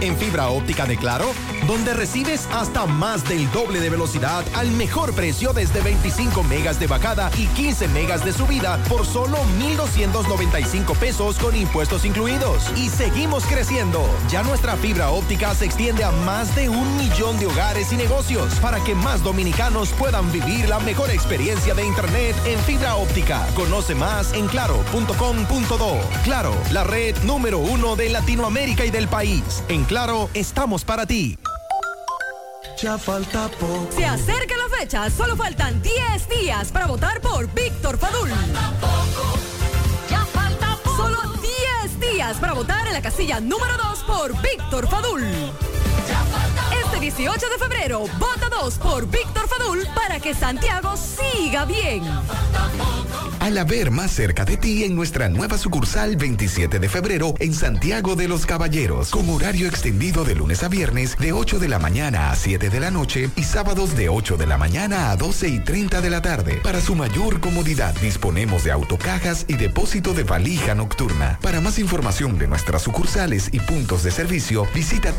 en fibra óptica de Claro, donde recibes hasta más del doble de velocidad al mejor precio desde 25 megas de bajada y 15 megas de subida por solo 1,295 pesos con impuestos incluidos. Y seguimos creciendo. Ya nuestra fibra óptica se extiende a más de un millón de hogares y negocios para que más dominicanos puedan vivir la mejor experiencia de Internet en fibra óptica. Conoce más en claro.com.do. Claro, la red número uno de Latinoamérica y del país. Claro, estamos para ti. Ya falta poco. Se acerca la fecha, solo faltan 10 días para votar por Víctor Fadul. Ya falta poco. Solo 10 días para votar en la casilla número 2 por Víctor Fadul. Este 18 de febrero, vota 2 por Víctor Fadul para que Santiago siga bien. Al haber más cerca de ti en nuestra nueva sucursal 27 de febrero en Santiago de los Caballeros, con horario extendido de lunes a viernes de 8 de la mañana a 7 de la noche y sábados de 8 de la mañana a 12 y 30 de la tarde. Para su mayor comodidad disponemos de autocajas y depósito de valija nocturna. Para más información de nuestras sucursales y puntos de servicio, visita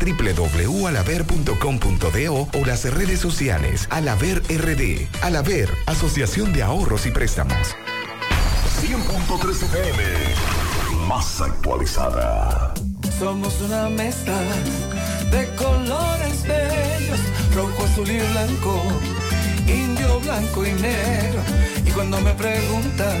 www.alaver.com.do o las redes sociales Alaver RD. Alaver, Asociación de Ahorros y Préstamos. 100.3 FM, más actualizada. Somos una mezcla de colores bellos, rojo, azul y blanco, indio, blanco y negro. Y cuando me preguntan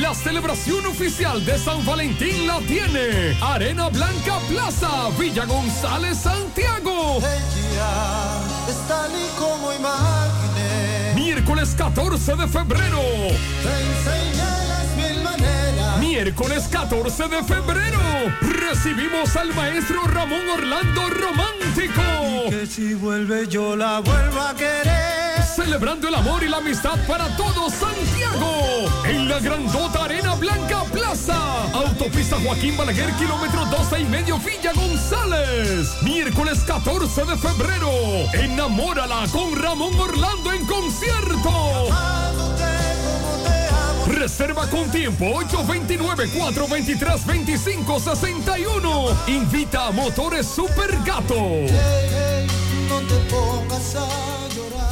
La celebración oficial de San Valentín la tiene Arena Blanca Plaza, Villa González, Santiago. Ella es tal y como imaginé. Miércoles 14 de febrero. Te mil maneras. Miércoles 14 de febrero. Recibimos al maestro Ramón Orlando Romántico. Que si vuelve yo la vuelvo a querer. Celebrando el amor y la amistad para todo Santiago. En la grandota Arena Blanca Plaza. Autopista Joaquín Balaguer, kilómetro 12 y medio, Villa González. Miércoles 14 de febrero. Enamórala con Ramón Orlando en concierto. Reserva con tiempo 829-423-2561. Invita a Motores Super Gato. No te pongas a llorar.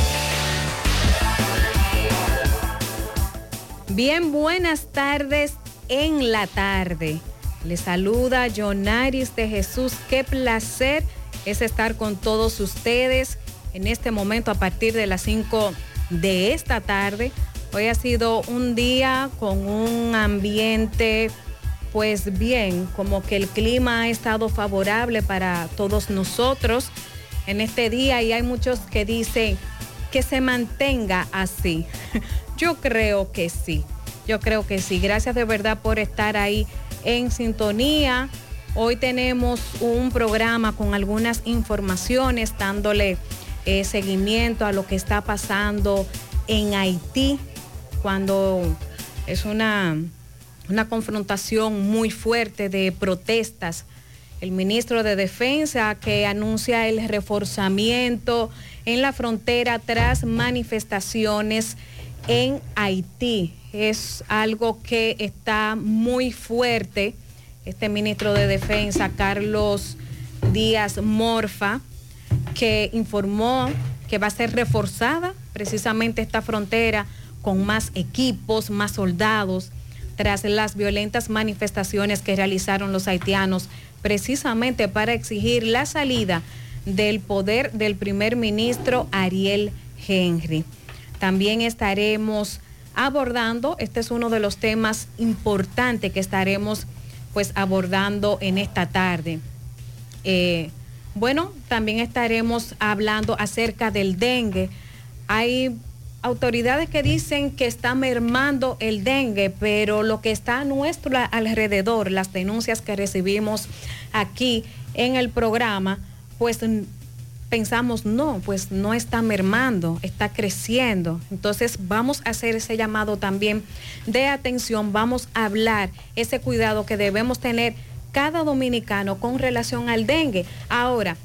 Bien, buenas tardes en la tarde. Le saluda Jonaris de Jesús. Qué placer es estar con todos ustedes en este momento a partir de las 5 de esta tarde. Hoy ha sido un día con un ambiente pues bien, como que el clima ha estado favorable para todos nosotros en este día y hay muchos que dicen que se mantenga así. Yo creo que sí, yo creo que sí. Gracias de verdad por estar ahí en sintonía. Hoy tenemos un programa con algunas informaciones dándole eh, seguimiento a lo que está pasando en Haití cuando es una, una confrontación muy fuerte de protestas. El ministro de Defensa que anuncia el reforzamiento en la frontera tras manifestaciones en Haití. Es algo que está muy fuerte. Este ministro de Defensa, Carlos Díaz Morfa, que informó que va a ser reforzada precisamente esta frontera con más equipos, más soldados, tras las violentas manifestaciones que realizaron los haitianos precisamente para exigir la salida del poder del primer ministro Ariel Henry. También estaremos abordando, este es uno de los temas importantes que estaremos pues abordando en esta tarde. Eh, bueno, también estaremos hablando acerca del dengue. Hay autoridades que dicen que está mermando el dengue, pero lo que está a nuestro alrededor, las denuncias que recibimos aquí en el programa, pues pensamos, no, pues no está mermando, está creciendo. Entonces vamos a hacer ese llamado también de atención, vamos a hablar ese cuidado que debemos tener cada dominicano con relación al dengue. Ahora,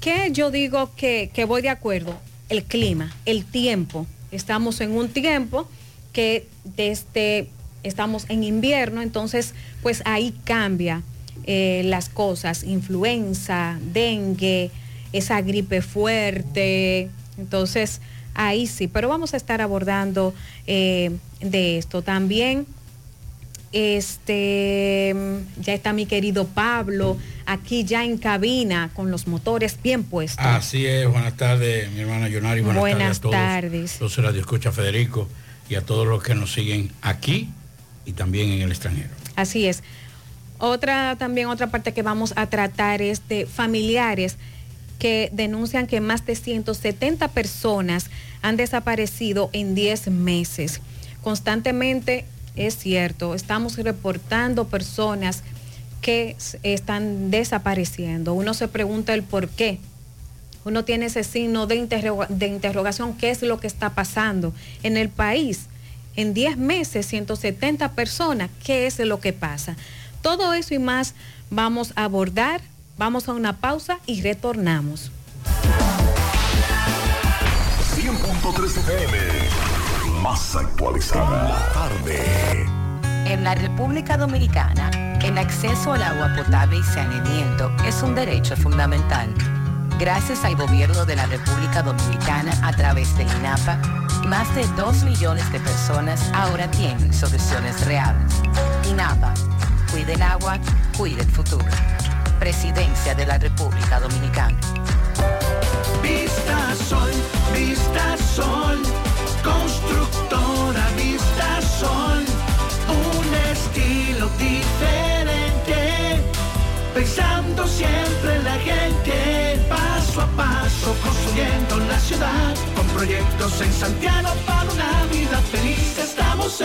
¿qué yo digo que, que voy de acuerdo? El clima, el tiempo. Estamos en un tiempo que desde estamos en invierno, entonces pues ahí cambia eh, las cosas, influenza, dengue, esa gripe fuerte, entonces ahí sí, pero vamos a estar abordando eh, de esto también. Este, ya está mi querido Pablo, aquí ya en cabina con los motores bien puestos. Así es, buenas tardes, mi hermana Yonari, buenas, buenas tardes a todos. Los Radio Escucha Federico y a todos los que nos siguen aquí y también en el extranjero. Así es. Otra también otra parte que vamos a tratar es de familiares que denuncian que más de 170 personas han desaparecido en 10 meses. Constantemente es cierto, estamos reportando personas que están desapareciendo. Uno se pregunta el por qué. Uno tiene ese signo de, de interrogación, ¿qué es lo que está pasando en el país? En 10 meses, 170 personas, ¿qué es lo que pasa? Todo eso y más vamos a abordar. Vamos a una pausa y retornamos. 100.3 FM más actualizada. La tarde. En la República Dominicana, el acceso al agua potable y saneamiento es un derecho fundamental. Gracias al gobierno de la República Dominicana a través de INAPA, más de 2 millones de personas ahora tienen soluciones reales. INAPA, cuide el agua, cuide el futuro. Presidencia de la República Dominicana. Vista sol, vista sol Constructora Vista Sol, un estilo diferente, pensando siempre la gente, paso a paso construyendo la ciudad, con proyectos en Santiago para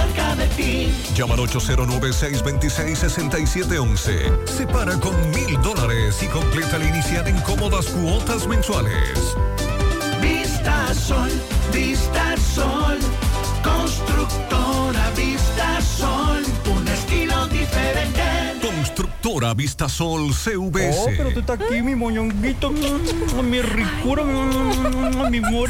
cerca de ti. Llama al 809-626-6711. Separa con mil dólares y completa la inicial en cómodas cuotas mensuales. Vista Sol, Vista Sol, constructora Vista Sol, un estilo diferente. Constructora Vista Sol CVS. Oh, pero tú estás aquí, mi moñonguito, mi ricura, mi amor.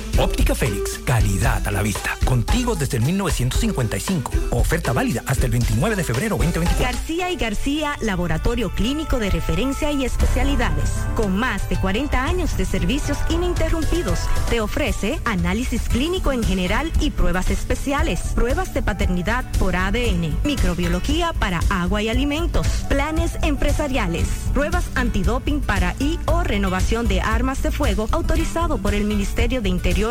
Óptica Félix, calidad a la vista. Contigo desde el 1955. Oferta válida hasta el 29 de febrero 2024. García y García, laboratorio clínico de referencia y especialidades. Con más de 40 años de servicios ininterrumpidos. Te ofrece análisis clínico en general y pruebas especiales, pruebas de paternidad por ADN, microbiología para agua y alimentos, planes empresariales, pruebas antidoping para y o renovación de armas de fuego autorizado por el Ministerio de Interior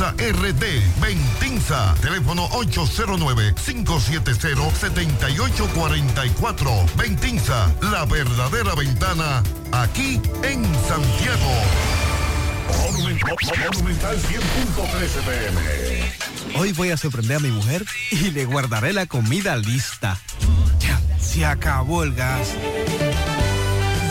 RD. Ventinza, teléfono 809-570-7844. Ventinza, la verdadera ventana, aquí en Santiago. Monumental 100.13 pm. Hoy voy a sorprender a mi mujer y le guardaré la comida lista. Ya, se acabó el gas.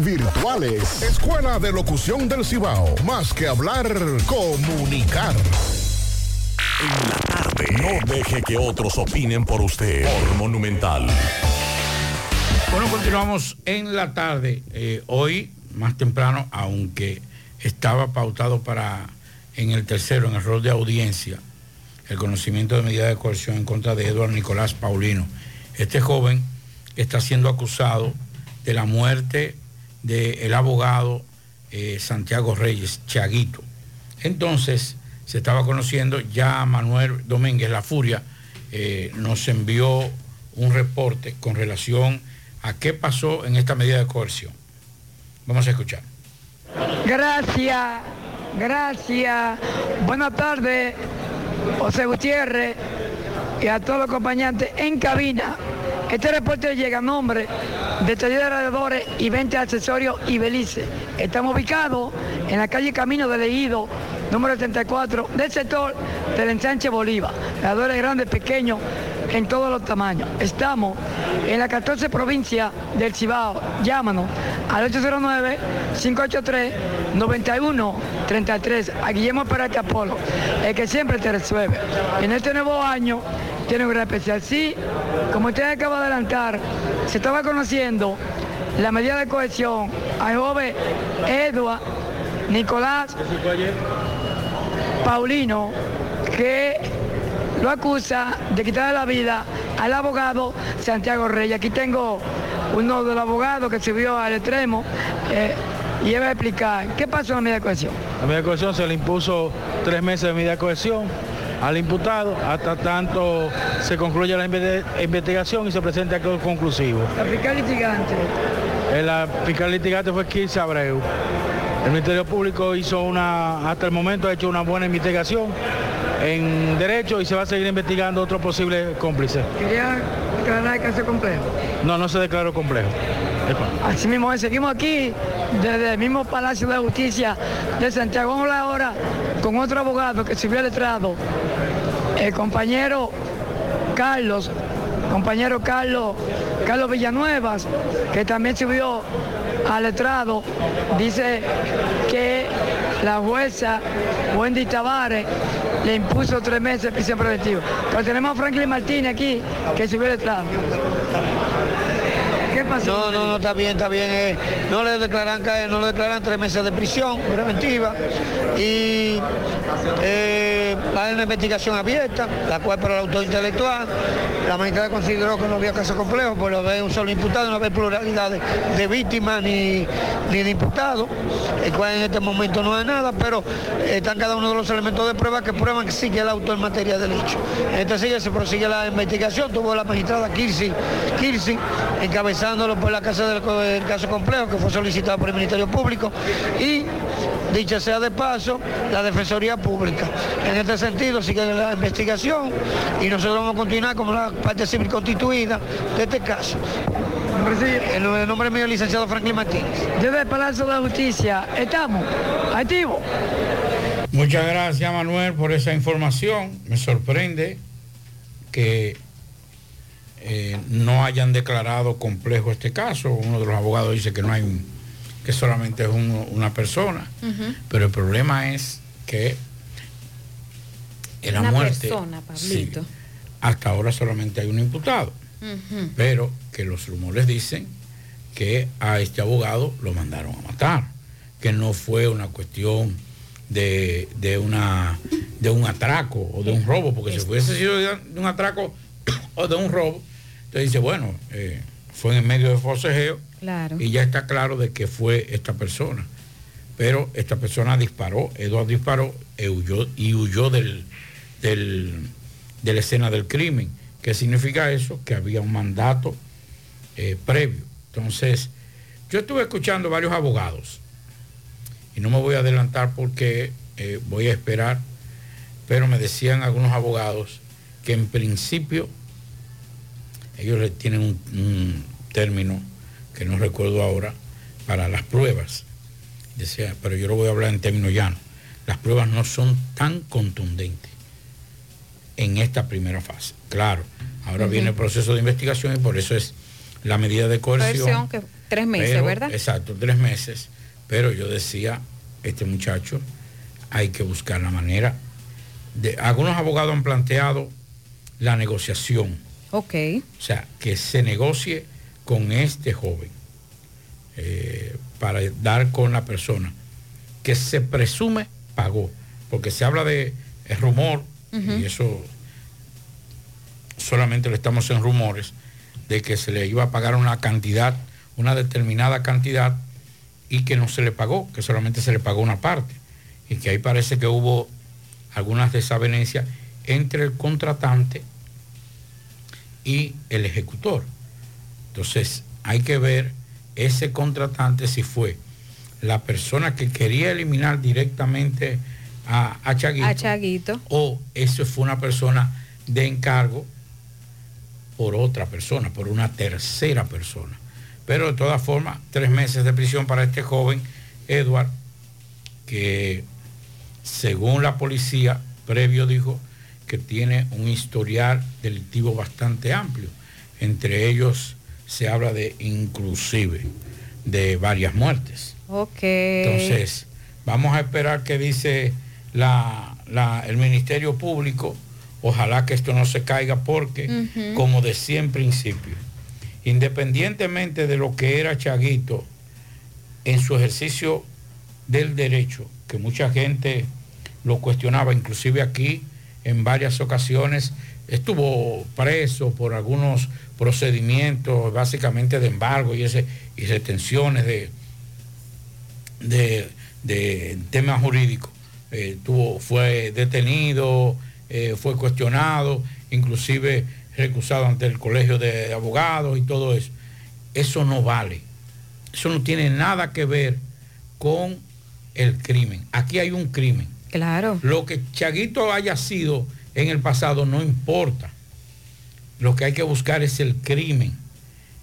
virtuales. Escuela de Locución del Cibao. Más que hablar, comunicar. En la tarde. No deje que otros opinen por usted. Por Monumental. Bueno, continuamos en la tarde. Eh, hoy, más temprano, aunque estaba pautado para en el tercero, en el rol de audiencia, el conocimiento de medida de coerción en contra de Eduardo Nicolás Paulino. Este joven está siendo acusado de la muerte del abogado eh, Santiago Reyes, Chaguito. Entonces, se estaba conociendo, ya Manuel Domínguez, La Furia, eh, nos envió un reporte con relación a qué pasó en esta medida de coerción. Vamos a escuchar. Gracias, gracias. Buenas tardes, José Gutiérrez y a todos los acompañantes en cabina. Este reporte llega a nombre de taller de radiadores y 20 accesorios y Belice. Estamos ubicados en la calle Camino de Leído, número 74, del sector del ensanche Bolívar. Radiadores grandes, pequeños, en todos los tamaños. Estamos en la 14 provincia del Cibao. Llámanos al 809-583-9133 a Guillermo Peralta Polo, el que siempre te resuelve. En este nuevo año tiene un gran especial. Sí, como usted acaba de adelantar, se estaba conociendo la medida de cohesión al joven Edward Nicolás Paulino, que lo acusa de quitarle la vida al abogado Santiago Reyes. Aquí tengo uno de los abogados que subió al extremo eh, y él va a explicar qué pasó en la medida de cohesión. La medida de cohesión se le impuso tres meses de medida de cohesión al imputado hasta tanto se concluya la investigación y se presente acto conclusivo. La fiscal litigante. Eh, la fiscal litigante fue Kirsa Abreu. El Ministerio Público hizo una, hasta el momento ha hecho una buena investigación en derecho y se va a seguir investigando otro posible cómplice. ¿Quería declarar el caso complejo? No, no se declaró complejo. Así mismo, seguimos aquí desde el mismo Palacio de Justicia de Santiago. Vamos ahora con otro abogado que se vio letrado, el compañero Carlos, compañero Carlos, Carlos Villanuevas, que también subió al letrado, dice que la jueza Wendy Tavares le impuso tres meses de prisión preventiva. Pero tenemos a Franklin Martínez aquí, que subió detrás. ¿Qué No, no, no, está bien, está bien. eh, no le declaran no le declaran tres meses de prisión preventiva y eh, hay una investigación abierta, la cual para el autor intelectual, la magistrada consideró que no había caso complejo, por no haber un solo imputado, no haber pluralidad de, víctimas ni, ni de imputados, el cual en este momento no hay nada, pero están cada uno de los elementos de prueba que prueban que sí que el autor en materia del hecho. Entonces se prosigue la investigación, tuvo la magistrada Kirsi, Kirsi encabezándolo por la casa del caso complejo que fue solicitado por el Ministerio Público y dicha sea de paso la Defensoría Pública. En este sentido sigue la investigación y nosotros vamos a continuar como la parte civil constituida de este caso. El, el nombre mío es licenciado Franklin Martínez. Desde el Palacio de la Justicia, estamos activos. Muchas gracias Manuel por esa información. Me sorprende que eh, no hayan declarado complejo este caso. Uno de los abogados dice que no hay un- que solamente es un- una persona. Pero el problema es que en la Una muerte persona, Pablito. hasta ahora solamente hay un imputado. Pero que los rumores dicen que a este abogado lo mandaron a matar, que no fue una cuestión de, de una, de un atraco o de un robo, porque si hubiese sido de un atraco o de un robo, entonces dice, bueno, eh, fue en medio de forcejeo Claro. y ya está claro de que fue esta persona. Pero esta persona disparó, Eduardo disparó e huyó, y huyó del, del- de la escena del crimen. ¿Qué significa eso? Que había un mandato eh, previo. Entonces, yo estuve escuchando varios abogados y no me voy a adelantar porque eh, voy a esperar, pero me decían algunos abogados que en principio ellos tienen un, un término que no recuerdo ahora para las pruebas. Decía, pero yo lo voy a hablar en términos llanos. Las pruebas no son tan contundentes en esta primera fase. Claro, ahora viene el proceso de investigación y por eso es la medida de coerción. Coerción, que tres meses, Pero, ¿verdad? Exacto, tres meses. Pero yo decía, este muchacho, hay que buscar la manera. De, algunos abogados han planteado la negociación. Ok. O sea, que se negocie con este joven eh, para dar con la persona que se presume pagó. Porque se habla de rumor, y eso solamente lo estamos en rumores, de que se le iba a pagar una cantidad, una determinada cantidad, y que no se le pagó, que solamente se le pagó una parte. Y que ahí parece que hubo algunas desavenencias entre el contratante y el ejecutor. Entonces, hay que ver ese contratante si fue la persona que quería eliminar directamente a, a Chaguito A Chaguito. o eso fue una persona de encargo por otra persona, por una tercera persona. Pero de todas formas, tres meses de prisión para este joven, Edward, que según la policía previo dijo que tiene un historial delictivo bastante amplio. Entre ellos se habla de inclusive de varias muertes. Ok. Entonces, vamos a esperar que dice la- la- el Ministerio Público. Ojalá que esto no se caiga porque, como decía en principio, independientemente de lo que era Chaguito en su ejercicio del derecho, que mucha gente lo cuestionaba, inclusive aquí en varias ocasiones estuvo preso por algunos procedimientos básicamente de embargo y, ese, y retenciones de, de, de temas jurídicos. Eh, tuvo, fue detenido, eh, fue cuestionado, inclusive recusado ante el colegio de abogados y todo eso. Eso no vale. Eso no tiene nada que ver con el crimen. Aquí hay un crimen. Claro. Lo que Chaguito haya sido en el pasado no importa. Lo que hay que buscar es el crimen.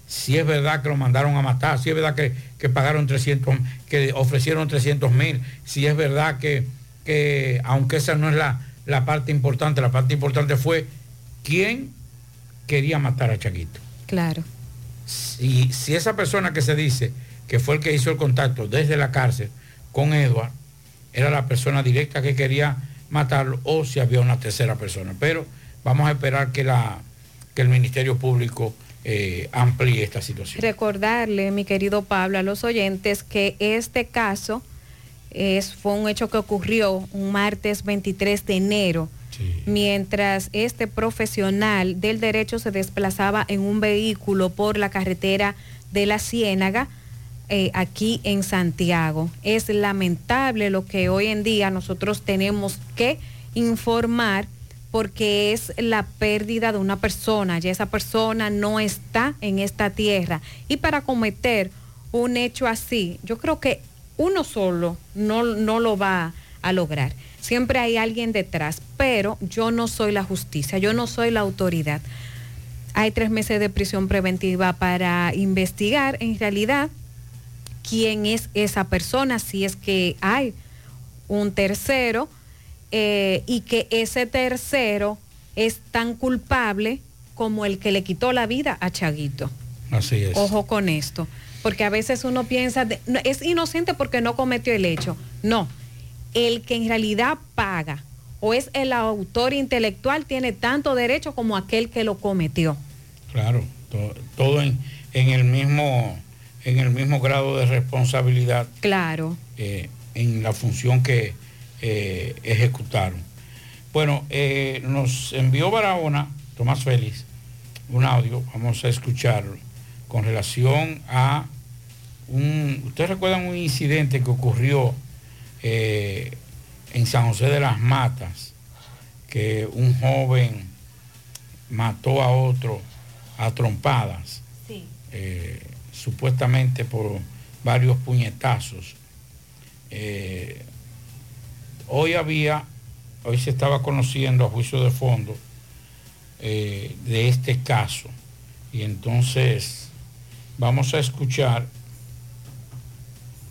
Si es verdad que lo mandaron a matar, si es verdad que, que pagaron 300, que ofrecieron 300 mil, si es verdad que, que, aunque esa no es la, la parte importante, la parte importante fue quién quería matar a Chaguito. Claro. Si, si esa persona que se dice que fue el que hizo el contacto desde la cárcel con Edward, era la persona directa que quería matarlo o si había una tercera persona. Pero vamos a esperar que, la, que el Ministerio Público eh, amplíe esta situación. Recordarle, mi querido Pablo, a los oyentes que este caso es, fue un hecho que ocurrió un martes 23 de enero, mientras este profesional del derecho se desplazaba en un vehículo por la carretera de la Ciénaga. Eh, aquí en Santiago. Es lamentable lo que hoy en día nosotros tenemos que informar porque es la pérdida de una persona, ya esa persona no está en esta tierra. Y para cometer un hecho así, yo creo que uno solo no, no lo va a lograr. Siempre hay alguien detrás, pero yo no soy la justicia, yo no soy la autoridad. Hay tres meses de prisión preventiva para investigar en realidad quién es esa persona, si es que hay un tercero eh, y que ese tercero es tan culpable como el que le quitó la vida a Chaguito. Así es. Ojo con esto, porque a veces uno piensa, de- no, es inocente porque no cometió el hecho. No, el que en realidad paga o es el autor intelectual tiene tanto derecho como aquel que lo cometió. Claro, to- todo, en, en el mismo en el mismo grado de responsabilidad Claro. eh, en la función que eh, ejecutaron. Bueno, eh, nos envió Barahona, Tomás Félix, un audio, vamos a escucharlo, con relación a un, ustedes recuerdan un incidente que ocurrió en San José de las Matas, que un joven mató a otro a trompadas, eh, supuestamente por varios puñetazos. Eh, hoy había, hoy se estaba conociendo a juicio de fondo eh, de este caso. Y entonces vamos a escuchar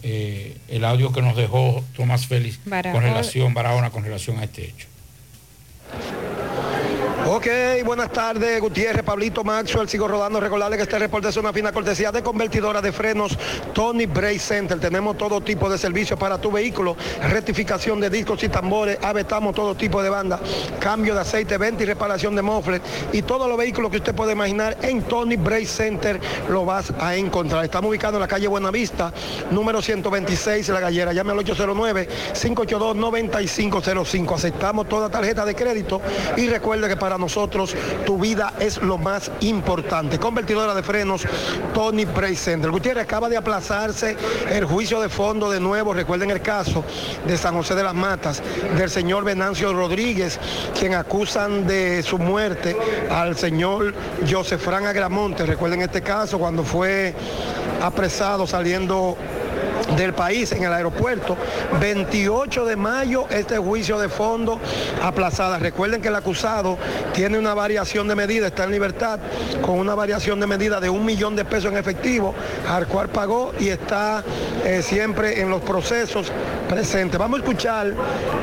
eh, el audio que nos dejó Tomás Félix con relación, Barahona, con relación a este hecho. Ok, buenas tardes, Gutiérrez, Pablito Maxwell, sigo rodando, recordarle que este reporte es una fina cortesía de convertidora de frenos Tony Bray Center. Tenemos todo tipo de servicios para tu vehículo, rectificación de discos y tambores, avetamos todo tipo de banda, cambio de aceite, venta y reparación de mofles y todos los vehículos que usted puede imaginar en Tony Bray Center lo vas a encontrar. Estamos ubicados en la calle Buenavista, número 126, La Gallera. Llame al 809-582-9505. Aceptamos toda tarjeta de crédito y recuerde que para nosotros tu vida es lo más importante. Convertidora de frenos Tony Bray Center. Gutiérrez acaba de aplazarse el juicio de fondo de nuevo. Recuerden el caso de San José de las Matas del señor Venancio Rodríguez, quien acusan de su muerte al señor Josefran Agramonte. Recuerden este caso cuando fue apresado saliendo del país en el aeropuerto. 28 de mayo este juicio de fondo aplazada. Recuerden que el acusado tiene una variación de medida, está en libertad con una variación de medida de un millón de pesos en efectivo, al cual pagó y está eh, siempre en los procesos presentes. Vamos a escuchar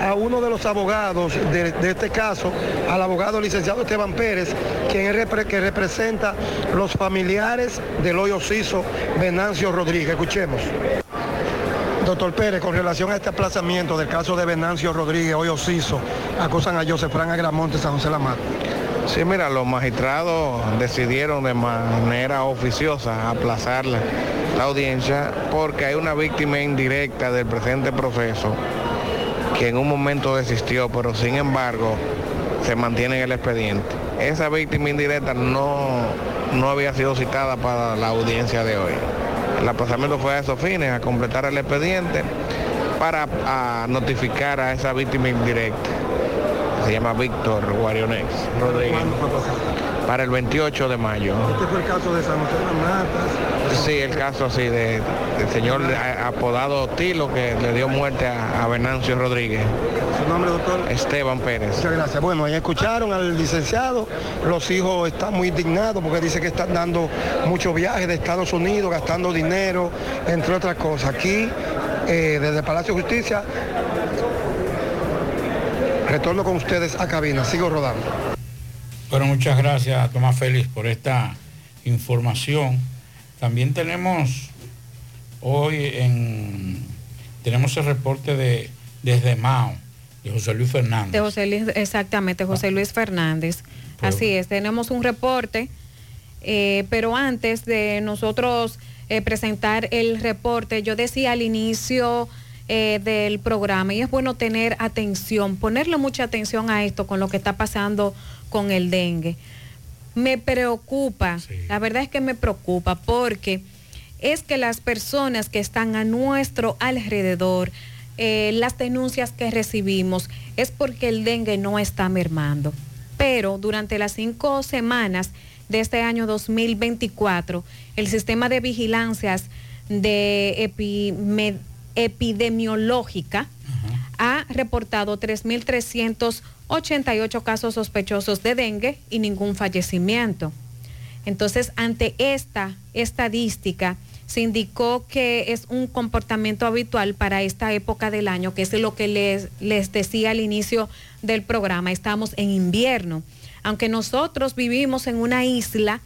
a uno de los abogados de, este caso, al abogado licenciado Esteban Pérez, quien es que representa los familiares del hoyo Ciso Venancio Rodríguez. Escuchemos. Doctor Pérez, con relación a este aplazamiento del caso de Venancio Rodríguez, hoy Ociso, acusan a Josefran Agramonte San José Lamar. Sí, mira, los magistrados decidieron de manera oficiosa aplazar la, la audiencia porque hay una víctima indirecta del presente proceso que en un momento desistió, pero sin embargo se mantiene en el expediente. Esa víctima indirecta no, no había sido citada para la audiencia de hoy. El aplazamiento fue a esos fines, a completar el expediente para a notificar a esa víctima indirecta. Se llama Víctor Guarionex Rodríguez. Para el 28 de mayo. Este fue el caso de San Matas. Sí, el caso así de, del señor apodado Tilo que le dio muerte a, a Venancio Rodríguez. ¿Su nombre, doctor? Esteban Pérez. Muchas gracias. Bueno, ahí escucharon al licenciado. Los hijos están muy indignados porque dice que están dando muchos viajes de Estados Unidos, gastando dinero, entre otras cosas. Aquí, eh, desde el Palacio de Justicia, retorno con ustedes a cabina. Sigo rodando. Bueno, muchas gracias Tomás Félix por esta información. También tenemos hoy en tenemos el reporte de desde Mao, de José Luis Fernández. De José Luis, exactamente, José Luis Fernández. Así es, tenemos un reporte, eh, pero antes de nosotros eh, presentar el reporte, yo decía al inicio eh, del programa, y es bueno tener atención, ponerle mucha atención a esto con lo que está pasando con el dengue. Me preocupa, la verdad es que me preocupa porque es que las personas que están a nuestro alrededor, eh, las denuncias que recibimos, es porque el dengue no está mermando. Pero durante las cinco semanas de este año 2024, el sistema de vigilancias de epime- epidemiológica ha reportado 3.388 casos sospechosos de dengue y ningún fallecimiento. Entonces, ante esta estadística, se indicó que es un comportamiento habitual para esta época del año, que es lo que les, les decía al inicio del programa. Estamos en invierno. Aunque nosotros vivimos en una isla,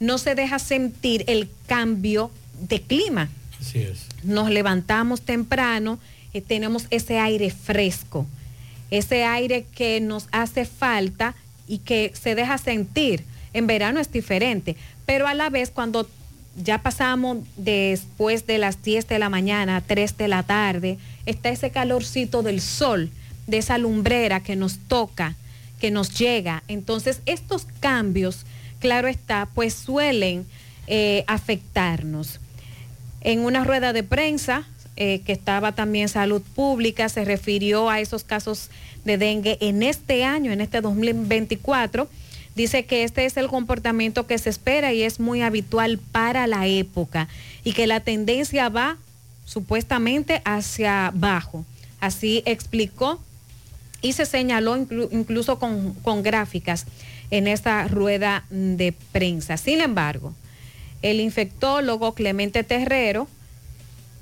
no se deja sentir el cambio de clima. Así es. Nos levantamos temprano, eh, tenemos ese aire fresco, ese aire que nos hace falta y que se deja sentir. En verano es diferente, pero a la vez cuando ya pasamos después de las 10 de la mañana, 3 de la tarde, está ese calorcito del sol, de esa lumbrera que nos toca, que nos llega. Entonces, estos cambios, claro está, pues suelen eh, afectarnos. En una rueda de prensa eh, que estaba también Salud Pública, se refirió a esos casos de dengue en este año, en este 2024. Dice que este es el comportamiento que se espera y es muy habitual para la época y que la tendencia va supuestamente hacia abajo. Así explicó y se señaló inclu- incluso con, con gráficas en esta rueda de prensa. Sin embargo, el infectólogo Clemente Terrero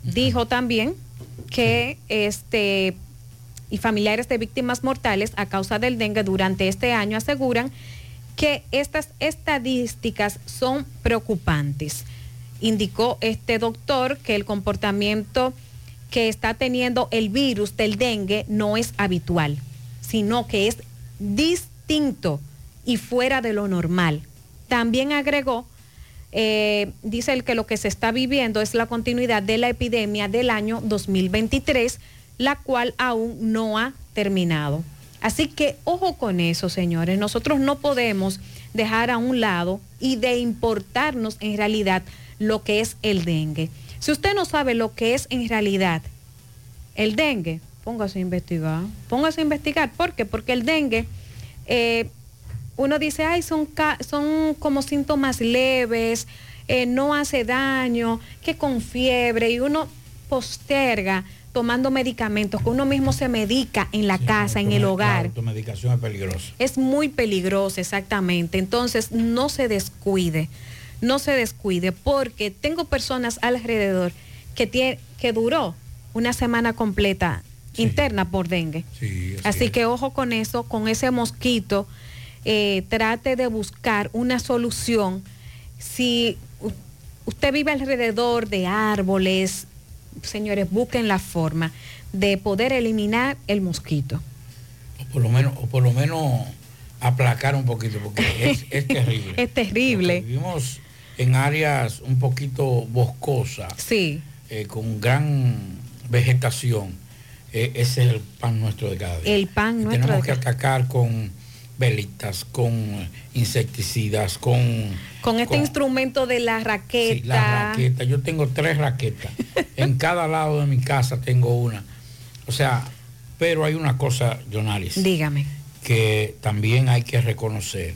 dijo también que este y familiares de víctimas mortales a causa del dengue durante este año aseguran que estas estadísticas son preocupantes. Indicó este doctor que el comportamiento que está teniendo el virus del dengue no es habitual, sino que es distinto y fuera de lo normal. También agregó, eh, dice él que lo que se está viviendo es la continuidad de la epidemia del año 2023, la cual aún no ha terminado. Así que ojo con eso, señores. Nosotros no podemos dejar a un lado y de importarnos en realidad lo que es el dengue. Si usted no sabe lo que es en realidad el dengue, póngase a investigar. Póngase a investigar. ¿Por qué? Porque el dengue, eh, uno dice, ay, son, son como síntomas leves, eh, no hace daño, que con fiebre, y uno posterga tomando medicamentos, que uno mismo se medica en la casa, en el hogar. La automedicación es peligrosa. Es muy peligroso, exactamente. Entonces, no se descuide, no se descuide, porque tengo personas alrededor que, tie- que duró una semana completa interna por dengue. Así que ojo con eso, con ese mosquito, eh, trate de buscar una solución. Si usted vive alrededor de árboles, señores, busquen la forma de poder eliminar el mosquito. O por lo menos, o por lo menos aplacar un poquito, porque es, es terrible. Es terrible. Vivimos en áreas un poquito boscosas, Sí. eh, con gran vegetación. Eh, ese es el pan nuestro de cada día. El pan Y nuestro Tenemos de que atacar con velitas, con insecticidas, con, Con este con- instrumento de la raqueta. Sí, la raqueta. Yo tengo tres raquetas. en cada lado de mi casa tengo una. O sea, pero hay una cosa, Jonaris, Dígame. que también hay que reconocer.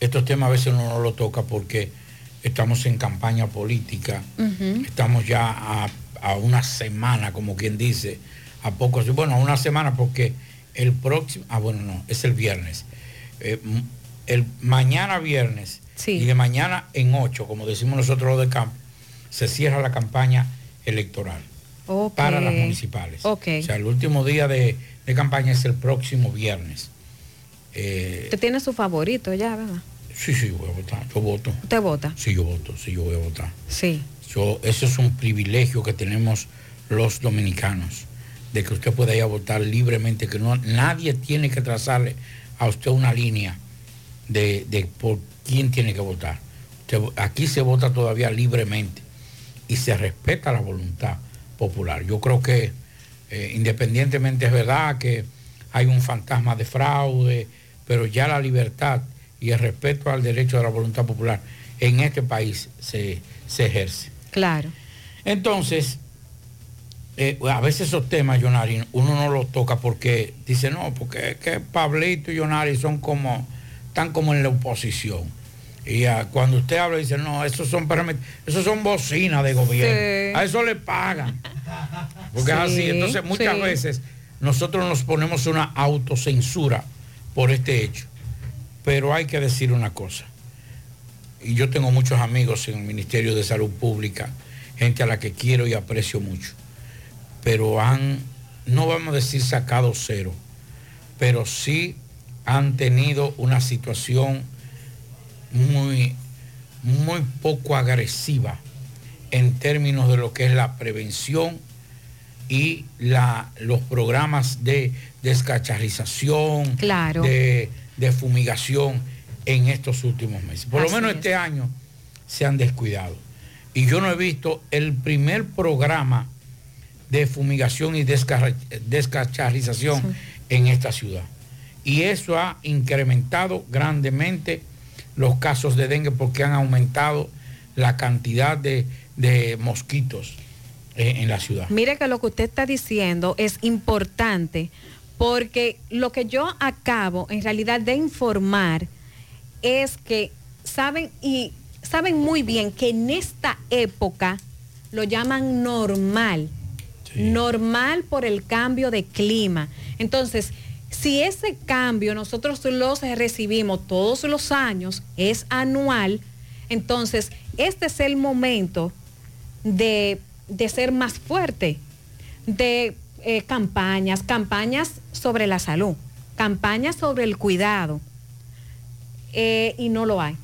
Estos temas a veces uno no lo toca porque estamos en campaña política, estamos ya a, a una semana, como quien dice, a pocos, bueno, a una semana porque el próximo, ah, bueno, no, es el viernes. Eh, el mañana viernes y de mañana en ocho, como decimos nosotros los de campo, se cierra la campaña electoral para las municipales. Ok. O sea, el último día de, de campaña es el próximo viernes. Eh, Usted tiene su favorito ya, ¿verdad? sí, sí, voy a votar. Yo voto. Usted vota. Sí, yo voto. Sí, yo voy a votar. Sí. Yo, eso es un privilegio que tenemos los dominicanos, de que usted pueda ir a votar libremente, que no, nadie tiene que trazarle a usted una línea de, de por quién tiene que votar. Usted- aquí se vota todavía libremente y se respeta la voluntad popular. Yo creo que eh, independientemente es verdad que hay un fantasma de fraude, pero ya la libertad y el respeto al derecho de la voluntad popular en este país se, se ejerce. Claro. Entonces, eh, a veces esos temas, Yonari, uno no los toca porque dice, no, porque es que Pablito y Yonari son como, están como en la oposición. Y cuando usted habla, dice, no, esos son esos son bocinas de gobierno. Sí. A eso le pagan. Porque es Sí, así. Entonces, muchas sí. veces nosotros nos ponemos una autocensura por este hecho. Pero hay que decir una cosa. Y yo tengo muchos amigos en el Ministerio de Salud Pública, gente a la que quiero y aprecio mucho. Pero han, no vamos a decir sacado cero, pero sí han tenido una situación muy, muy poco agresiva en términos de lo que es la prevención y la, los programas de descacharrización, Claro. de, de fumigación en estos últimos meses. Por lo menos es. este año se han descuidado. Y yo no he visto el primer programa de fumigación y descacharrización en esta ciudad. Y eso ha incrementado grandemente los casos de dengue porque han aumentado la cantidad de, de mosquitos eh, en la ciudad. Mire que lo que usted está diciendo es importante porque lo que yo acabo en realidad de informar es que saben y saben muy bien que en esta época lo llaman normal. Normal por el cambio de clima. Entonces, si ese cambio nosotros los recibimos todos los años, es anual, entonces este es el momento de, de ser más fuerte, de eh, campañas, campañas sobre la salud, campañas sobre el cuidado, eh, y no lo hay.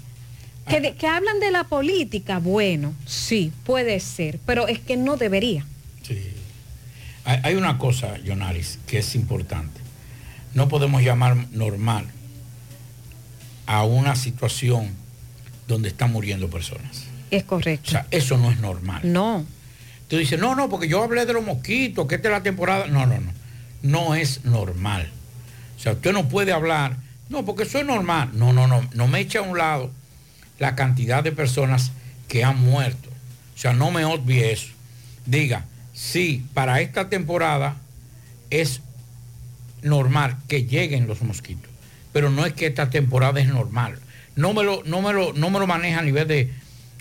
Que, de- que hablan de la política, bueno, sí, puede ser, pero es que no debería. Hay, hay una cosa, Yonaris, que es importante. No podemos llamar normal a una situación donde están muriendo personas. Es correcto. O sea, eso no es normal. No. Tú dices, no, no, porque yo hablé de los mosquitos, que esta es la temporada. No, no, no. No es normal. O sea, usted no puede hablar, no, porque eso es normal. No, no, no. No me eche a un lado la cantidad de personas que han muerto. O sea, no me obvie eso. Diga, sí, para esta temporada es normal que lleguen los mosquitos, pero no es que esta temporada es normal. No me lo, no me lo, no me lo maneja a nivel de,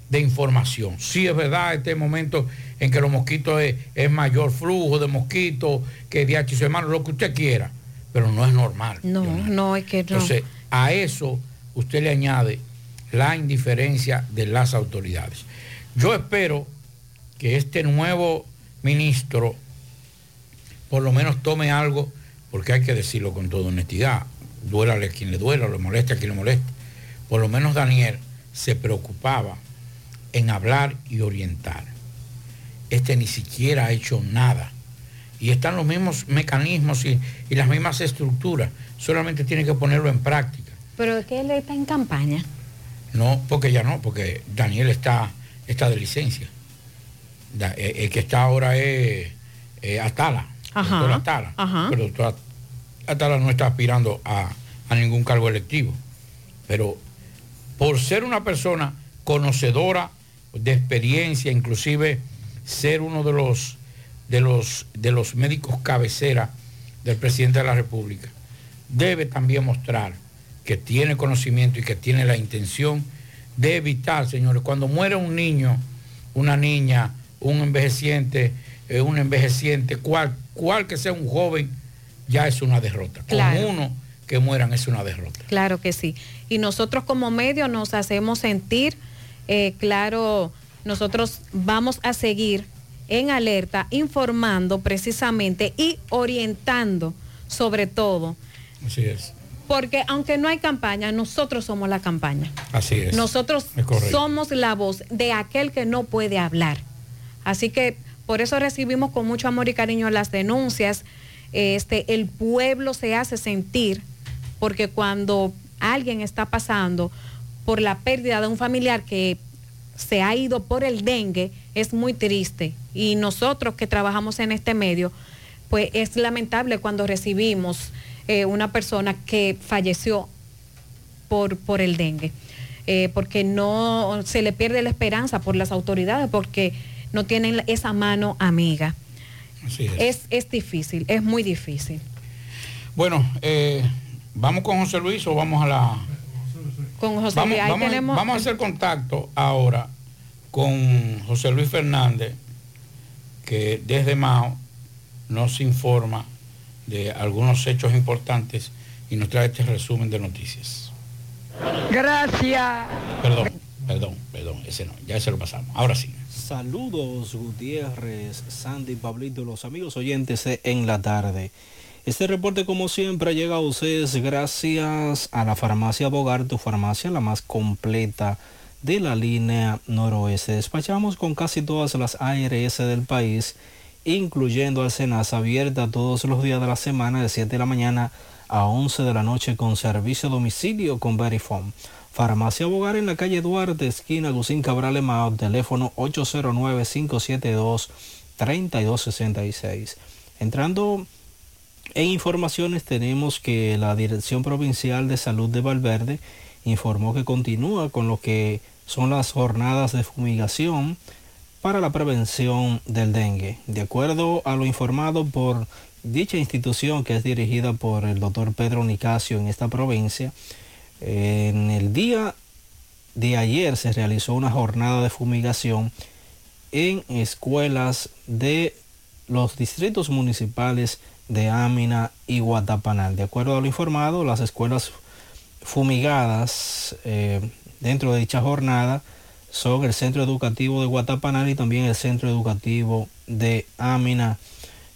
de información. Sí es verdad, este momento en que los mosquitos es, es mayor flujo de mosquitos que DH hermano, lo que usted quiera, pero no es normal. No, no, es que no. Entonces, a eso usted le añade la indiferencia de las autoridades. Yo espero que este nuevo ministro por lo menos tome algo, porque hay que decirlo con toda honestidad, duélale a quien le duela, le moleste a quien le moleste. Por lo menos Daniel se preocupaba en hablar y orientar. Este ni siquiera ha hecho nada. Y están los mismos mecanismos y, y las mismas estructuras, solamente tiene que ponerlo en práctica. Pero es que él está en campaña. No, porque ya no, porque Daniel está, está de licencia. Eh, el que está ahora es eh, Atala, Ajá, doctor Atala. ajá. Pero doctor Atala no está aspirando a, a ningún cargo electivo. Pero por ser una persona conocedora de experiencia, inclusive ser uno de los, de los, de los médicos cabecera del presidente de la República, debe también mostrar que tiene conocimiento y que tiene la intención de evitar, señores, cuando muere un niño, una niña, un envejeciente, eh, un envejeciente, cual, cual que sea un joven, ya es una derrota. Claro. Con uno que mueran es una derrota. Claro que sí. Y nosotros como medio nos hacemos sentir, eh, claro, nosotros vamos a seguir en alerta, informando precisamente y orientando sobre todo, Así es. porque aunque no hay campaña, nosotros somos la campaña. Así es. Nosotros Es somos la voz de aquel que no puede hablar. Así que Por eso recibimos con mucho amor y cariño las denuncias. Este, el pueblo se hace sentir porque cuando alguien está pasando por la pérdida de un familiar que se ha ido por el dengue, es muy triste. Y nosotros que trabajamos en este medio, pues es lamentable cuando recibimos eh, una persona que falleció por, por el dengue, eh, porque no se le pierde la esperanza por las autoridades, porque no tienen esa mano amiga. Así es. Es, es difícil, es muy difícil. Bueno, eh, ¿vamos con José Luis o vamos a la... Con José vamos, Luis, ahí vamos- tenemos... vamos a hacer contacto ahora con José Luis Fernández, que desde Mao nos informa de algunos hechos importantes y nos trae este resumen de noticias. Gracias. Perdón, perdón, perdón, ese no, ya se lo pasamos. Ahora sí. Saludos Gutiérrez, Sandy, Pablito, los amigos oyentes En la Tarde. Este reporte como siempre llega a ustedes gracias a la farmacia Bogar, tu farmacia la más completa de la línea noroeste. Despachamos con casi todas las ARS del país, incluyendo Alcenas abierta todos los días de la semana de 7 de la mañana a 11 de la noche con servicio a domicilio con Verifone. Farmacia Bogar en la calle Duarte, esquina Gusín Cabral Emao, teléfono 809-572-3266. Entrando en informaciones tenemos que la Dirección Provincial de Salud de Valverde informó que continúa con lo que son las jornadas de fumigación para la prevención del dengue. De acuerdo a lo informado por dicha institución que es dirigida por el doctor Pedro Nicasio en esta provincia, en el día de ayer se realizó una jornada de fumigación en escuelas de los distritos municipales de Ámina y Guatapanal. De acuerdo a lo informado, las escuelas fumigadas eh, dentro de dicha jornada son el Centro Educativo de Guatapanal y también el Centro Educativo de Ámina.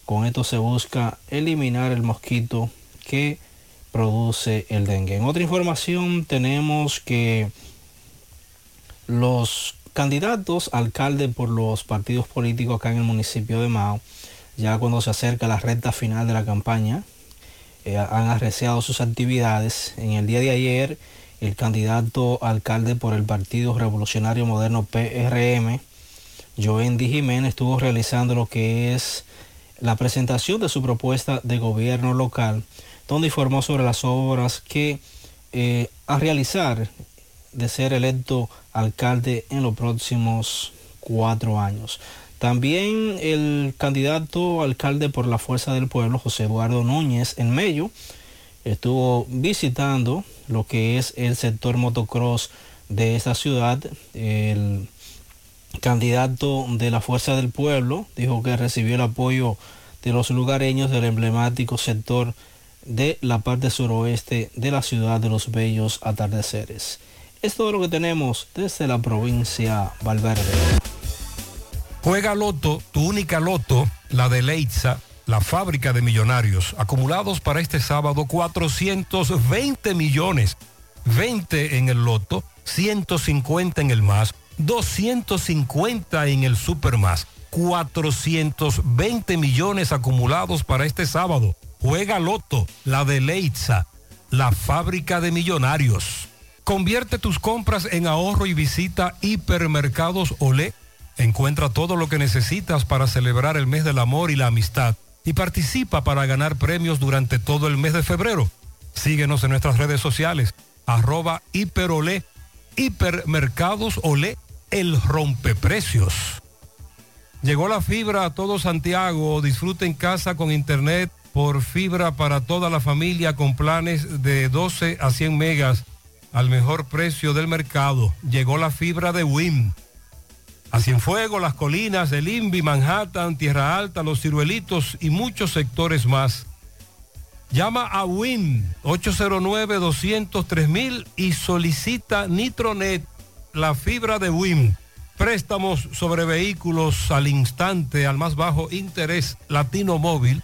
Con esto se busca eliminar el mosquito que produce el dengue. En otra información tenemos que los candidatos alcalde por los partidos políticos acá en el municipio de Mao, ya cuando se acerca la recta final de la campaña, eh, han arreciado sus actividades. En el día de ayer, el candidato alcalde por el Partido Revolucionario Moderno PRM, Joendi Jiménez, estuvo realizando lo que es la presentación de su propuesta de gobierno local, donde informó sobre las obras que eh, a realizar de ser electo alcalde en los próximos cuatro años. También el candidato alcalde por la Fuerza del Pueblo, José Eduardo Núñez, en Mello, estuvo visitando lo que es el sector motocross de esta ciudad. El candidato de la Fuerza del Pueblo dijo que recibió el apoyo de los lugareños del emblemático sector de la parte suroeste de la ciudad de los bellos atardeceres. Es todo lo que tenemos desde la provincia Valverde. Juega Loto, tu única Loto, la de Leitza, la fábrica de millonarios, acumulados para este sábado 420 millones, 20 en el Loto, 150 en el más, 250 en el Super más, 420 millones acumulados para este sábado. Juega Loto, la de Leitza, la fábrica de millonarios. Convierte tus compras en ahorro y visita Hipermercados Olé. Encuentra todo lo que necesitas para celebrar el mes del amor y la amistad y participa para ganar premios durante todo el mes de febrero. Síguenos en nuestras redes sociales, arroba hiperolé, hipermercados olé, el rompeprecios. Llegó la fibra a todo Santiago, disfruta en casa con internet por fibra para toda la familia con planes de 12 a 100 megas al mejor precio del mercado. Llegó la fibra de WIM. A Cienfuegos, Las Colinas, El Invi, Manhattan, Tierra Alta, Los Ciruelitos y muchos sectores más. Llama a WIM 809-203 y solicita Nitronet, la fibra de WIM. Préstamos sobre vehículos al instante, al más bajo interés, Latino Móvil,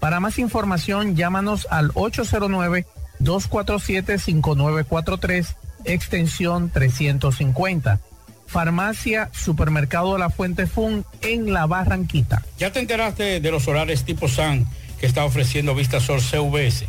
Para más información, llámanos al 809-247-5943, extensión 350. Farmacia Supermercado La Fuente Fun en La Barranquita. ¿Ya te enteraste de los solares tipo SAN que está ofreciendo Vistasol CVS?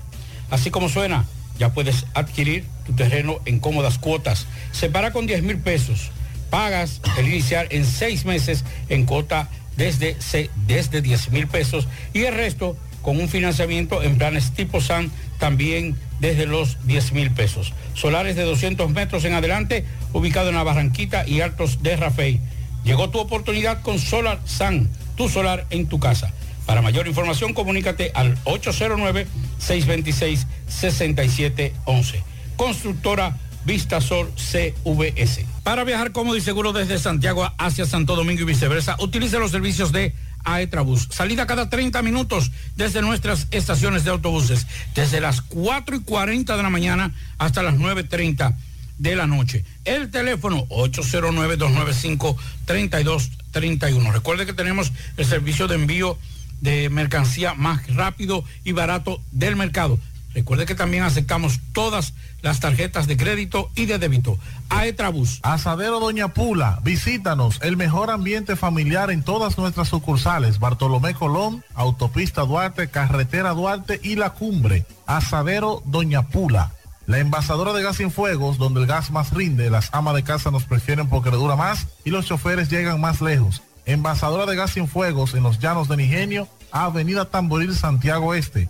Así como suena, ya puedes adquirir tu terreno en cómodas cuotas. Separa con 10 mil pesos. Pagas el inicial en seis meses en cuota desde, desde 10 mil pesos y el resto con un financiamiento en planes tipo SAN también desde los 10 mil pesos. Solares de 200 metros en adelante, ubicado en la Barranquita y Altos de Rafey. Llegó tu oportunidad con Solar SAN, tu solar en tu casa. Para mayor información, comunícate al 809-626-6711. Constructora Vistasol CVS. Para viajar cómodo y seguro desde Santiago hacia Santo Domingo y viceversa, utilice los servicios de Aetrabús. Salida cada 30 minutos desde nuestras estaciones de autobuses, desde las 4 y 40 de la mañana hasta las 9.30 de la noche. El teléfono 809-295-3231. Recuerde que tenemos el servicio de envío de mercancía más rápido y barato del mercado. Recuerde que también aceptamos todas las tarjetas de crédito y de débito. Aetrabús. Asadero Doña Pula, visítanos, el mejor ambiente familiar en todas nuestras sucursales. Bartolomé Colón, Autopista Duarte, Carretera Duarte y La Cumbre. Asadero Doña Pula. La envasadora de gas sin fuegos, donde el gas más rinde, las amas de casa nos prefieren porque le dura más y los choferes llegan más lejos. Envasadora de gas sin fuegos en los llanos de Nigenio, Avenida Tamboril, Santiago Este.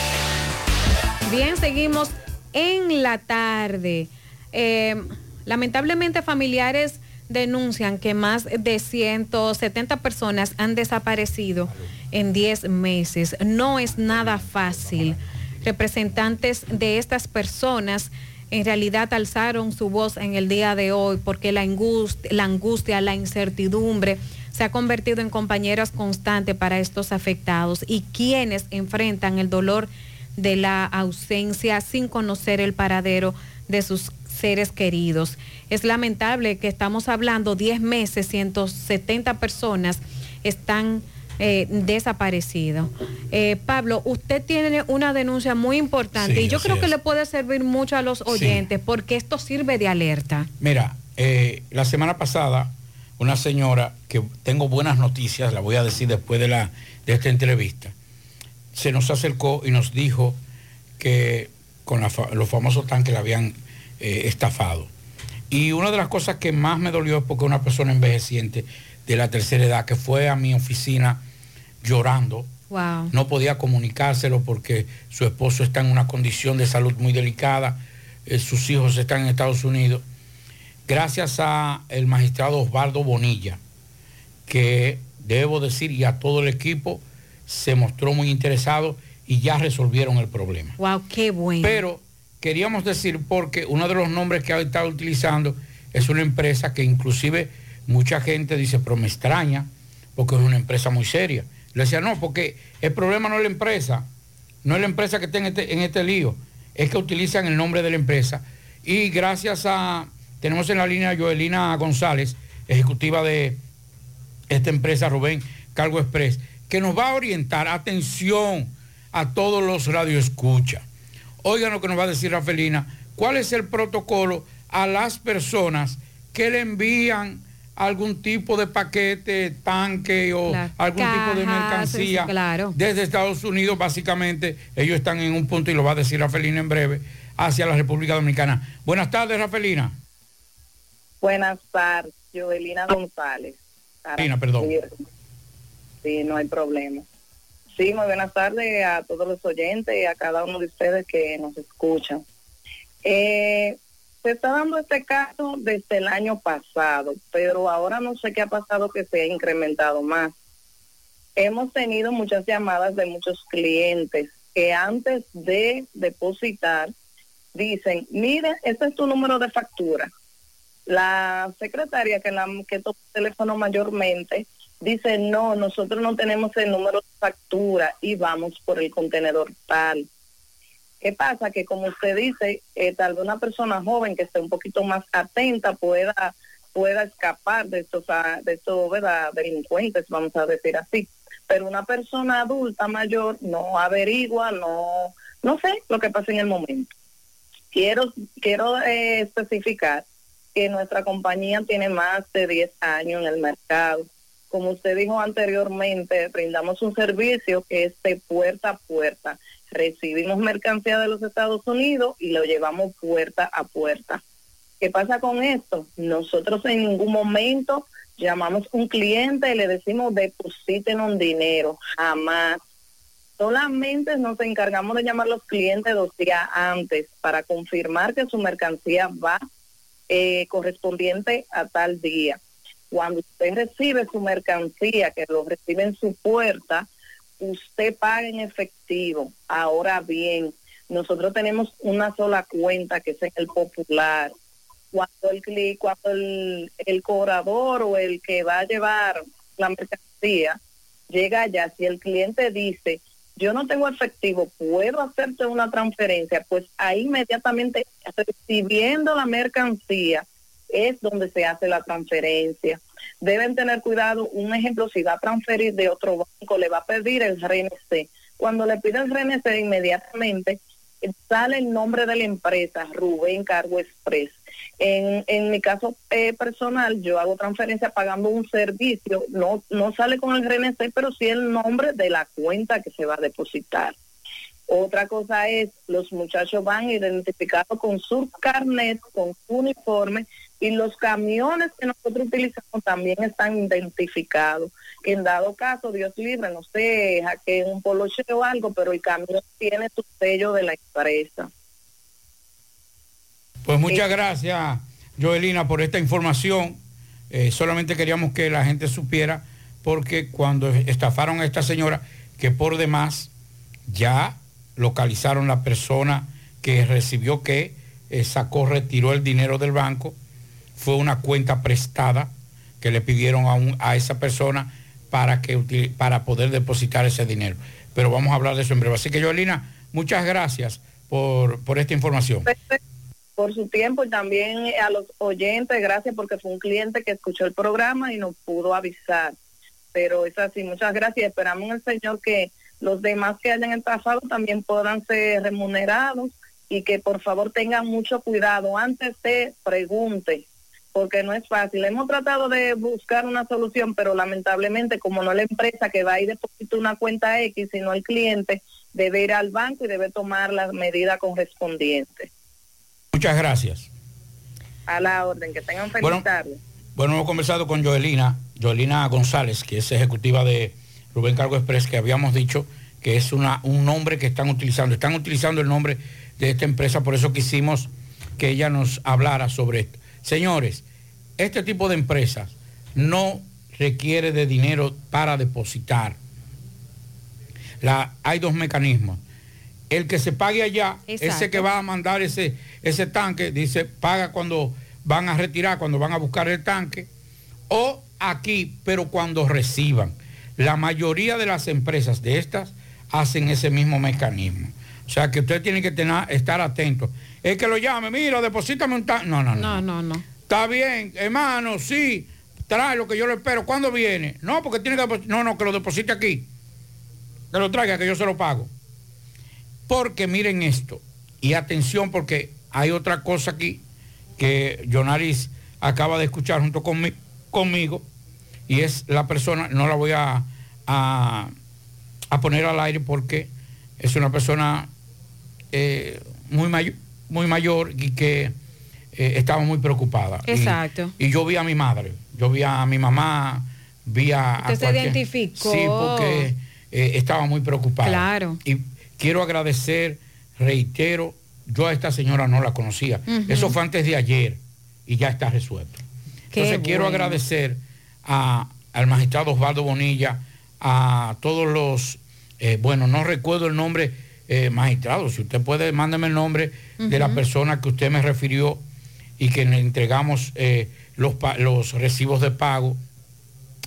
Bien, seguimos en la tarde. Eh, lamentablemente familiares denuncian que más de 170 personas han desaparecido en 10 meses. No es nada fácil. Representantes de estas personas en realidad alzaron su voz en el día de hoy porque la angustia, la, angustia, la incertidumbre se ha convertido en compañeras constantes para estos afectados y quienes enfrentan el dolor de la ausencia sin conocer el paradero de sus seres queridos. Es lamentable que estamos hablando 10 meses, 170 personas están eh, desaparecidos. Eh, Pablo, usted tiene una denuncia muy importante Sí, y yo creo que le puede servir mucho a los oyentes porque esto sirve de alerta. Mira, eh, la semana pasada, una señora que tengo buenas noticias, la voy a decir después de, la, de esta entrevista, se nos acercó y nos dijo que con la los famosos tanques la habían eh, estafado. Y una de las cosas que más me dolió es porque una persona envejeciente de la tercera edad que fue a mi oficina llorando, Wow. no podía comunicárselo porque su esposo está en una condición de salud muy delicada, eh, sus hijos están en Estados Unidos. Gracias a el magistrado Osvaldo Bonilla, que debo decir, y a todo el equipo, se mostró muy interesado y ya resolvieron el problema. Wow, qué bueno. Pero queríamos decir porque uno de los nombres que ha estado utilizando es una empresa que inclusive mucha gente dice, pero me extraña, porque es una empresa muy seria. Le decía, no, porque el problema no es la empresa, no es la empresa que está en este, en este lío, es que utilizan el nombre de la empresa. Y gracias a, tenemos en la línea a Joelina González, ejecutiva de esta empresa Rubén Cargo Express, que nos va a orientar, atención a todos los radioescuchas. Oigan lo que nos va a decir Rafelina, cuál es el protocolo a las personas que le envían algún tipo de paquete, tanque o algún tipo de mercancía claro. desde Estados Unidos, básicamente ellos están en un punto y lo va a decir Rafelina en breve, hacia la República Dominicana. Buenas tardes, Rafelina. Buenas tardes, Joelina González. Perdón. Sí, no hay problema. Sí, muy buenas tardes a todos los oyentes y a cada uno de ustedes que nos escuchan. Eh, se está dando este caso desde el año pasado, pero ahora no sé qué ha pasado que se ha incrementado más. Hemos tenido muchas llamadas de muchos clientes que antes de depositar dicen, mire, este es tu número de factura. La secretaria que, la, que toca el teléfono mayormente dice, no, nosotros no tenemos el número de factura y vamos por el contenedor tal. ¿Qué pasa? Que como usted dice, eh, tal vez una persona joven que esté un poquito más atenta pueda pueda escapar de estos, ah, de estos ¿verdad? delincuentes, vamos a decir así. Pero una persona adulta mayor no averigua, no, no sé lo que pasa en el momento. Quiero, quiero eh, especificar que nuestra compañía tiene más de 10 años en el mercado. Como usted dijo anteriormente, brindamos un servicio que es de puerta a puerta recibimos mercancía de los Estados Unidos y lo llevamos puerta a puerta. ¿Qué pasa con esto? Nosotros en ningún momento llamamos un cliente y le decimos depositen un dinero, jamás. Solamente nos encargamos de llamar a los clientes dos días antes para confirmar que su mercancía va eh, correspondiente a tal día. Cuando usted recibe su mercancía, que lo recibe en su puerta, usted paga en efectivo. Ahora bien, nosotros tenemos una sola cuenta que es el popular. Cuando el cuando el, el cobrador o el que va a llevar la mercancía llega allá, si el cliente dice, yo no tengo efectivo, puedo hacerte una transferencia, pues ahí inmediatamente recibiendo la mercancía es donde se hace la transferencia deben tener cuidado. Un ejemplo, si va a transferir de otro banco, le va a pedir el RNC. Cuando le pide el RNC, inmediatamente sale el nombre de la empresa, Rubén Cargo Express. En, en mi caso eh, personal, yo hago transferencia pagando un servicio, no, no sale con el RNC, pero sí el nombre de la cuenta que se va a depositar. Otra cosa es, los muchachos van identificados con su carnet, con su uniforme y los camiones que nosotros utilizamos también están identificados. Que en dado caso, Dios libre, no sé, que un poloche o algo, pero el camión tiene su sello de la empresa. Pues muchas gracias, Joelina, por esta información. Eh, solamente queríamos que la gente supiera, porque cuando estafaron a esta señora, que por demás ya localizaron la persona que recibió que eh, sacó, retiró el dinero del banco fue una cuenta prestada que le pidieron a, un, a esa persona para, que, para poder depositar ese dinero. Pero vamos a hablar de eso en breve. Así que, Joelina, muchas gracias por, por esta información. Por su tiempo y también a los oyentes, gracias porque fue un cliente que escuchó el programa y nos pudo avisar. Pero es así, muchas gracias. Esperamos en el Señor que los demás que hayan estafado también puedan ser remunerados y que por favor tengan mucho cuidado. Antes de pregunte, porque no es fácil. Hemos tratado de buscar una solución, pero lamentablemente como no es la empresa que va y deposita una cuenta X, sino el cliente, debe ir al banco y debe tomar la medida correspondiente. Muchas gracias. A la orden, que tengan feliz bueno, tarde. Bueno, hemos conversado con Joelina, Joelina González, que es ejecutiva de Rubén Cargo Express, que habíamos dicho que es una, un nombre que están utilizando. Están utilizando el nombre de esta empresa, por eso quisimos que ella nos hablara sobre esto. Señores, este tipo de empresas no requiere de dinero para depositar. La, hay dos mecanismos. El que se pague allá, ese que va a mandar ese, ese tanque, dice, paga cuando van a retirar, cuando van a buscar el tanque, o aquí, pero cuando reciban. La mayoría de las empresas de estas hacen ese mismo mecanismo. O sea que usted tiene que tener, estar atento. Es que lo llame, mira, deposítame un tanque. No, no, no. No, no, no. Está bien, hermano, sí, trae lo que yo le espero. ¿Cuándo viene? No, porque tiene que No, no, que lo deposite aquí. Que lo traiga, que yo se lo pago. Porque miren esto. Y atención, porque hay otra cosa aquí que Jonaris acaba de escuchar junto conmigo. Y es la persona, no la voy a, a, poner al aire porque es una persona eh, muy mayor muy mayor y que eh, estaba muy preocupada. Exacto. Y, yo vi a mi madre, yo vi a mi mamá vía... Usted se identificó. Sí, porque eh, estaba muy preocupado. Claro. Y quiero agradecer, reitero, yo a esta señora no la conocía. Eso fue antes de ayer y ya está resuelto. Qué Entonces quiero agradecer a- al magistrado Osvaldo Bonilla, a todos los, eh, bueno, no recuerdo el nombre, eh, magistrado, si usted puede, mándeme el nombre de la persona que usted me refirió y que le entregamos eh, los, los recibos de pago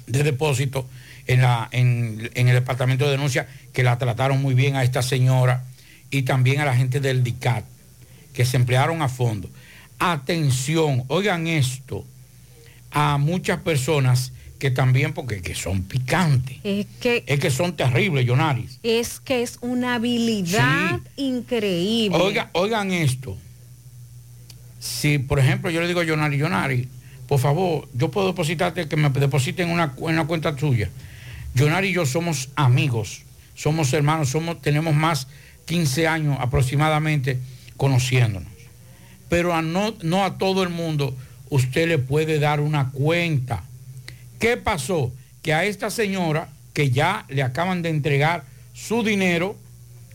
de depósito en, la, en, en el departamento de denuncia, que la trataron muy bien a esta señora y también a la gente del DICAT, que se emplearon a fondo. Atención, oigan esto, a muchas personas que también, porque que son picantes, Es que, es que son terribles, Yonaris. es que es una habilidad increíble. Oiga, oigan esto. Si, por ejemplo, yo le digo a Yonari, Yonari, por favor, yo puedo depositarte, que me depositen en una, una cuenta tuya. Yonari y yo somos amigos, somos hermanos, somos, tenemos más 15 años aproximadamente conociéndonos. Pero a no, no a todo el mundo usted le puede dar una cuenta. ¿Qué pasó? Que a esta señora, que ya le acaban de entregar su dinero,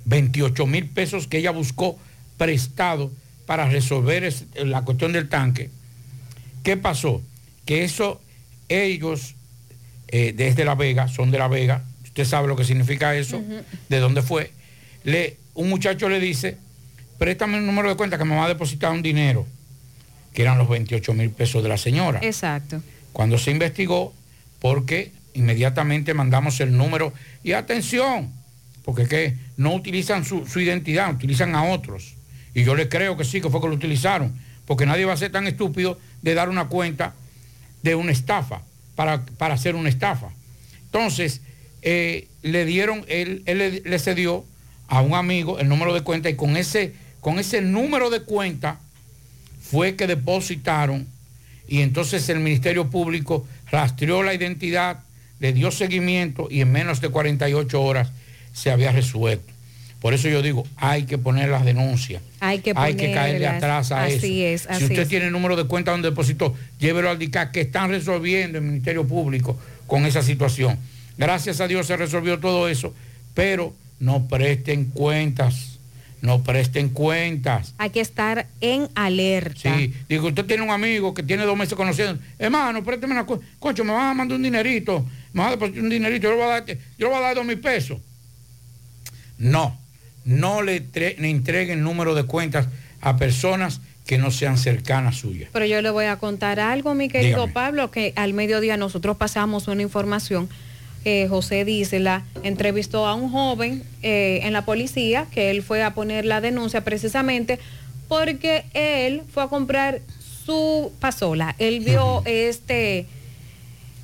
28 mil pesos que ella buscó prestado para resolver es- la cuestión del tanque. ¿Qué pasó? Que eso, ellos eh, desde La Vega, son de La Vega, usted sabe lo que significa eso, de dónde fue, le, un muchacho le dice, préstame el número de cuenta que me va a depositar un dinero, que eran los 28 mil pesos de la señora. Exacto. Cuando se investigó, porque inmediatamente mandamos el número y atención, porque que no utilizan su, identidad, utilizan a otros. Y yo le creo que sí, que fue que lo utilizaron, porque nadie va a ser tan estúpido de dar una cuenta de una estafa para, para hacer una estafa. Entonces, eh, le dieron, él, él le, le cedió a un amigo el número de cuenta y con ese, con ese número de cuenta fue que depositaron y entonces el Ministerio Público rastreó la identidad, le dio seguimiento y en menos de 48 horas se había resuelto. Por eso yo digo, hay que poner las denuncias. Hay que Hay que caerle atrás a Así eso. es, si usted es. tiene el número de cuenta donde depositó, llévelo al DICAT, que están resolviendo el Ministerio Público con esa situación. Gracias a Dios se resolvió todo eso, pero no presten cuentas, no presten cuentas. Hay que estar en alerta. Sí, digo, usted tiene un amigo que tiene dos meses conociendo, hermano, présteme una cuenta, concho, me van a mandar un dinerito, me van a depositar un dinerito, yo le voy a dar, yo le voy a dar dos mil pesos. No, no le, le entreguen número de cuentas a personas que no sean cercanas suyas. Pero yo le voy a contar algo, mi querido Dígame. Pablo, que al mediodía nosotros pasamos una información. Eh, José Dísela entrevistó a un joven eh, en la policía que él fue a poner la denuncia precisamente porque él fue a comprar su pasola. Él vio este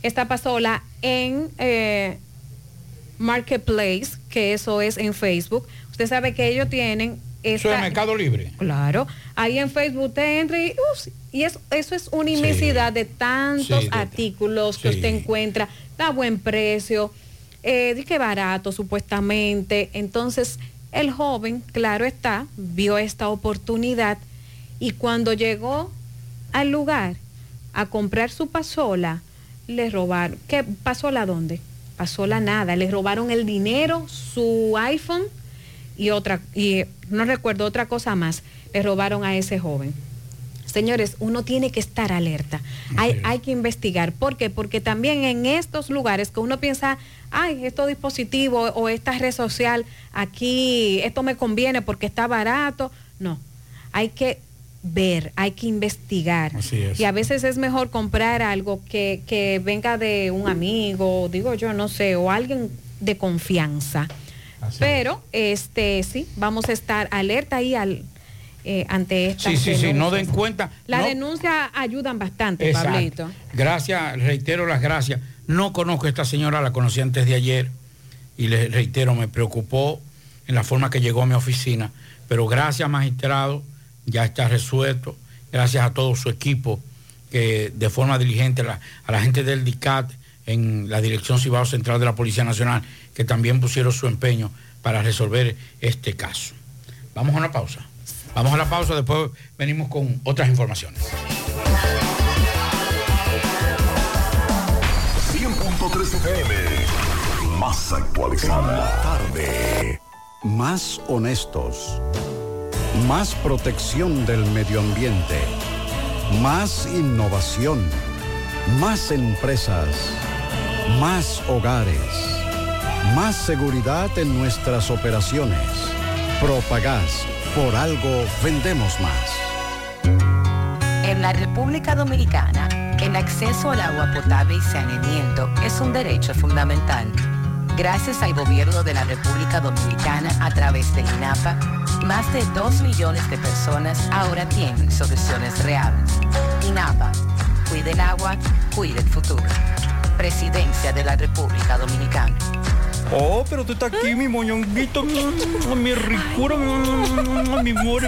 esta pasola en eh, Marketplace, que eso es en Facebook. Usted sabe que ellos tienen Eso es esta- Mercado Libre. Claro, ahí en Facebook usted entra y, y es- eso es una inmensidad de tantos Sí, de- artículos que sí. usted encuentra, da buen precio, eh, que barato supuestamente. Entonces, el joven, claro está, vio esta oportunidad y cuando llegó al lugar a comprar su pasola, le robaron. ¿Qué pasola dónde? Pasola nada, le robaron el dinero, su iPhone y otra, y no recuerdo otra cosa más, le robaron a ese joven. Señores, uno tiene que estar alerta. Hay, hay que investigar. ¿Por qué? Porque también en estos lugares que uno piensa, ay, estos dispositivos o esta red social, aquí, esto me conviene porque está barato. No, hay que ver, hay que investigar. Así es. Y a veces es mejor comprar algo que, que venga de un amigo, digo yo, no sé, o alguien de confianza. Pero, este, sí, vamos a estar alerta ahí al, eh, ante esta Sí, sí, sí, no den cuenta. Las no- denuncias ayudan bastante, Exacto. Pablito. Gracias, reitero las gracias. No conozco a esta señora, la conocí antes de ayer y le reitero, me preocupó en la forma que llegó a mi oficina, pero gracias, magistrado, ya está resuelto. Gracias a todo su equipo que de forma diligente, la- a la gente del DICAT en la Dirección Cibao Central de la Policía Nacional, que también pusieron su empeño para resolver este caso. Vamos a una pausa. Vamos a la pausa, después venimos con otras informaciones. La tarde. Más honestos. Más protección del medio ambiente. Más innovación. Más empresas. Más hogares. Más seguridad en nuestras operaciones. Propagás. Por algo vendemos más. En la República Dominicana, el acceso al agua potable y saneamiento es un derecho fundamental. Gracias al gobierno de la República Dominicana a través de INAPA, más de 2 millones de personas ahora tienen soluciones reales. INAPA, cuide el agua, cuide el futuro. Presidencia de la República Dominicana. Oh, pero tú estás aquí, mi moñonguito, mi ricura, mi amor.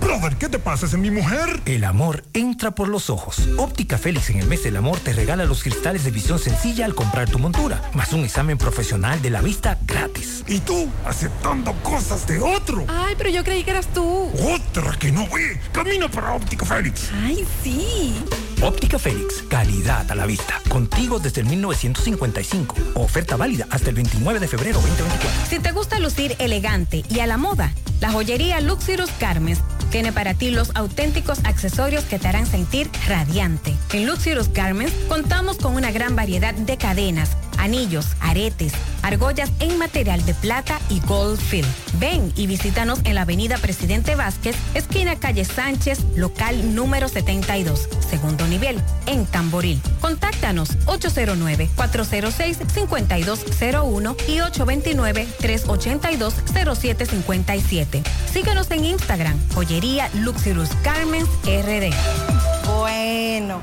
Brother, ¿qué te pasa? ¿Es mi mujer? El amor entra por los ojos. Óptica Félix en el mes del amor te regala los cristales de visión sencilla al comprar tu montura, más un examen profesional de la vista gratis. Y tú, aceptando cosas de otro. Ay, pero yo creí que eras tú. Otra que no ve. Camina para Óptica Félix. Ay, sí. Óptica Félix, calidad a la vista. Contigo desde el 1955. Oferta válida hasta el 29 de febrero 2024. Si te gusta lucir elegante y a la moda, la joyería Luxirus Carmes tiene para ti los auténticos accesorios que te harán sentir radiante. En Luxirus Garments contamos con una gran variedad de cadenas, anillos, aretes, argollas en material de plata y gold fill. Ven y visítanos en la avenida Presidente Vázquez, esquina calle Sánchez, local número 72, segundo nivel, en Tamboril. Contáctanos 809-406-5201 y 829-382-0757. Síguenos en Instagram, joyería Luxirus Garments RD. Bueno,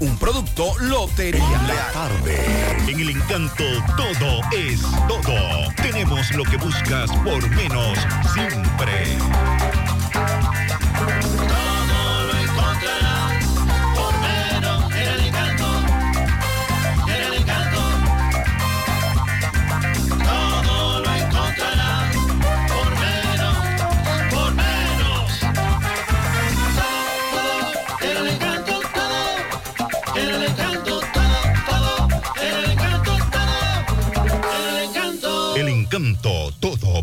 Un producto Lotería La tarde. En el encanto todo es todo. Tenemos lo que buscas por menos siempre. Encanto. Todo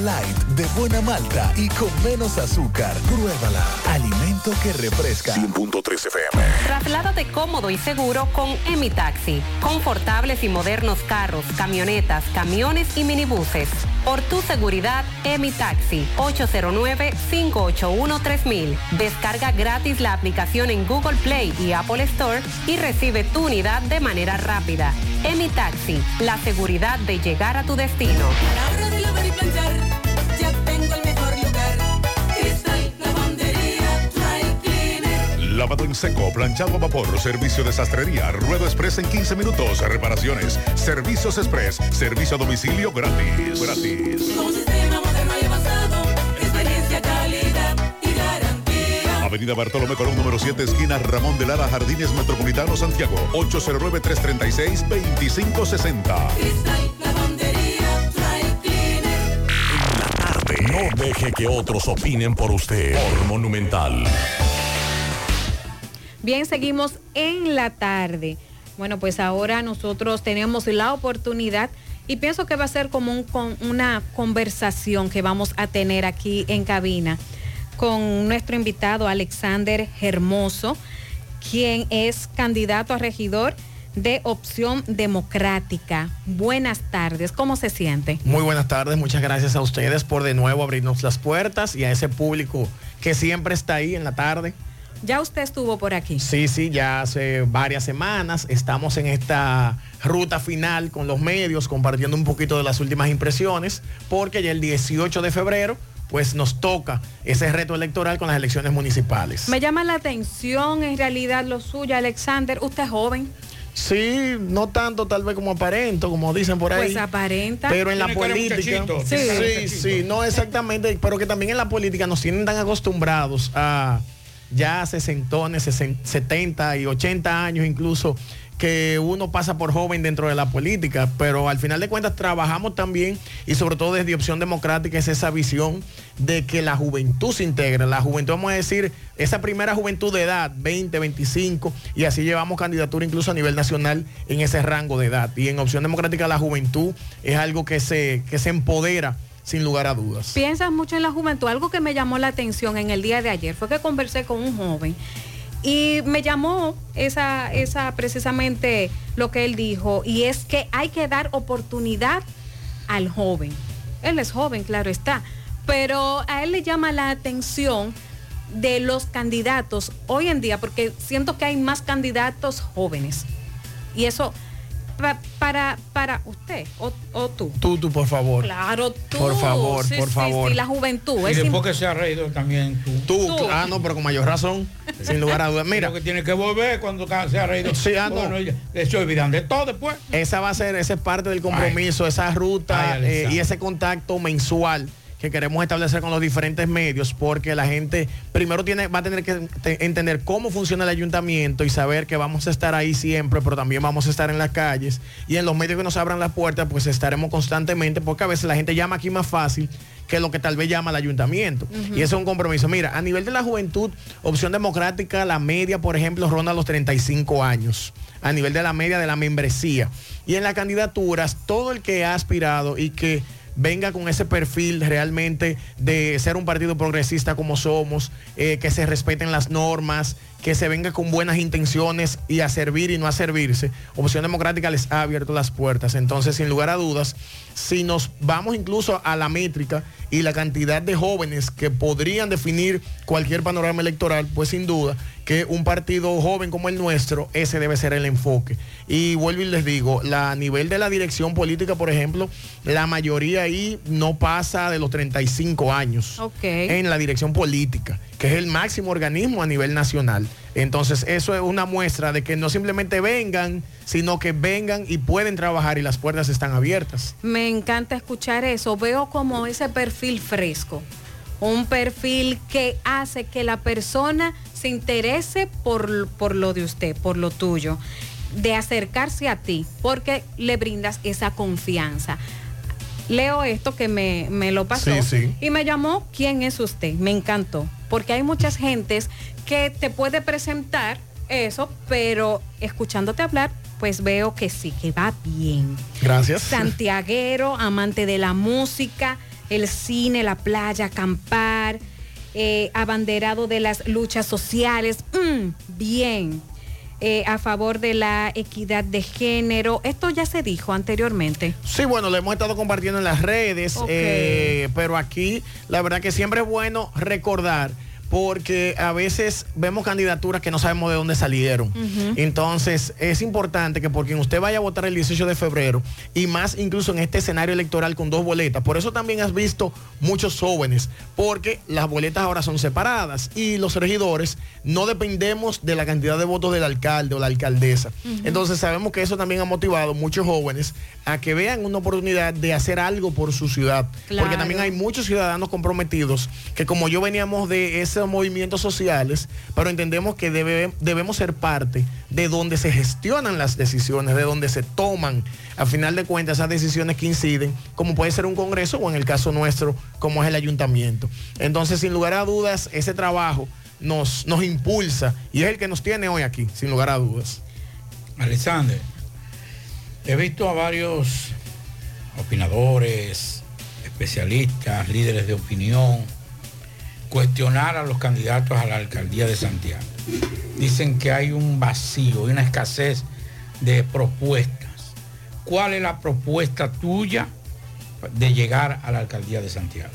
Light de buena malta y con menos azúcar. Pruébala. Alimento que refresca. 100.3 FM. Trasládate cómodo y seguro con Emi Taxi. Confortables y modernos carros, camionetas, camiones y minibuses. Por tu seguridad, Emi Taxi. 809-581-3000. Descarga gratis la aplicación en Google Play y Apple Store y recibe tu unidad de manera rápida. Emi Taxi. La seguridad de llegar a tu destino. Lavado en seco, planchado a vapor, servicio de sastrería, ruedo express en 15 minutos, reparaciones, servicios express, servicio a domicilio gratis. Gratis. Con sistema moderno y avanzado, experiencia, calidad y garantía. Avenida Bartolomé Colón, número 7, esquina Ramón de Lara, Jardines Metropolitano, Santiago. 809-336-2560. No deje que otros opinen por usted. Monumental. Bien, seguimos en la tarde. Bueno, pues ahora nosotros tenemos la oportunidad y pienso que va a ser como una conversación que vamos a tener aquí en cabina con nuestro invitado Alexander Hermoso, quien es candidato a regidor de Opción Democrática. Buenas tardes, ¿cómo se siente? Muy buenas tardes, muchas gracias a ustedes por de nuevo abrirnos las puertas y a ese público que siempre está ahí en la tarde. Ya usted estuvo por aquí. Sí, sí, ya hace varias semanas estamos en esta ruta final con los medios compartiendo un poquito de las últimas impresiones porque ya el 18 de febrero pues nos toca ese reto electoral con las elecciones municipales. Me llama la atención en realidad lo suyo, Alexander. Usted es joven. Sí, no tanto tal vez como aparento, como dicen por ahí. Pues aparenta. Pero en la política. Sí, sí, no exactamente, pero que también en la política nos tienen tan acostumbrados a ya sesentones, sesen- 70 y 80 años incluso que uno pasa por joven dentro de la política, pero al final de cuentas trabajamos también y sobre todo desde Opción Democrática es esa visión de que la juventud se integre, la juventud, vamos a decir, esa primera juventud de edad, 20, 25, y así llevamos candidatura incluso a nivel nacional en ese rango de edad. Y en Opción Democrática la juventud es algo que se, que se empodera sin lugar a dudas. Piensas mucho en la juventud. Algo que me llamó la atención en el día de ayer fue que conversé con un joven y me llamó esa, esa precisamente lo que él dijo y es que hay que dar oportunidad al joven. Él es joven, claro está, pero a él le llama la atención de los candidatos hoy en día porque siento que hay más candidatos jóvenes y eso pa- para para usted o, o tú. Tú, tú, por favor. Claro, tú. Por favor, Sí, por sí, favor. sí, la juventud. Y es después que se ha reído también tú. Tú, ah, no, pero con mayor razón, sin lugar a dudas. Mira. que tiene que volver cuando se ha reído. Sí, ah, no. Bueno, se olvidan de todo después. Esa va a ser, esa es parte del compromiso, esa ruta Ay, eh, y ese contacto mensual que queremos establecer con los diferentes medios, porque la gente primero tiene, va a tener que te- entender cómo funciona el ayuntamiento y saber que vamos a estar ahí siempre, pero también vamos a estar en las calles y en los medios que nos abran las puertas, pues estaremos constantemente, porque a veces la gente llama aquí más fácil que lo que tal vez llama al ayuntamiento. Y eso es un compromiso. Mira, a nivel de la juventud, opción democrática, la media, por ejemplo, ronda los 35 años. A nivel de la media de la membresía. Y en las candidaturas, todo el que ha aspirado y que venga con ese perfil realmente de ser un partido progresista como somos, eh, que se respeten las normas, que se venga con buenas intenciones y a servir y no a servirse, Opción Democrática les ha abierto las puertas. Entonces, sin lugar a dudas, si nos vamos incluso a la métrica y la cantidad de jóvenes que podrían definir cualquier panorama electoral, pues sin duda que un partido joven como el nuestro, ese debe ser el enfoque. Y vuelvo y les digo, la, a nivel de la dirección política, por ejemplo, la mayoría ahí no pasa de los 35 años en la dirección política, es el máximo organismo a nivel nacional. Entonces, eso es una muestra de que no simplemente vengan, sino que vengan y pueden trabajar y las puertas están abiertas. Me encanta escuchar eso. Veo como ese perfil fresco. Un perfil que hace que la persona se interese por, por lo de usted, por lo tuyo, de acercarse a ti, porque le brindas esa confianza. Leo esto que me, me lo pasó Sí, sí. y me llamó ¿Quién es usted? Me encantó, porque hay muchas gentes que te puede presentar eso, pero escuchándote hablar, pues veo que sí, que va bien Gracias. santiaguero, amante de la música, el cine, la playa, acampar, eh, abanderado de las luchas sociales, mm, bien, eh, a favor de la equidad de género. Esto ya se dijo anteriormente. Sí, bueno, lo hemos estado compartiendo en las redes, eh, pero aquí la verdad que siempre es bueno recordar, porque a veces vemos candidaturas que no sabemos de dónde salieron. Entonces, es importante que por quien usted vaya a votar el 18 de febrero, y más incluso en este escenario electoral con dos boletas, por eso también has visto muchos jóvenes, porque las boletas ahora son separadas y los regidores no dependemos de la cantidad de votos del alcalde o la alcaldesa. Entonces, sabemos que eso también ha motivado muchos jóvenes a que vean una oportunidad de hacer algo por su ciudad, porque también hay muchos ciudadanos comprometidos que como yo veníamos de esos movimientos sociales, pero entendemos que debe- debemos ser parte de donde se gestionan las decisiones, de donde se toman, a final de cuentas, esas decisiones que inciden, como puede ser un congreso o en el caso nuestro, como es el ayuntamiento. Entonces, sin lugar a dudas, ese trabajo nos, nos impulsa y es el que nos tiene hoy aquí, sin lugar a dudas. Alexander, he visto a varios opinadores, especialistas, líderes de opinión, cuestionar a los candidatos a la alcaldía de Santiago. Dicen que hay un vacío y una escasez de propuestas. ¿Cuál es la propuesta tuya de llegar a la alcaldía de Santiago?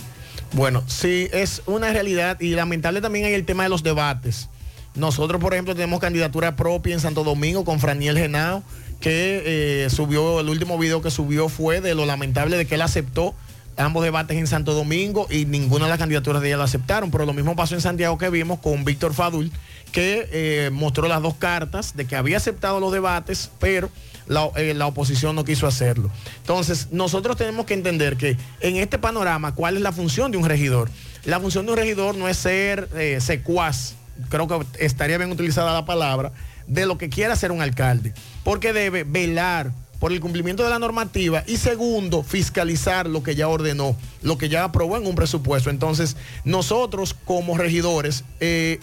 Bueno, sí, es una realidad y lamentable también hay el tema de los debates. Nosotros, por ejemplo, tenemos candidatura propia en Santo Domingo con Franiel Genao, que eh, subió, el último video que subió fue de lo lamentable de que él aceptó ambos debates en Santo Domingo y ninguna de las candidaturas de ella lo aceptaron. Pero lo mismo pasó en Santiago que vimos con Víctor Fadul, que eh, mostró las dos cartas de que había aceptado los debates, pero la, eh, la oposición no quiso hacerlo. Entonces, nosotros tenemos que entender que en este panorama, ¿cuál es la función de un regidor? La función de un regidor no es ser eh, secuaz, creo que estaría bien utilizada la palabra, de lo que quiera hacer un alcalde, porque debe velar por el cumplimiento de la normativa y segundo, fiscalizar lo que ya ordenó, lo que ya aprobó en un presupuesto. Entonces, nosotros como regidores, eh,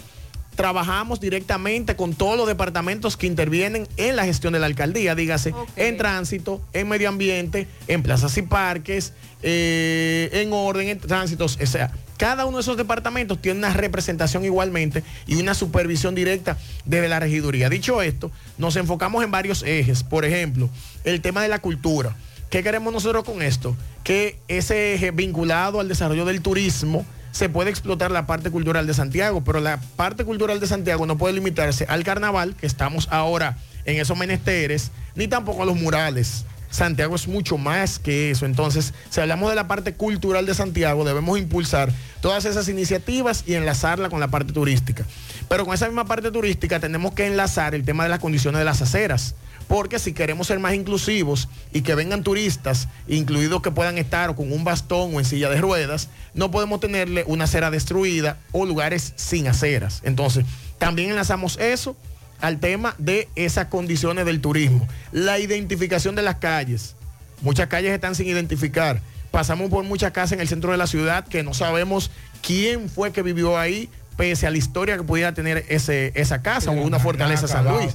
trabajamos directamente con todos los departamentos que intervienen en la gestión de la alcaldía, dígase, en tránsito, en medio ambiente, en plazas y parques, eh, en orden, en tránsitos, o sea, cada uno de esos departamentos tiene una representación igualmente y una supervisión directa desde la regiduría. Dicho esto, nos enfocamos en varios ejes. Por ejemplo, el tema de la cultura. ¿Qué queremos nosotros con esto? Que ese eje vinculado al desarrollo del turismo, se puede explotar la parte cultural de Santiago, pero la parte cultural de Santiago no puede limitarse al carnaval, que estamos ahora en esos menesteres, ni tampoco a los murales. Santiago es mucho más que eso. Entonces, si hablamos de la parte cultural de Santiago, debemos impulsar todas esas iniciativas y enlazarla con la parte turística. Pero con esa misma parte turística tenemos que enlazar el tema de las condiciones de las aceras. Porque si queremos ser más inclusivos y que vengan turistas, incluidos que puedan estar con un bastón o en silla de ruedas, no podemos tenerle una acera destruida o lugares sin aceras. Entonces, también enlazamos eso al tema de esas condiciones del turismo. La identificación de las calles. Muchas calles están sin identificar. Pasamos por muchas casas en el centro de la ciudad que no sabemos quién fue que vivió ahí, pese a la historia que pudiera tener ese, esa casa o una fortaleza San Luis.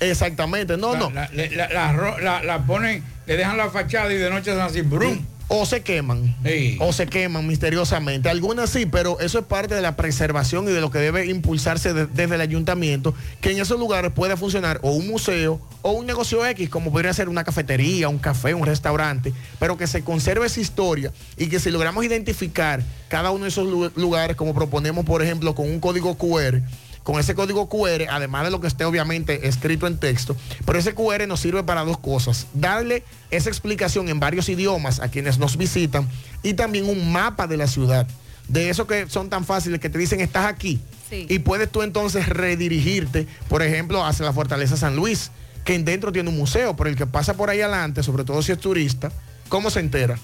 Exactamente, no, no. La, la- la- ponen, le dejan la fachada y de noche son así, brum. O se queman. O se queman misteriosamente. Algunas sí, pero eso es parte de la preservación y de lo que debe impulsarse de- desde el ayuntamiento, que en esos lugares pueda funcionar o un museo o un negocio X, como podría ser una cafetería, un café, un restaurante, pero que se conserve esa historia y que si logramos identificar cada uno de esos lu- lugares, como proponemos, por ejemplo, con un código QR, con ese código QR, además de lo que esté obviamente escrito en texto, pero ese QR nos sirve para dos cosas. Darle esa explicación en varios idiomas a quienes nos visitan y también un mapa de la ciudad. De eso que son tan fáciles que te dicen estás aquí. Y puedes tú entonces redirigirte, por ejemplo, hacia la Fortaleza San Luis, que dentro tiene un museo, pero el que pasa por ahí adelante, sobre todo si es turista, ¿cómo se entera?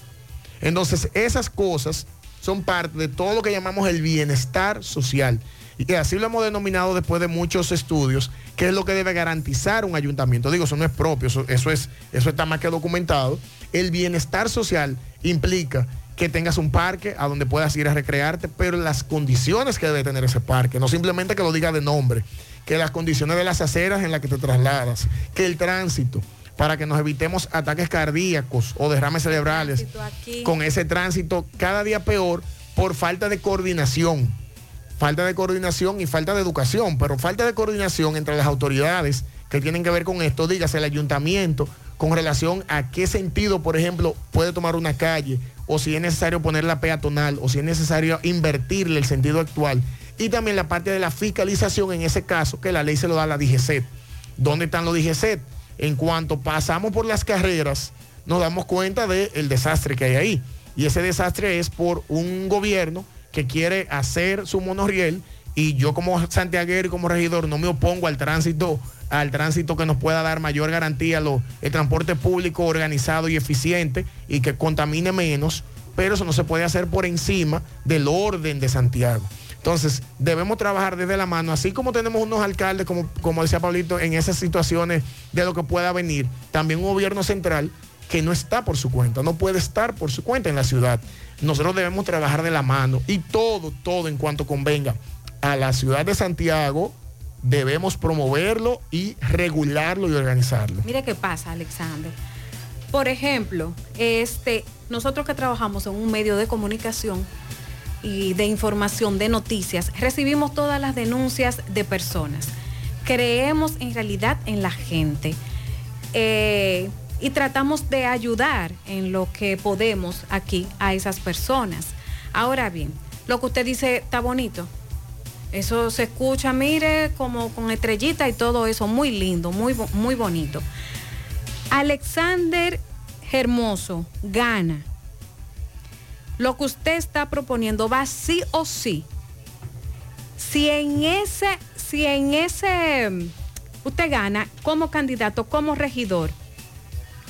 Entonces, esas cosas son parte de todo lo que llamamos el bienestar social. Y así lo hemos denominado después de muchos estudios, que es lo que debe garantizar un ayuntamiento. Digo, eso no es propio, eso, eso es, eso está más que documentado. El bienestar social implica que tengas un parque a donde puedas ir a recrearte, pero las condiciones que debe tener ese parque, no simplemente que lo diga de nombre, que las condiciones de las aceras en las que te trasladas, que el tránsito, para que nos evitemos ataques cardíacos o derrames cerebrales con ese tránsito cada día peor por falta de coordinación. Falta de coordinación y falta de educación, pero falta de coordinación entre las autoridades que tienen que ver con esto, dígase el ayuntamiento, con relación a qué sentido, por ejemplo, puede tomar una calle, o si es necesario ponerla peatonal, o si es necesario invertirle el sentido actual. y también la parte de la fiscalización en ese caso, que la ley se lo da a la DGCET. ¿Dónde están los DGCET? En cuanto pasamos por las carreras, nos damos cuenta del desastre que hay ahí. Y ese desastre es por un gobierno que quiere hacer su monorriel y yo como santiaguero y como regidor no me opongo al tránsito al tránsito que nos pueda dar mayor garantía lo- el transporte público organizado y eficiente y que contamine menos pero eso no se puede hacer por encima del orden de Santiago. Entonces debemos trabajar desde la mano así como tenemos unos alcaldes como, como decía Pablito en esas situaciones de lo que pueda venir también un gobierno central que no está por su cuenta, no puede estar por su cuenta en la ciudad. Nosotros debemos trabajar de la mano y todo, todo en cuanto convenga a la ciudad de Santiago, debemos promoverlo y regularlo y organizarlo. Mire qué pasa, Alexander. Por ejemplo, este, nosotros que trabajamos en un medio de comunicación y de información, de noticias, recibimos todas las denuncias de personas. Creemos en realidad en la gente eh, y tratamos de ayudar en lo que podemos aquí a esas personas. Ahora bien, lo que usted dice está bonito. Eso se escucha, mire, como con estrellita y todo eso, muy lindo, muy, muy bonito. Alexander Hermoso gana. Lo que usted está proponiendo va sí o sí. Si en ese, si en ese mm, usted gana como candidato, como regidor,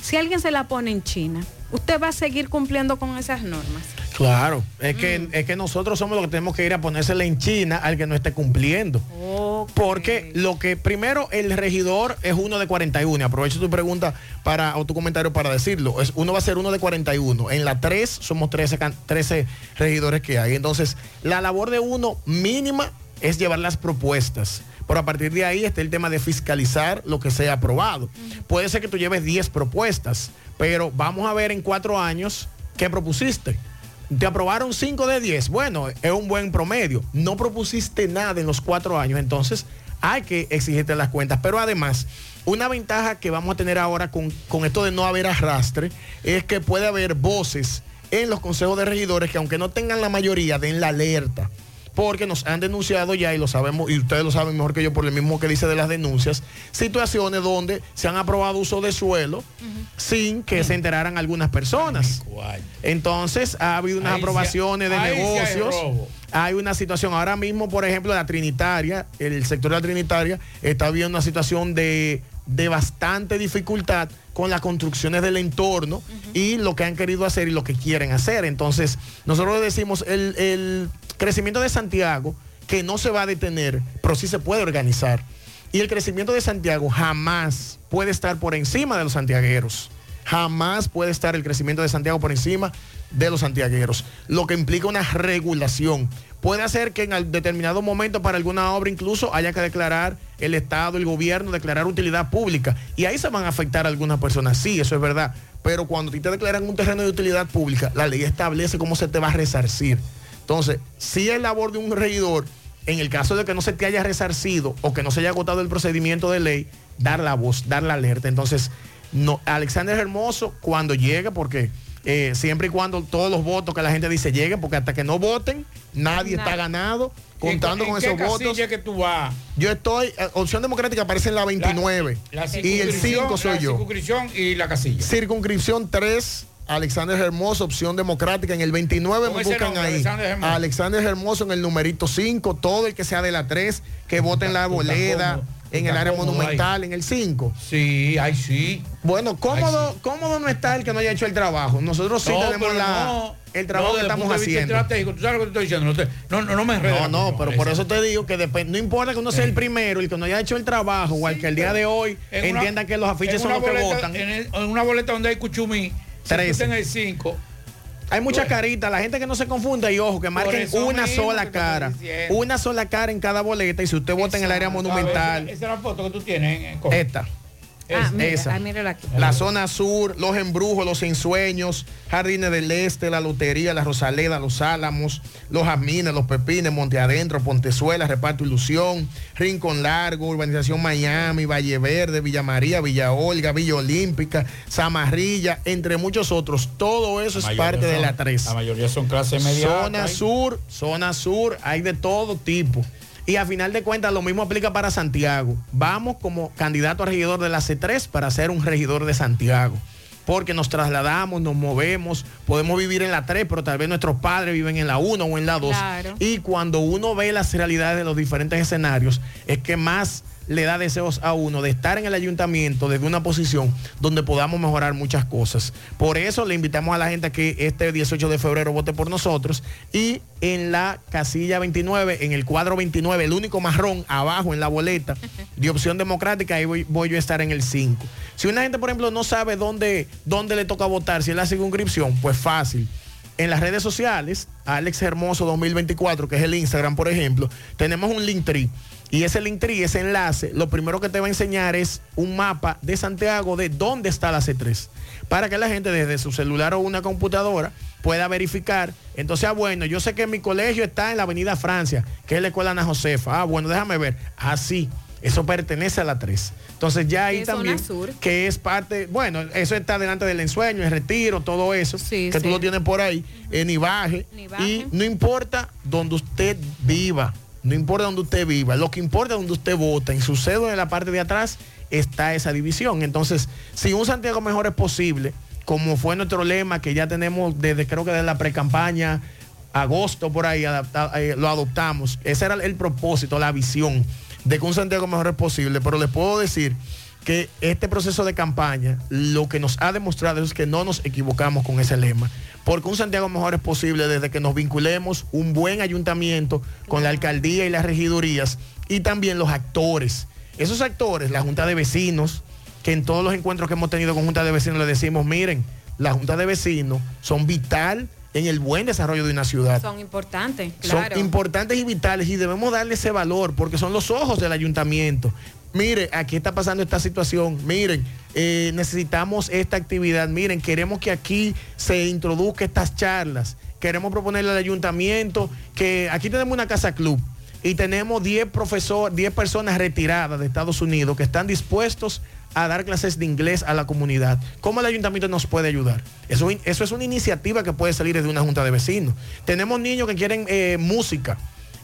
si alguien se la pone en China, usted va a seguir cumpliendo con esas normas. Claro, es que, es que nosotros somos los que tenemos que ir a ponérsela en China al que no esté cumpliendo. Porque lo que primero el regidor es uno de 41. y Aprovecho tu pregunta para, o tu comentario para decirlo. Es, uno va a ser uno de 41. En la 3 somos 13, can- 13 regidores que hay. Entonces, la labor de uno mínima es llevar las propuestas. Pero a partir de ahí está el tema de fiscalizar lo que sea aprobado. Puede ser que tú lleves 10 propuestas, pero vamos a ver en cuatro años qué propusiste. Te aprobaron 5 de 10. Bueno, es un buen promedio. No propusiste nada en los cuatro años, entonces hay que exigirte las cuentas. Pero además, una ventaja que vamos a tener ahora con, con esto de no haber arrastre es que puede haber voces en los consejos de regidores que aunque no tengan la mayoría, den la alerta porque nos han denunciado ya, y lo sabemos, y ustedes lo saben mejor que yo por lo mismo que dice de las denuncias, situaciones donde se han aprobado uso de suelo sin que se enteraran algunas personas. Entonces ha habido unas Ahí aprobaciones de hay negocios. robo. Hay una situación, ahora mismo, por ejemplo, la Trinitaria, el sector de la Trinitaria, está viendo una situación de, de bastante dificultad con las construcciones del entorno y lo que han querido hacer y lo que quieren hacer. Entonces, nosotros decimos, el, el crecimiento de Santiago, que no se va a detener, pero sí se puede organizar. Y el crecimiento de Santiago jamás puede estar por encima de los santiagueros. Jamás puede estar el crecimiento de Santiago por encima de los santiagueros, lo que implica una regulación. Puede hacer que en determinado momento para alguna obra incluso haya que declarar el Estado, el gobierno, declarar utilidad pública. Y ahí se van a afectar algunas personas, sí, eso es verdad. Pero cuando a ti te declaran un terreno de utilidad pública, la ley establece cómo se te va a resarcir. Entonces, si es labor de un regidor, en el caso de que no se te haya resarcido o que no se haya agotado el procedimiento de ley, dar la voz, dar la alerta. Entonces, no, Alexander Hermoso, cuando llegue, porque eh, siempre y cuando todos los votos que la gente dice lleguen, porque hasta que no voten, nadie está ganado, contando ¿En con esos votos. casilla que tú vas? Yo estoy, eh, Opción Democrática aparece en la 29 La y el 5 soy la yo. circunscripción y la casilla. Circunscripción 3, Alexander Hermoso, opción democrática. En el 29 Con me buscan nombre, ahí. Alexander Hermoso. Alexander Hermoso en el numerito 5. Todo el que sea de la 3, que vote en la boleda, en el área monumental, en el 5. Sí, ahí sí. Bueno, cómodo, cómodo no está el que no haya hecho el trabajo. Nosotros sí No, tenemos la, no. el trabajo No, que estamos haciendo. estratégico, tú sabes lo que te estoy diciendo. No, no, no, no me enredes. No, no, pero por eso te digo que después, no importa que uno sea el primero, el que no haya hecho el trabajo, o al que el día de hoy En una- entiendan que los afiches son los que boleta- votan. En, el- en una boleta donde hay cuchumí, si en el 5, Hay muchas caritas, la gente que no se confunda y ojo, que marquen una sola cara. Una sola cara en cada boleta y si usted vota en el área monumental. Esa es la foto que tú tienes. en- en- Esta. Ah, mira, esa. ah, aquí. La zona sur, los embrujos, los ensueños, Jardines del Este, la Lotería, la Rosaleda, los Álamos, los Jazmines, los Pepines, Monte Adentro, Pontezuela, Reparto Ilusión, Rincón Largo, Urbanización Miami, Valle Verde, Villa María, Villa Olga, Villa Olímpica, Zamarrilla, entre muchos otros. Todo eso es parte de la 3. La mayoría son clase media. Zona sur, zona sur, hay de todo tipo. Y a final de cuentas lo mismo aplica para Santiago. Vamos como candidato a regidor de la C3 para ser un regidor de Santiago. Porque nos trasladamos, nos movemos, podemos vivir en la 3, pero tal vez nuestros padres viven en la 1 o en la 2. Claro. Y cuando uno ve las realidades de los diferentes escenarios, es que más le da deseos a uno de estar en el ayuntamiento desde una posición donde podamos mejorar muchas cosas. Por eso le invitamos a la gente a que este 18 de febrero vote por nosotros y en la casilla 29, en el cuadro 29, el único marrón abajo en la boleta de opción democrática, ahí voy, voy yo a estar en el 5. Si una gente, por ejemplo, no sabe dónde, dónde le toca votar, si es la circunscripción, pues fácil en las redes sociales, Alex Hermoso 2024, que es el Instagram, por ejemplo, tenemos un link tree. Y ese link tree, ese enlace, lo primero que te va a enseñar es un mapa de Santiago de dónde está la C3. Para que la gente desde su celular o una computadora pueda verificar. Entonces, ah, bueno, yo sé que mi colegio está en la Avenida Francia, que es la Escuela Ana Josefa. Ah, bueno, déjame ver. Ah, sí, eso pertenece a la 3. Entonces ya ahí ¿Qué zona también, sur? que es parte, bueno, eso está delante del ensueño, el retiro, todo eso, que tú sí. lo tienes por ahí, en Ibaje, y no importa donde usted viva, no importa donde usted viva, lo que importa es donde usted vota, en su cédula en la parte de atrás está esa división. Entonces, si un Santiago mejor es posible, como fue nuestro lema que ya tenemos desde creo que desde la pre-campaña, agosto por ahí, eh, lo adoptamos. Ese era el propósito, la visión de que un Santiago mejor es posible. Pero les puedo decir que este proceso de campaña lo que nos ha demostrado es que no nos equivocamos con ese lema. Porque un Santiago mejor es posible desde que nos vinculemos un buen ayuntamiento con la alcaldía y las regidurías y también los actores. Esos actores, la Junta de Vecinos, que en todos los encuentros que hemos tenido con Junta de Vecinos le decimos, miren, la Junta de Vecinos son vital en el buen desarrollo de una ciudad Son importantes, claro. son importantes y vitales y debemos darle ese valor porque son los ojos del ayuntamiento. Mire, aquí está pasando esta situación. Miren, eh, necesitamos esta actividad. Miren, queremos que aquí se introduzca estas charlas. Queremos proponerle al ayuntamiento que aquí tenemos una casa club y tenemos 10 profesores, 10 personas retiradas de Estados Unidos que están dispuestos a dar clases de inglés a la comunidad. ¿Cómo el ayuntamiento nos puede ayudar? Eso, eso es una iniciativa que puede salir desde una junta de vecinos. Tenemos niños que quieren eh, música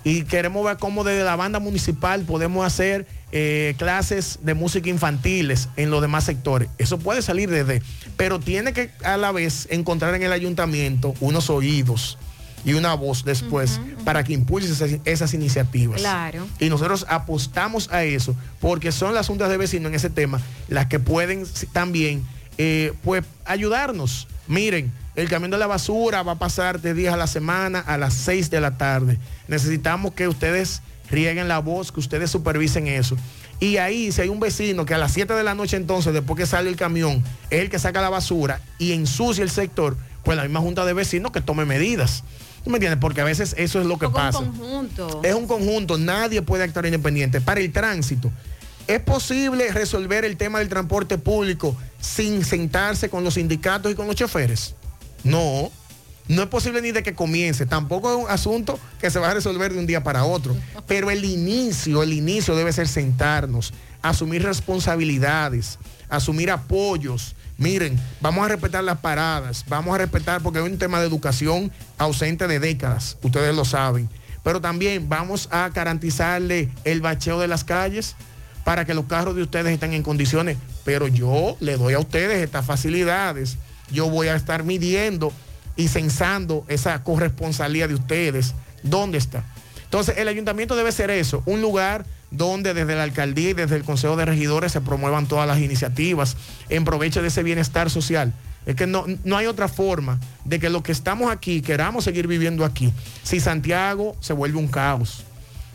y queremos ver cómo desde la banda municipal podemos hacer eh, clases de música infantiles en los demás sectores. Eso puede salir desde, pero tiene que a la vez encontrar en el ayuntamiento unos oídos y una voz después para que impulse esas, esas iniciativas. Claro. Y nosotros apostamos a eso porque son las juntas de vecinos en ese tema las que pueden también eh, pues ayudarnos. Miren, el camión de la basura va a pasar de días a la semana a las 6 de la tarde. Necesitamos que ustedes rieguen la voz, que ustedes supervisen eso. Y ahí, si hay un vecino que a las 7 de la noche entonces, después que sale el camión, es el que saca la basura y ensucia el sector, pues la misma junta de vecinos que tome medidas. ¿Tú me entiendes? Porque a veces eso es lo que Un pasa. conjunto. Es un conjunto, nadie puede actuar independiente. Para el tránsito, ¿es posible resolver el tema del transporte público sin sentarse con los sindicatos y con los choferes? No, no es posible ni de que comience. Tampoco es un asunto que se va a resolver de un día para otro. Pero el inicio, el inicio debe ser sentarnos, asumir responsabilidades, asumir apoyos. Miren, vamos a respetar las paradas, vamos a respetar porque hay un tema de educación ausente de décadas, ustedes lo saben. Pero también vamos a garantizarle el bacheo de las calles para que los carros de ustedes estén en condiciones. Pero yo le doy a ustedes estas facilidades. Yo voy a estar midiendo y censando esa corresponsabilidad de ustedes. ¿Dónde está? Entonces, el ayuntamiento debe ser eso, un lugar donde desde la alcaldía y desde el Consejo de Regidores se promuevan todas las iniciativas en provecho de ese bienestar social. Es que no, no hay otra forma de que lo que estamos aquí queramos seguir viviendo aquí. Si Santiago se vuelve un caos,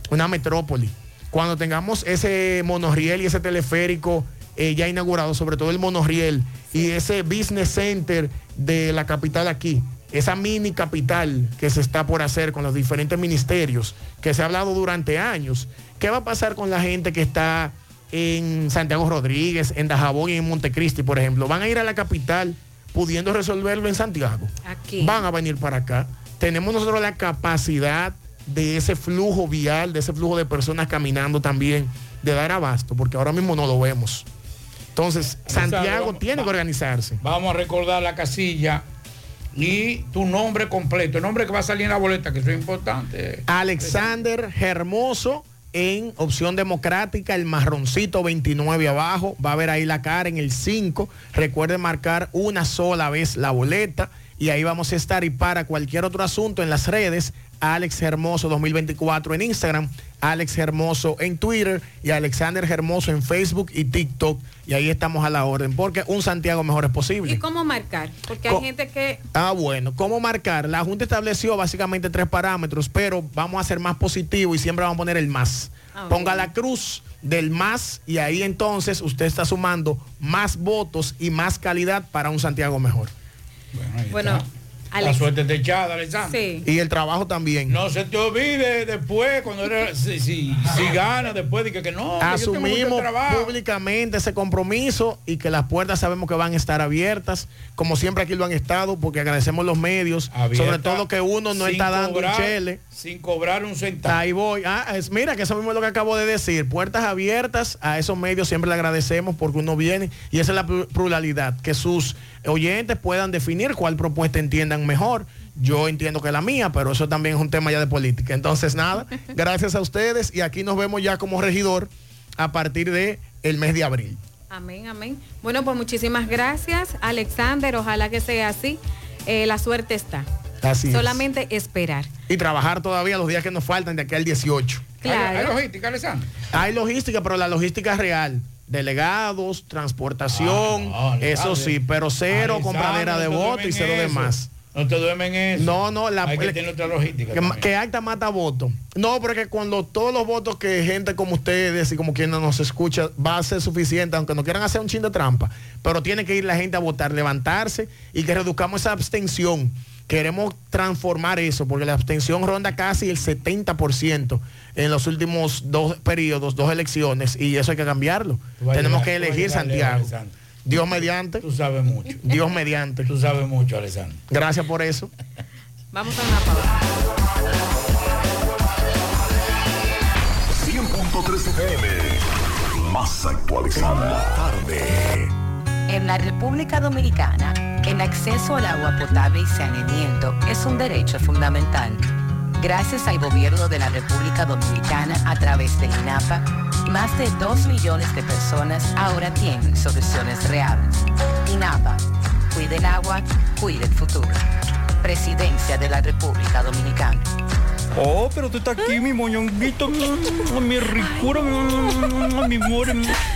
una metrópoli, cuando tengamos ese monorriel y ese teleférico eh, ya inaugurado, sobre todo el monorriel y ese business center de la capital aquí, esa mini capital que se está por hacer con los diferentes ministerios, que se ha hablado durante años, ¿qué va a pasar con la gente que está en Santiago Rodríguez, en Dajabón y en Montecristi, por ejemplo, van a ir a la capital pudiendo resolverlo en Santiago. Aquí. Van a venir para acá. Tenemos nosotros la capacidad de ese flujo vial, de ese flujo de personas caminando también, de dar abasto, porque ahora mismo no lo vemos. Entonces, Santiago tiene que organizarse. Vamos a recordar la casilla y tu nombre completo, el nombre que va a salir en la boleta, que eso es importante. Alexander Hermoso en opción democrática, el marroncito 29 abajo, va a ver ahí la cara en el 5. Recuerde marcar una sola vez la boleta y ahí vamos a estar. Y para cualquier otro asunto en las redes, Alex Hermoso 2024 en Instagram, Alex Hermoso en Twitter y Alexander Hermoso en Facebook y TikTok. Y ahí estamos a la orden, porque un Santiago mejor es posible. ¿Y cómo marcar? Porque hay Co- gente que Ah, bueno, ¿cómo marcar? La Junta estableció básicamente tres parámetros, pero vamos a ser más positivo y siempre vamos a poner el más. Ah. Ponga la cruz del más y ahí entonces usted está sumando más votos y más calidad para un Santiago mejor. Bueno, Alex. suerte te echada, Alexander. Sí. Y el trabajo también. No se te olvide después, cuando eres, si, si, si gana después, de que, que no, que yo tengo mucho Asumimos trabajo. públicamente ese compromiso y que las puertas sabemos que van a estar abiertas, como siempre aquí lo han estado, porque agradecemos los medios, Abierta, sobre todo que uno no está dando cobrar- un chele. Sin cobrar un centavo. Ahí voy. Ah, es, mira, que eso mismo es lo que acabo de decir. Puertas abiertas a esos medios siempre le agradecemos porque uno viene y esa es la plu- pluralidad, que sus oyentes puedan definir cuál propuesta entiendan mejor. Yo entiendo que la mía, pero eso también es un tema ya de política. Entonces, nada, gracias a ustedes y aquí nos vemos ya como regidor a partir de el mes de abril. Amén, amén. Bueno, pues muchísimas gracias, Alexander. Ojalá que sea así. Eh, la suerte está. Así es. Solamente esperar. Y trabajar todavía los días que nos faltan de aquí al 18. Claro. Hay, hay logística, Alexander. Hay logística, pero la logística es real. Delegados, transportación, Ah, no, eso sí, pero cero Alexander, compradera de votos y cero eso. demás. No te duermen eso. No, no, la Hay que tener otra logística. que, acta mata voto. No, porque cuando todos los votos que gente como ustedes y como quien no nos escucha va a ser suficiente, aunque no quieran hacer un chin de trampa, pero tiene que ir la gente a votar, levantarse y que reduzcamos esa abstención. Queremos transformar eso, porque la abstención ronda casi el 70% en los últimos dos periodos, dos elecciones, y eso hay que cambiarlo. Tenemos llegar- que elegir Santiago. Alexander. Dios mediante. Tú sabes mucho. Dios mediante. Tú sabes mucho, Alexander. Gracias por eso. Vamos a una pausa. 100.3 FM. Más actualizada. Tarde. En la República Dominicana, el acceso al agua potable y saneamiento es un derecho fundamental. Gracias al gobierno de la República Dominicana a través del INAPA, más de 2 millones de personas ahora tienen soluciones reales. INAPA, cuide el agua, cuide el futuro. Presidencia de la República Dominicana. Oh, pero tú estás aquí, mi moñonguito, mm, mi ricura, mm, mi amor.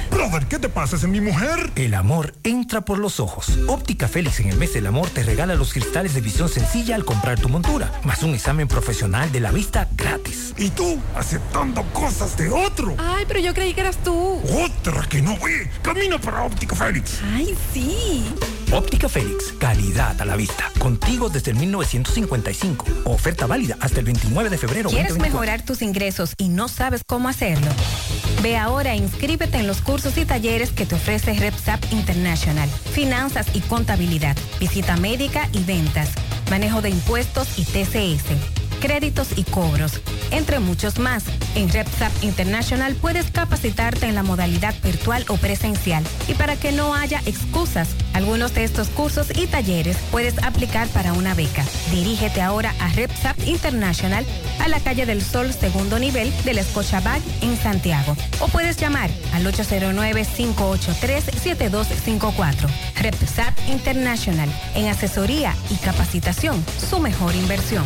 Brother, ¿qué te pasa? ¿Es mi mujer? El amor entra por los ojos. Óptica Félix en el mes del amor te regala los cristales de visión sencilla al comprar tu montura, más un examen profesional de la vista gratis. Y tú, aceptando cosas de otro. Ay, pero yo creí que eras tú. Otra que no ve. Camina para Óptica Félix. Ay, sí. Óptica Félix, calidad a la vista. Contigo desde el 1955. Oferta válida hasta el 29 de febrero. ¿Quieres 2024. mejorar tus ingresos y no sabes cómo hacerlo? Ve ahora e inscríbete en los cursos y talleres que te ofrece RepSap International. Finanzas y contabilidad, visita médica y ventas, manejo de impuestos y TCS, créditos y cobros, entre muchos más. En RepSap International puedes capacitarte en la modalidad virtual o presencial. Y para que no haya excusas, algunos de estos cursos y talleres puedes aplicar para una beca. Dirígete ahora a RepSap International a la calle del Sol, segundo nivel del Scotiabank en Santiago. O puedes llamar al 809-583-7254. RepSap International, en asesoría y capacitación, su mejor inversión.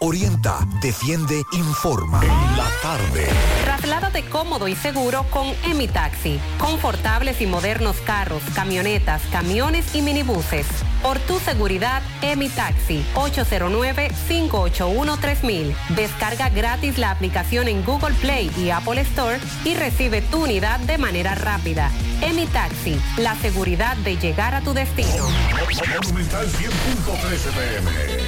Orienta, defiende, informa. La tarde. Trasládate cómodo y seguro con Emi Taxi. Confortables y modernos carros, camionetas, camiones y minibuses. Por tu seguridad, Emi Taxi. 809-581-3000. Descarga gratis la aplicación en Google Play y Apple Store y recibe tu unidad de manera rápida. Emi Taxi. La seguridad de llegar a tu destino. Monumental 100.13 pm.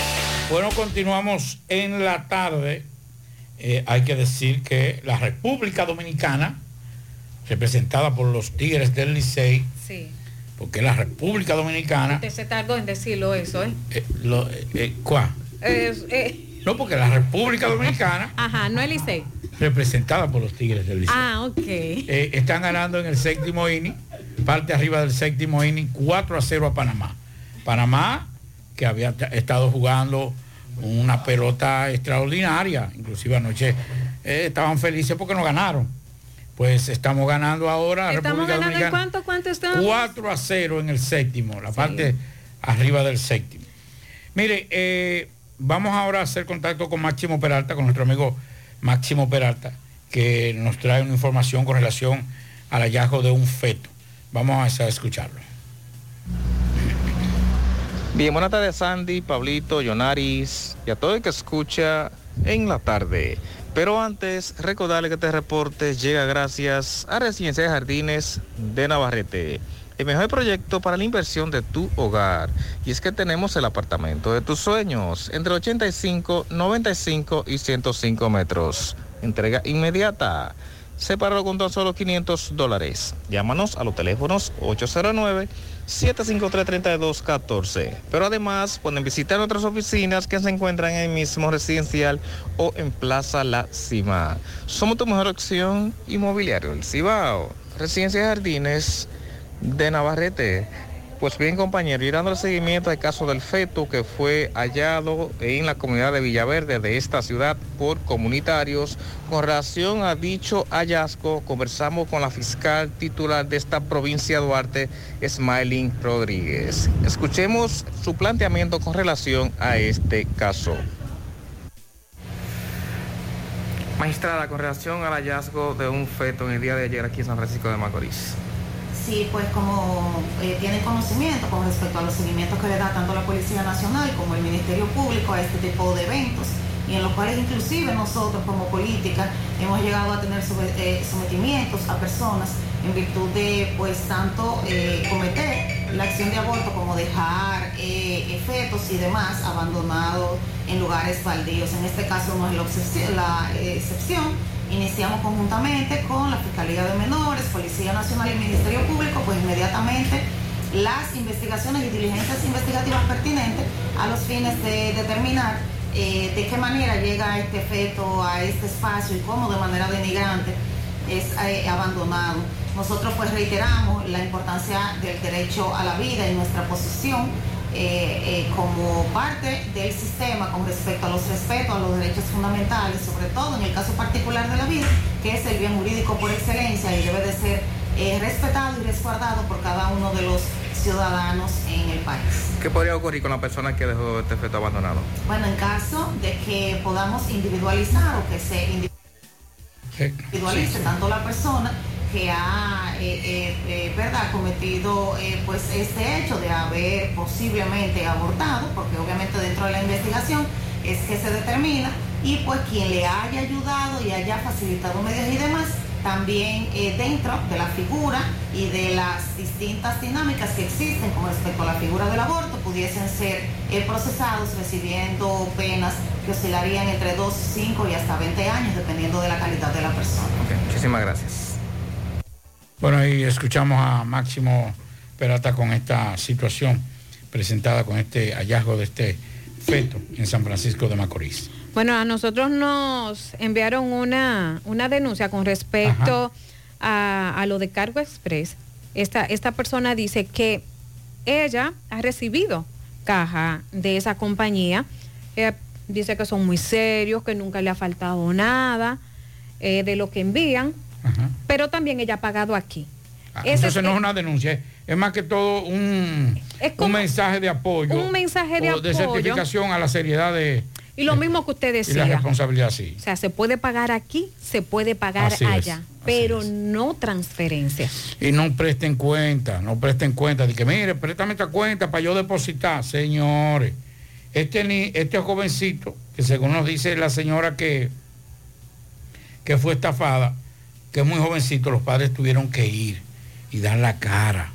Bueno, continuamos en la tarde. Eh, hay que decir que la República Dominicana, representada por los Tigres del Licey, Sí. porque la República Dominicana, Usted se tardó en decirlo eso, ¿eh? eh, lo- eh, eh, ¿cuál? No, porque la República Dominicana, Ajá, no el Licey. representada por los Tigres del Licey, Ah, ok. están ganando en el séptimo inning, parte arriba del séptimo inning, 4 a 0 a Panamá. Panamá, que había estado jugando una pelota extraordinaria, inclusive anoche eh, estaban felices porque no ganaron. Pues estamos ganando ahora. Estamos República ganando Dominicana, cuánto, cuánto estamos? 4 a 0 en el séptimo, la parte arriba del séptimo. Mire, eh, vamos ahora a hacer contacto con Máximo Peralta, con nuestro amigo Máximo Peralta, que nos trae una información con relación al hallazgo de un feto. Vamos a escucharlo. Bien, buenas tardes Sandy, Pablito, Yonaris y a todo el que escucha en la tarde. Pero antes, recordarle que este reporte llega gracias a Residencia de Jardines de Navarrete. El mejor proyecto para la inversión de tu hogar. Y es que tenemos el apartamento de tus sueños, entre 85, 95 y 105 metros. Entrega inmediata. Sepáralo con tan solo 500 dólares. Llámanos a los teléfonos 809-753-3214. Pero además pueden visitar nuestras oficinas que se encuentran en el mismo residencial o en Plaza La Cima. Somos tu mejor opción inmobiliario, el Cibao. Residencia de Jardines de Navarrete. Pues bien, compañero, y dando el seguimiento al caso del feto que fue hallado en la comunidad de Villaverde de esta ciudad por comunitarios, con relación a dicho hallazgo, conversamos con la fiscal titular de esta provincia Duarte, Smiling Rodríguez. Escuchemos su planteamiento con relación a este caso. Magistrada, con relación al hallazgo de un feto en el día de ayer aquí en San Francisco de Macorís. Sí, pues como eh, tienen conocimiento con respecto a los seguimientos que le da tanto la Policía Nacional como el Ministerio Público a este tipo de eventos y en los cuales inclusive nosotros como política hemos llegado a tener eh, sometimientos a personas en virtud de pues tanto eh, cometer la acción de aborto, como dejar eh, fetos y demás abandonados en lugares baldíos. En este caso no es la, la, eh, excepción. Iniciamos conjuntamente con la Fiscalía de Menores, Policía Nacional y Ministerio Público, pues inmediatamente las investigaciones y diligencias investigativas pertinentes a los fines de determinar eh, de qué manera llega este feto a este espacio y cómo de manera denigrante es eh, abandonado. Nosotros pues reiteramos la importancia del derecho a la vida y nuestra posición eh, eh, como parte del sistema con respecto a los respetos a los derechos fundamentales, sobre todo en el caso particular de la vida, que es el bien jurídico por excelencia y debe de ser eh, respetado y resguardado por cada uno de los ciudadanos en el país. ¿Qué podría ocurrir con la persona que dejó este feto abandonado? Bueno, en caso de que podamos individualizar o que se individualice tanto la persona que ha eh, eh, eh, verdad cometido eh, pues este hecho de haber posiblemente abortado porque obviamente dentro de la investigación es que se determina y pues quien le haya ayudado y haya facilitado medios y demás también dentro de la figura y de las distintas dinámicas que existen con respecto a la figura del aborto pudiesen ser eh, procesados recibiendo penas que oscilarían entre 2, 5 y hasta 20 años dependiendo de la calidad de la persona. Muchísimas gracias. Bueno, ahí escuchamos a Máximo Perata con esta situación presentada con este hallazgo de este feto en San Francisco de Macorís. Bueno, a nosotros nos enviaron una, una denuncia con respecto a, a lo de Cargo Express. Esta, esta persona dice que ella ha recibido caja de esa compañía. Ella dice que son muy serios, que nunca le ha faltado nada eh, de lo que envían, pero también ella ha pagado aquí. Ah, Ese Entonces es- no es una denuncia, es- más que todo un, un mensaje de apoyo. un mensaje de o de apoyo. certificación a la seriedad de, Y lo mismo que usted y la decía. responsabilidad, sí. O sea, se puede pagar aquí, se puede pagar Así es, allá, pero no transferencia. Y no presten cuenta, no presten cuenta. De que, mire, préstame esta cuenta para yo depositar. Señores, este, ni, este jovencito, que según nos dice la señora que, que fue estafada, que muy jovencito, los padres tuvieron que ir y dar la cara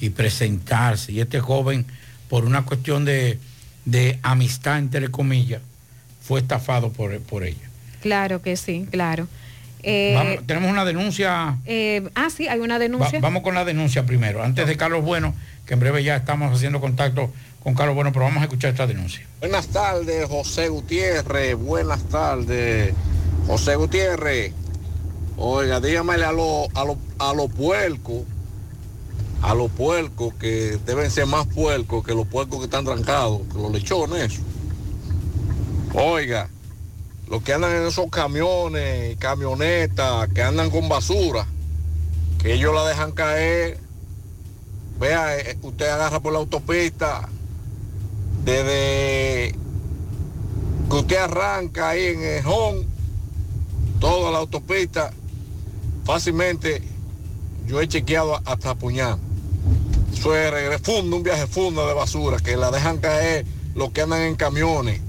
y presentarse. Y este joven, por una cuestión de, de amistad, entre comillas, fue estafado por, por ella. Claro que sí, claro. Eh, Vamos, tenemos una denuncia. eh, ah, sí, hay una Va- denuncia. vamos con la denuncia primero, antes de Carlos Bueno, que en breve ya estamos haciendo contacto con Carlos Bueno, pero vamos a escuchar esta denuncia. Buenas tardes, José Gutiérrez. Buenas tardes, José Gutiérrez. Oiga, dígamele a los a lo, a los puercos, a los puercos que deben ser más puercos que los puercos que están trancados, que los lechones. Oiga, los que andan en esos camiones, camionetas, que andan con basura, que ellos la dejan caer. Vea, eh, usted agarra por la autopista, desde que usted arranca ahí en el home, toda la autopista, fácilmente yo he chequeado hasta Puñal. Eso es un viaje funda de basura, que la dejan caer los que andan en camiones,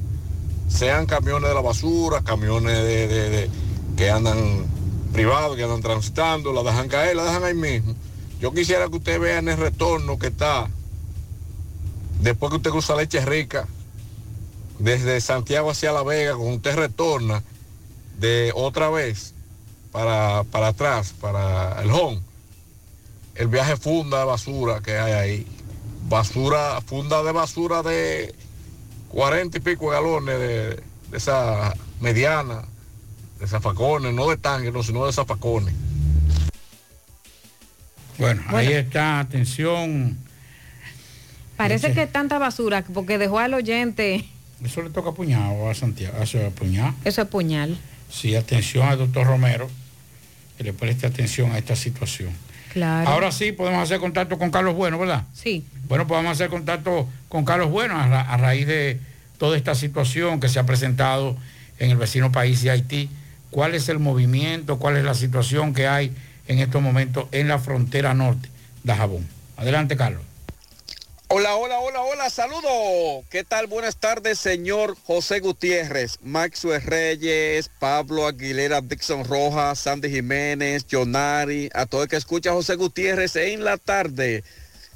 sean camiones de la basura, camiones de, que andan privados, que andan transitando, la dejan caer, la dejan ahí mismo. Yo quisiera que usted vea en el retorno que está después que usted cruza Leche Rica, desde Santiago hacia La Vega, cuando usted retorna de otra vez para, para atrás, para el home, el viaje funda de basura que hay ahí. Basura, funda de basura de 40 y pico de galones de, de esa mediana, de zafacones, no de tanque, no, sino de zafacones. Bueno, ahí está, atención. Parece que tanta basura, porque dejó al oyente, Eso le toca a Puñal o a Santiago, a su- a Puñal. eso es puñal. Sí, atención al doctor Romero, que le preste atención a esta situación. Claro. Ahora sí podemos hacer contacto con Carlos Bueno, ¿verdad? Sí. Bueno, a hacer contacto con Carlos Bueno a, ra- a raíz de toda esta situación que se ha presentado en el vecino país de Haití. ¿Cuál es el movimiento? ¿Cuál es la situación que hay en estos momentos en la frontera norte de Jabón? Adelante, Carlos. Hola, hola, hola, hola, saludos. ¿Qué tal? Buenas tardes, señor José Gutiérrez, Maxwell Reyes, Pablo Aguilera, Dixon Rojas, Sandy Jiménez, Jonari, a todo el que escucha José Gutiérrez en la tarde.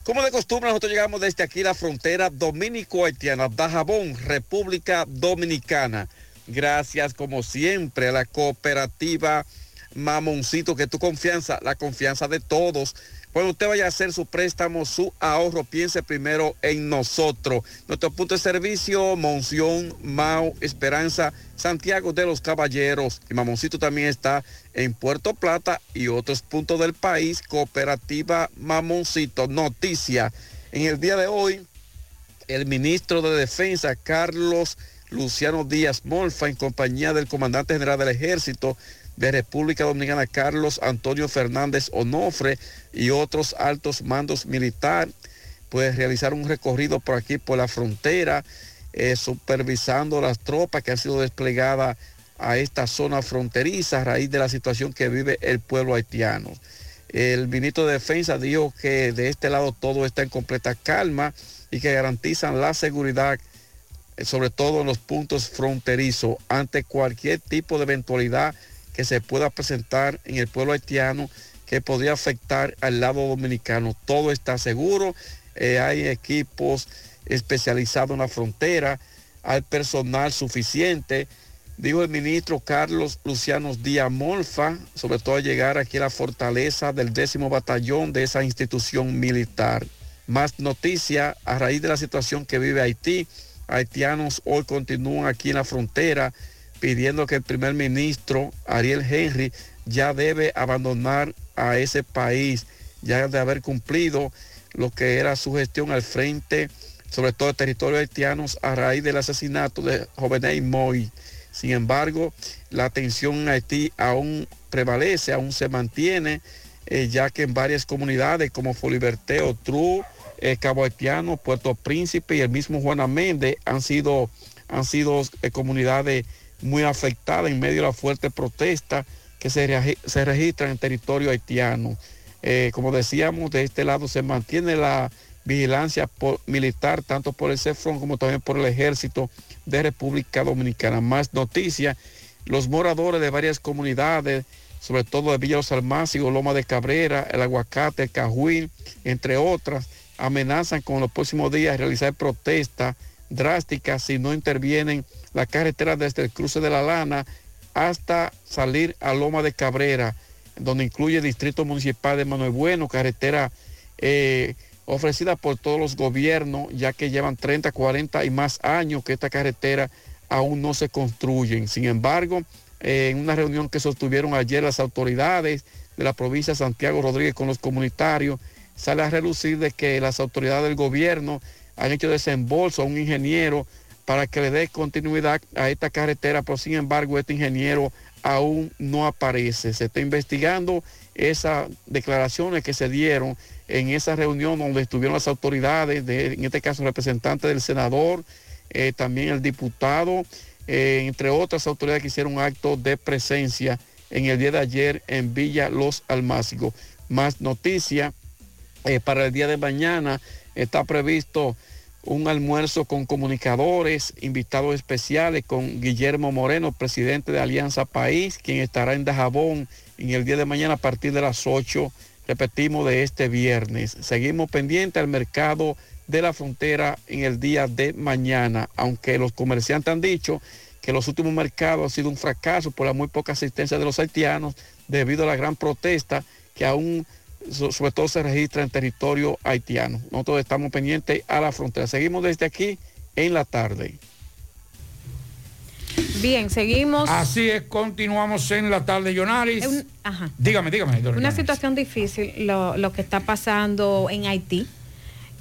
Como de costumbre, nosotros llegamos desde aquí la frontera dominico-haitiana, Dajabón, República Dominicana. Gracias, como siempre, a la cooperativa Mamoncito, que tu confianza, la confianza de todos. Cuando usted vaya a hacer su préstamo, su ahorro, piense primero en nosotros. Nuestro punto de servicio, Monción, Mau, Esperanza, Santiago de los Caballeros. Y Mamoncito también está en Puerto Plata y otros puntos del país. Cooperativa Mamoncito. Noticia. En el día de hoy, el ministro de Defensa, Carlos Luciano Díaz Molfa, en compañía del comandante general del ejército de República Dominicana, Carlos Antonio Fernández Onofre, y otros altos mandos militar, pues realizar un recorrido por aquí, por la frontera, eh, supervisando las tropas que han sido desplegadas a esta zona fronteriza a raíz de la situación que vive el pueblo haitiano. El ministro de Defensa dijo que de este lado todo está en completa calma y que garantizan la seguridad sobre todo en los puntos fronterizos, ante cualquier tipo de eventualidad que se pueda presentar en el pueblo haitiano que podría afectar al lado dominicano. Todo está seguro, eh, hay equipos especializados en la frontera, hay personal suficiente. Dijo el ministro Carlos Luciano Díaz Molfa, sobre todo al llegar aquí a la fortaleza del décimo batallón de esa institución militar. Más noticia a raíz de la situación que vive Haití haitianos hoy continúan aquí en la frontera pidiendo que el primer ministro Ariel Henry ya debe abandonar a ese país, ya de haber cumplido lo que era su gestión al frente, sobre todo de territorios haitianos, a raíz del asesinato de Jovenel Moy. Sin embargo, la tensión en Haití aún prevalece, aún se mantiene, eh, ya que en varias comunidades como Foliberté, Otru, eh, Cabo Haitiano, Puerto Príncipe y el mismo Juana Méndez han sido, han sido eh, comunidades muy afectadas en medio de la fuerte protesta que se, se registra en territorio haitiano. Eh, como decíamos, de este lado se mantiene la vigilancia militar, tanto por el CEFRON como también por el ejército de República Dominicana. Más noticias, los moradores de varias comunidades, sobre todo de Villa Los Almácigos, Loma de Cabrera, El Aguacate, El Cajuín, entre otras, amenazan con los próximos días realizar protestas drásticas si no intervienen la carretera desde el cruce de la Lana hasta salir a Loma de Cabrera, donde incluye el Distrito Municipal de Manuel Bueno, carretera eh, ofrecida por todos los gobiernos, ya que llevan 30, 40 y más años que esta carretera aún no se construyen. Sin embargo, eh, en una reunión que sostuvieron ayer las autoridades de la provincia de Santiago Rodríguez con los comunitarios, sale a relucir de que las autoridades del gobierno han hecho desembolso a un ingeniero para que le dé continuidad a esta carretera, pero sin embargo este ingeniero aún no aparece. Se está investigando esas declaraciones que se dieron en esa reunión donde estuvieron las autoridades, de, en este caso representantes del senador, eh, también el diputado, eh, entre otras autoridades que hicieron acto de presencia en el día de ayer en Villa Los Almácigos. Más noticias, eh, para el día de mañana está previsto un almuerzo con comunicadores, invitados especiales con Guillermo Moreno, presidente de Alianza País, quien estará en Dajabón en el día de mañana a partir de las 8, repetimos, de este viernes. Seguimos pendientes al mercado de la frontera en el día de mañana, aunque los comerciantes han dicho que los últimos mercados han sido un fracaso por la muy poca asistencia de los haitianos debido a la gran protesta que aún sobre todo se registra en territorio haitiano. Nosotros estamos pendientes a la frontera. Seguimos desde aquí en la tarde. Bien, seguimos. Así es, continuamos en la tarde, Yonaris. Un- ajá. Dígame, dígame. Una Yonaris. situación difícil lo, lo que está pasando en Haití.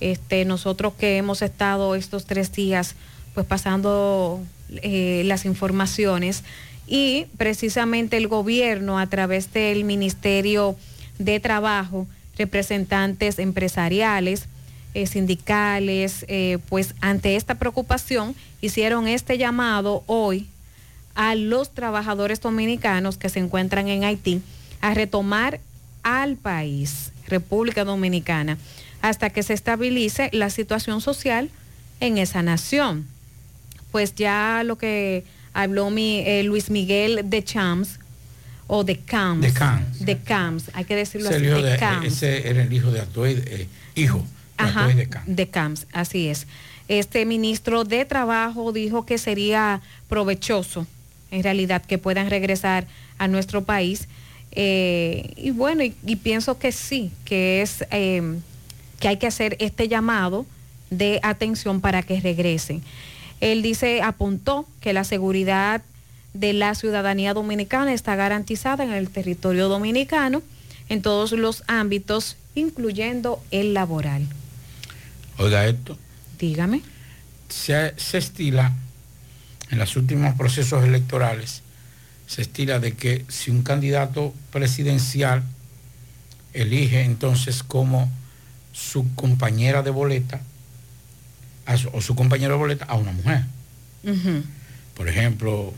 Este, nosotros que hemos estado estos tres días pues pasando eh, las informaciones y precisamente el gobierno a través del Ministerio de Trabajo, representantes empresariales, eh, sindicales, eh, pues ante esta preocupación hicieron este llamado hoy a los trabajadores dominicanos que se encuentran en Haití a retomar al país, República Dominicana, hasta que se estabilice la situación social en esa nación. Pues ya lo que habló mi, eh, Luis Miguel de Champs, o de Camps. De Camps. De Camps, hay que decirlo Ese, así, de de- Camps. ese era el hijo de eh, hijo. Ajá, Atoy de Camps. de Camps, así es. Este ministro de Trabajo dijo que sería provechoso, en realidad, que puedan regresar a nuestro país. Eh, y bueno, y, y pienso que sí, que es eh, que hay que hacer este llamado de atención para que regresen. Él dice, apuntó que la seguridad de la ciudadanía dominicana está garantizada en el territorio dominicano en todos los ámbitos, incluyendo el laboral. Oiga esto, Dígame. se, se estila en los últimos procesos electorales, se estila de que si un candidato presidencial elige entonces como su compañera de boleta a su- o su compañero de boleta a una mujer. Por ejemplo,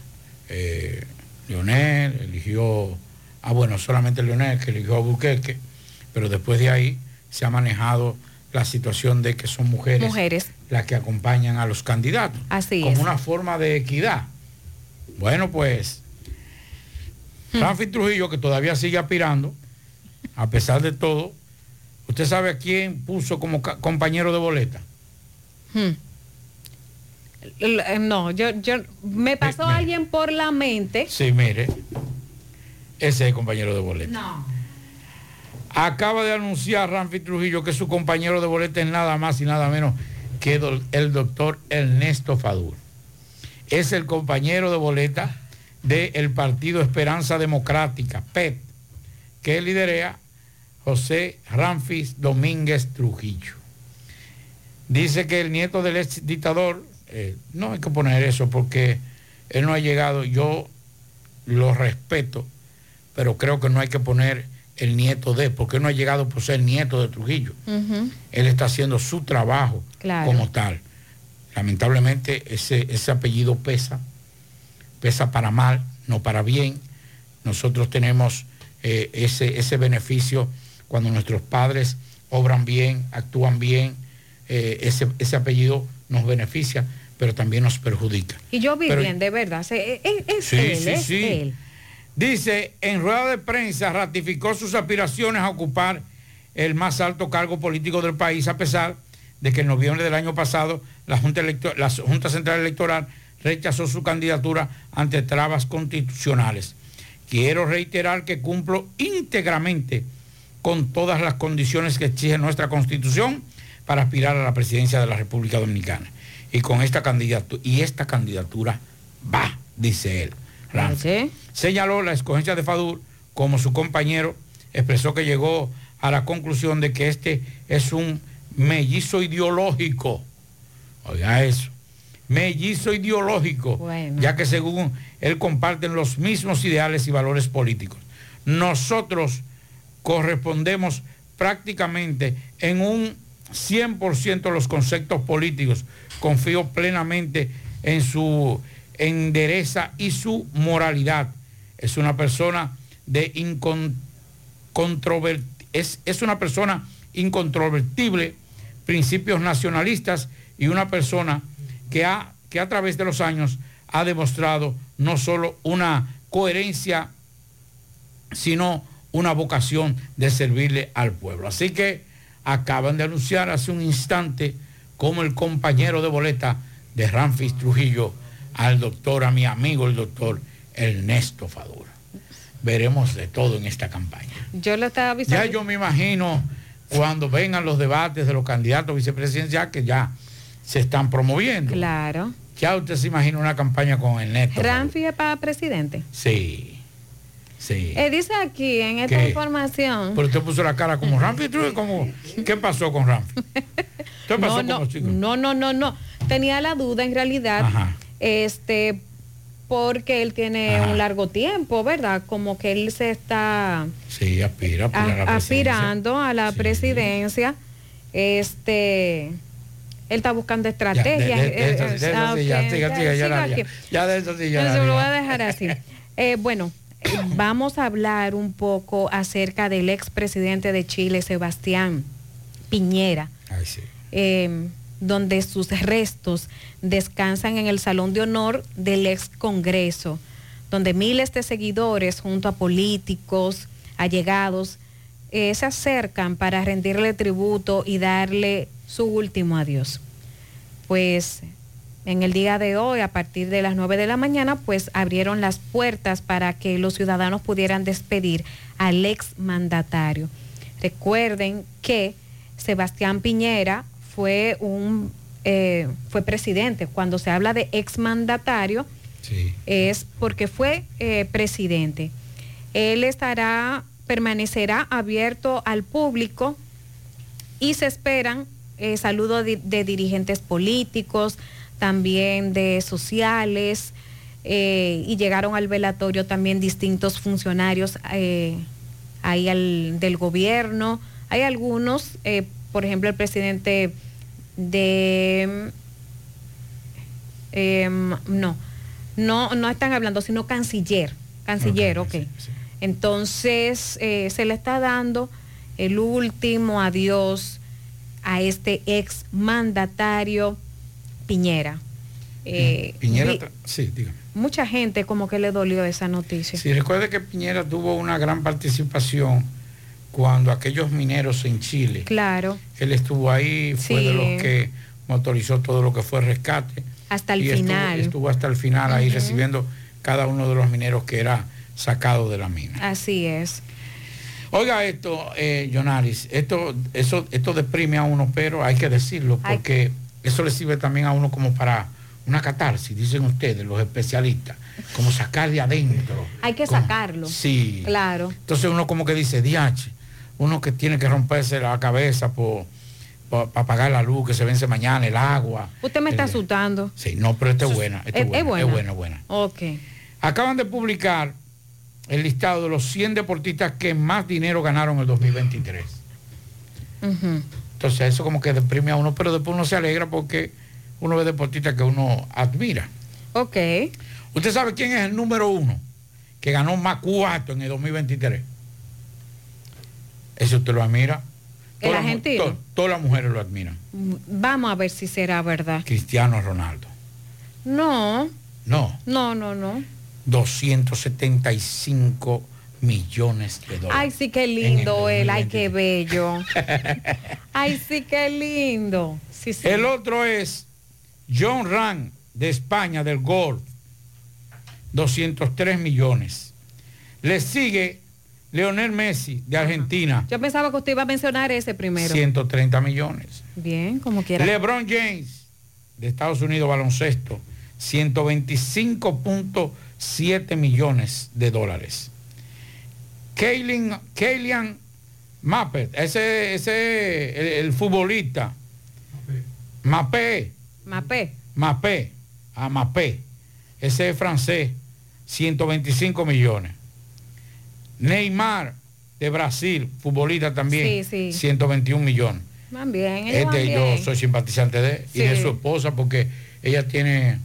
eh, Leonel eligió, ah bueno, solamente Leonel que eligió a Buqueque, pero después de ahí se ha manejado la situación de que son mujeres, Mujeres. las que acompañan a los candidatos. Así como es. una forma de equidad. Bueno, pues, Hmm. Trujillo, que todavía sigue aspirando, a pesar de todo, ¿usted sabe a quién puso como compañero de boleta? Hmm. Eh, No, yo, yo me pasó alguien por la mente. Sí, mire, ese es el compañero de boleta. No. Acaba de anunciar Ramfi Trujillo que su compañero de boleta es nada más y nada menos que do- el doctor Ernesto Fadur. Es el compañero de boleta del Partido Esperanza Democrática, PET, que liderea José Ramfis Domínguez Trujillo. Dice que el nieto del ex dictador, eh, no hay que poner eso porque él no ha llegado, yo lo respeto, pero creo que no hay que poner el nieto de, porque él no ha llegado por ser nieto de Trujillo. Él está haciendo su trabajo Claro. como tal. Lamentablemente ese, ese apellido pesa, pesa para mal, no para bien. Nosotros tenemos eh, ese, ese beneficio cuando nuestros padres obran bien, actúan bien, eh, ese, ese apellido nos beneficia, pero también nos perjudica. Y yo vi Pero- bien, de verdad. se- Es, es Sí, él, sí, es sí. él. Dice, en rueda de prensa ratificó sus aspiraciones a ocupar el más alto cargo político del país, a pesar de que en noviembre del año pasado la Junta, la Junta Central Electoral rechazó su candidatura ante trabas constitucionales. Quiero reiterar que cumplo íntegramente con todas las condiciones que exige nuestra constitución para aspirar a la presidencia de la República Dominicana. Y con esta candidatura, y esta candidatura va, dice él. Señaló la escogencia de Fadur como su compañero, expresó que llegó a la conclusión de que este es un mellizo ideológico. Oiga eso. Mellizo ideológico, Bueno. ya que según él comparten los mismos ideales y valores políticos. Nosotros correspondemos prácticamente en un 100% los conceptos políticos. Confío plenamente en su endereza y su moralidad. Es una persona de es, es una persona incontrovertible, principios nacionalistas y una persona que ha, que a través de los años ha demostrado no solo una coherencia, sino una vocación de servirle al pueblo. Así que acaban de anunciar hace un instante como el compañero de boleta de Ramfis Trujillo al doctor, a mi amigo el doctor Ernesto Fadura. Veremos de todo en esta campaña. Yo lo estaba avisando. Ya yo me imagino cuando vengan los debates de los candidatos vicepresidenciales que ya se están promoviendo. Claro. Ya usted se imagina una campaña con Ernesto. Ramfi es para presidente. Sí, sí. Eh, dice aquí en esta ¿Qué? información. Pero usted puso la cara como Ramfi, como, ¿qué pasó con Ramfi? ¿Qué pasó no, con chicos? no, no, no, no. Tenía la duda en realidad, Ajá. este, porque él tiene Ajá. un largo tiempo, ¿verdad? Como que él se está Sí, aspira, aspira a la a- presidencia. aspirando a la presidencia. Este, él está buscando Ya, estrategias. de- de eso- ah, sí, ya, ya, ya. Ya ya la Eso lo voy a haría. dejar así. Eh, bueno, eh, vamos a hablar un poco acerca del expresidente de Chile, Sebastián Piñera, Ay, sí. eh, donde sus restos descansan en el Salón de Honor del ex Congreso, donde miles de seguidores junto a políticos, allegados, eh, se acercan para rendirle tributo y darle su último adiós. Pues en el día de hoy, a partir de las 9 de la mañana, pues abrieron las puertas para que los ciudadanos pudieran despedir al ex mandatario. Recuerden que Sebastián Piñera fue un eh, fue presidente. Cuando se habla de ex mandatario, es porque fue eh, presidente. Él estará, permanecerá abierto al público y se esperan eh, saludos de, de dirigentes políticos, también de sociales, eh, y llegaron al velatorio también distintos funcionarios eh, ahí al- del gobierno. Hay algunos, eh, por ejemplo, el presidente de... em, no, no, no están hablando, sino canciller, canciller, ok. Entonces, se le está dando el último adiós a este ex mandatario Piñera. Eh, Piñera, vi- tra- sí, dígame. mucha gente como que le dolió esa noticia. Sí, recuerde que Piñera tuvo una gran participación cuando aquellos mineros en Chile, Claro, él estuvo ahí, fue de los que motorizó todo lo que fue rescate. hasta el y estuvo- final. Estuvo, hasta el final ahí recibiendo cada uno de los mineros que era sacado de la mina. Así es. Oiga esto, eh, Jonaris, esto, eso, esto deprime a uno, pero hay que decirlo, porque eso le sirve también a uno como para una catarsis, dicen ustedes, los especialistas, como sacar de adentro. Hay que Como- sacarlo. Sí. Claro. Entonces uno como que dice, diache, uno que tiene que romperse la cabeza por, para pagar la luz que se vence mañana, el agua. Usted me está el- asustando. Sí, no, pero esta es buena, esta es, buena, es buena, es buena. Ok. Acaban de publicar el listado de los 100 deportistas que más dinero ganaron en el 2023. Ujú. Entonces eso como que deprime a uno, pero después uno se alegra porque uno ve deportistas que uno admira. Ok. ¿Usted sabe quién es el número uno que ganó más cuarto en el 2023? Ese usted lo admira. ¿El mu- argentino? to- Todas las mujeres lo admiran. Vamos a ver si será verdad. Cristiano Ronaldo. No, No, no, no, no. 275 millones de dólares. Ay, sí, qué lindo él. Ay, qué bello. Ay, sí, qué lindo. Sí, sí. El otro es John Ran de España del golf, 203 millones. Le sigue Leonel Messi de Argentina, Yo pensaba que usted iba a mencionar ese primero. 130 millones. Bien, como quiera. LeBron James de Estados Unidos baloncesto, 125.7 millones de dólares. Kaylin, Kylian Mbappé, ese, ese el, el futbolista. Mbappé. Mapé. Mapé, a Mapé, ese es francés, 125 millones. Neymar de Brasil, futbolista también, Sí, sí. 121 millones. Van Este bien. yo soy simpatizante de él y de Sí. su esposa porque ella tiene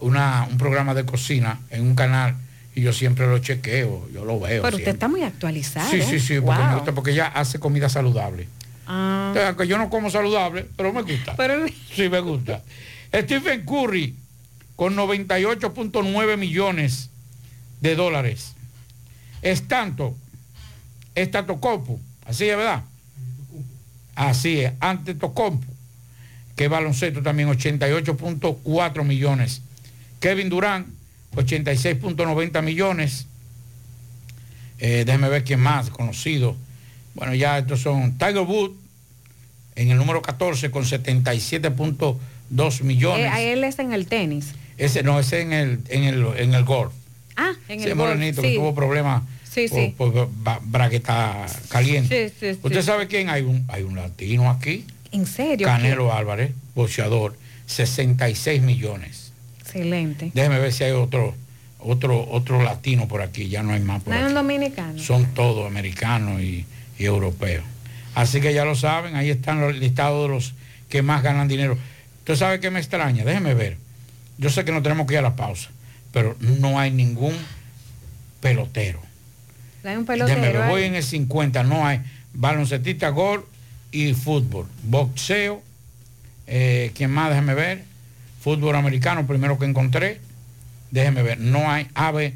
una, un programa de cocina en un canal y yo siempre lo chequeo, yo lo veo. Pero usted está muy actualizado. Sí, sí, sí, porque Wow. me gusta porque ella hace comida saludable. Ah. O sea, que yo no como saludable, pero me gusta. Pero Sí, me gusta. Stephen Curry con 98.9 millones de dólares. Estanto, Estatocompo, así es, ¿verdad? Así es, Antetokounmpo, que es baloncesto también 88.4 millones. Kevin Durán, 86.90 millones. Eh, déjeme ver quién más conocido. Bueno, ya estos son Tiger Woods en el número 14 con 77.2 millones. Eh, él es en el tenis. Ese no, ese en el, en el, en el golf. Ah, en el golf, sí. que tuvo problemas Sí, por, sí. por bra- bragueta caliente. Sí, ¿Usted sabe quién? Hay un, hay un latino aquí. ¿En serio? Canelo Álvarez, boxeador, 66 millones. Excelente. Déjeme ver si hay otro, otro, otro latino por aquí. Ya no hay más por No hay aquí. un dominicano. Son todos americanos y, y europeos. Así que ya lo saben, ahí están los listados de los que más ganan dinero. ¿Usted sabe qué me extraña? Déjeme ver. Yo sé que no tenemos que ir a la pausa, pero no hay ningún pelotero. No hay un Déjeme ver, voy en el 50, no hay baloncetista, gol y fútbol. Boxeo, eh, ¿quién más? Déjeme ver. Fútbol americano, primero que encontré. Déjeme ver, no hay ave.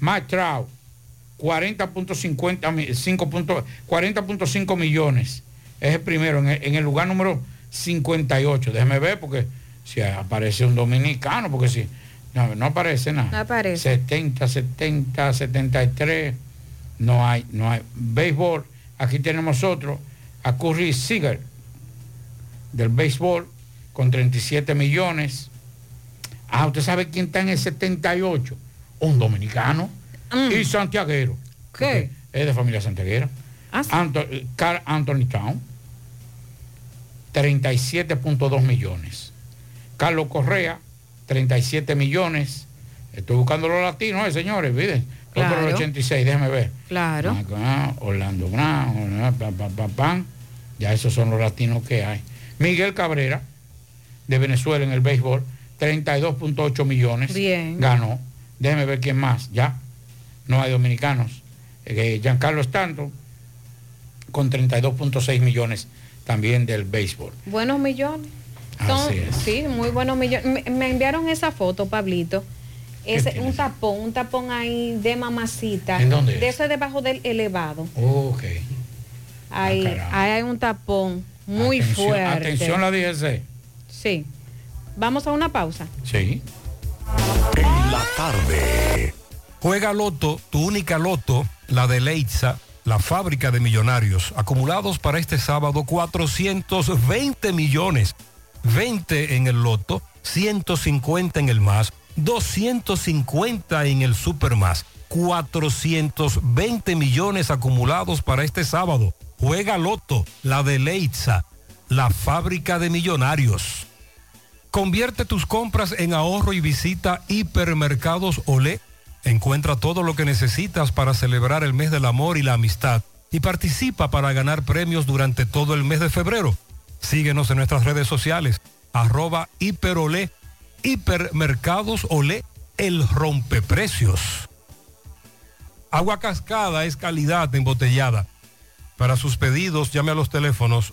Mike Trout, 40.50 mi- 5 punto- 40.5 millones. Es el primero, en el, en el lugar número 58. Déjeme ver porque si aparece un dominicano, porque si no, no aparece nada. No aparece. 70, 70, 73. No hay, no hay. Béisbol, aquí tenemos otro, a Curry Seager, del béisbol, con 37 millones. Ah, ¿usted sabe quién está en el 78? Un dominicano y santiaguero. ¿Qué? Es de familia santiaguera. Anto- Carl Anthony Town, 37.2 millones. Carlos Correa, 37 millones. Estoy buscando los latinos, eh, señores, miren. Voy por el Claro. 86, déjeme ver. Claro. Acá, Orlando Brown, ah, pam, pam, pam, pam. Ya esos son los latinos que hay. Miguel Cabrera, de Venezuela en el béisbol, 32.8 millones. Bien. Ganó. Déjeme ver quién más. Ya. No hay dominicanos. Eh, Giancarlo Stanton, con 32.6 millones también del béisbol. Buenos millones. Son, Así es. Sí, muy buenos millones. Me, me enviaron esa foto, Pablito. Ese, un tapón, un tapón ahí de mamacita. ¿En dónde De es? ese debajo del elevado. Ok. Ahí, caramba. ahí hay un tapón muy Atención- fuerte. Atención la DGC. Sí. Vamos a una pausa. Sí. En la tarde. Juega Loto, tu única Loto, la de Leitza, la fábrica de millonarios, acumulados para este sábado 420 millones, 20 en el Loto, 150 en el más, 250 en el Super más, 420 millones acumulados para este sábado. Juega Loto, la de Leitza, la fábrica de millonarios. Convierte tus compras en ahorro y visita Hipermercados Olé. Encuentra todo lo que necesitas para celebrar el mes del amor y la amistad y participa para ganar premios durante todo el mes de febrero. Síguenos en nuestras redes sociales, arroba hiperolé, hipermercados olé, el rompeprecios. Agua cascada es calidad embotellada. Para sus pedidos, llame a los teléfonos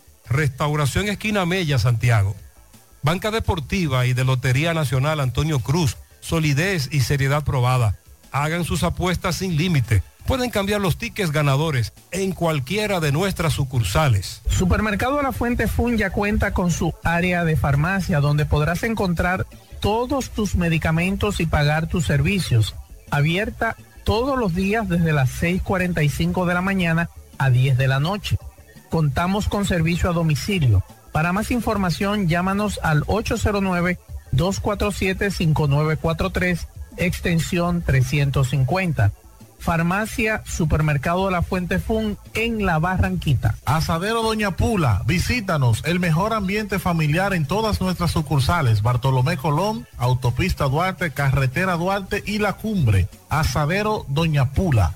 Restauración Esquina Mella, Santiago. Banca Deportiva y de Lotería Nacional Antonio Cruz, solidez y seriedad probada. Hagan sus apuestas sin límite. Pueden cambiar los tickets ganadores en cualquiera de nuestras sucursales. Supermercado La Fuente Fun ya cuenta con su área de farmacia donde podrás encontrar todos tus medicamentos y pagar tus servicios. Abierta todos los días desde las 6.45 de la mañana a 10 de la noche. Contamos con servicio a domicilio. Para más información llámanos al 809-247-5943 extensión 350. Farmacia Supermercado de la Fuente Fun en La Barranquita. Asadero Doña Pula, visítanos, el mejor ambiente familiar en todas nuestras sucursales, Bartolomé Colón, Autopista Duarte, Carretera Duarte y La Cumbre. Asadero Doña Pula,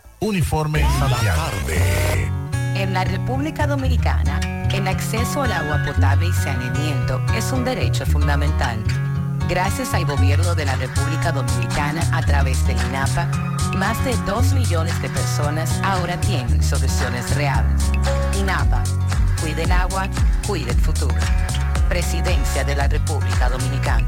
Uniforme Santiago. En la República Dominicana, el acceso al agua potable y saneamiento es un derecho fundamental. Gracias al gobierno de la República Dominicana a través del INAPA, más de 2 millones de personas ahora tienen soluciones reales. INAPA, cuide el agua, cuide el futuro. Presidencia de la República Dominicana.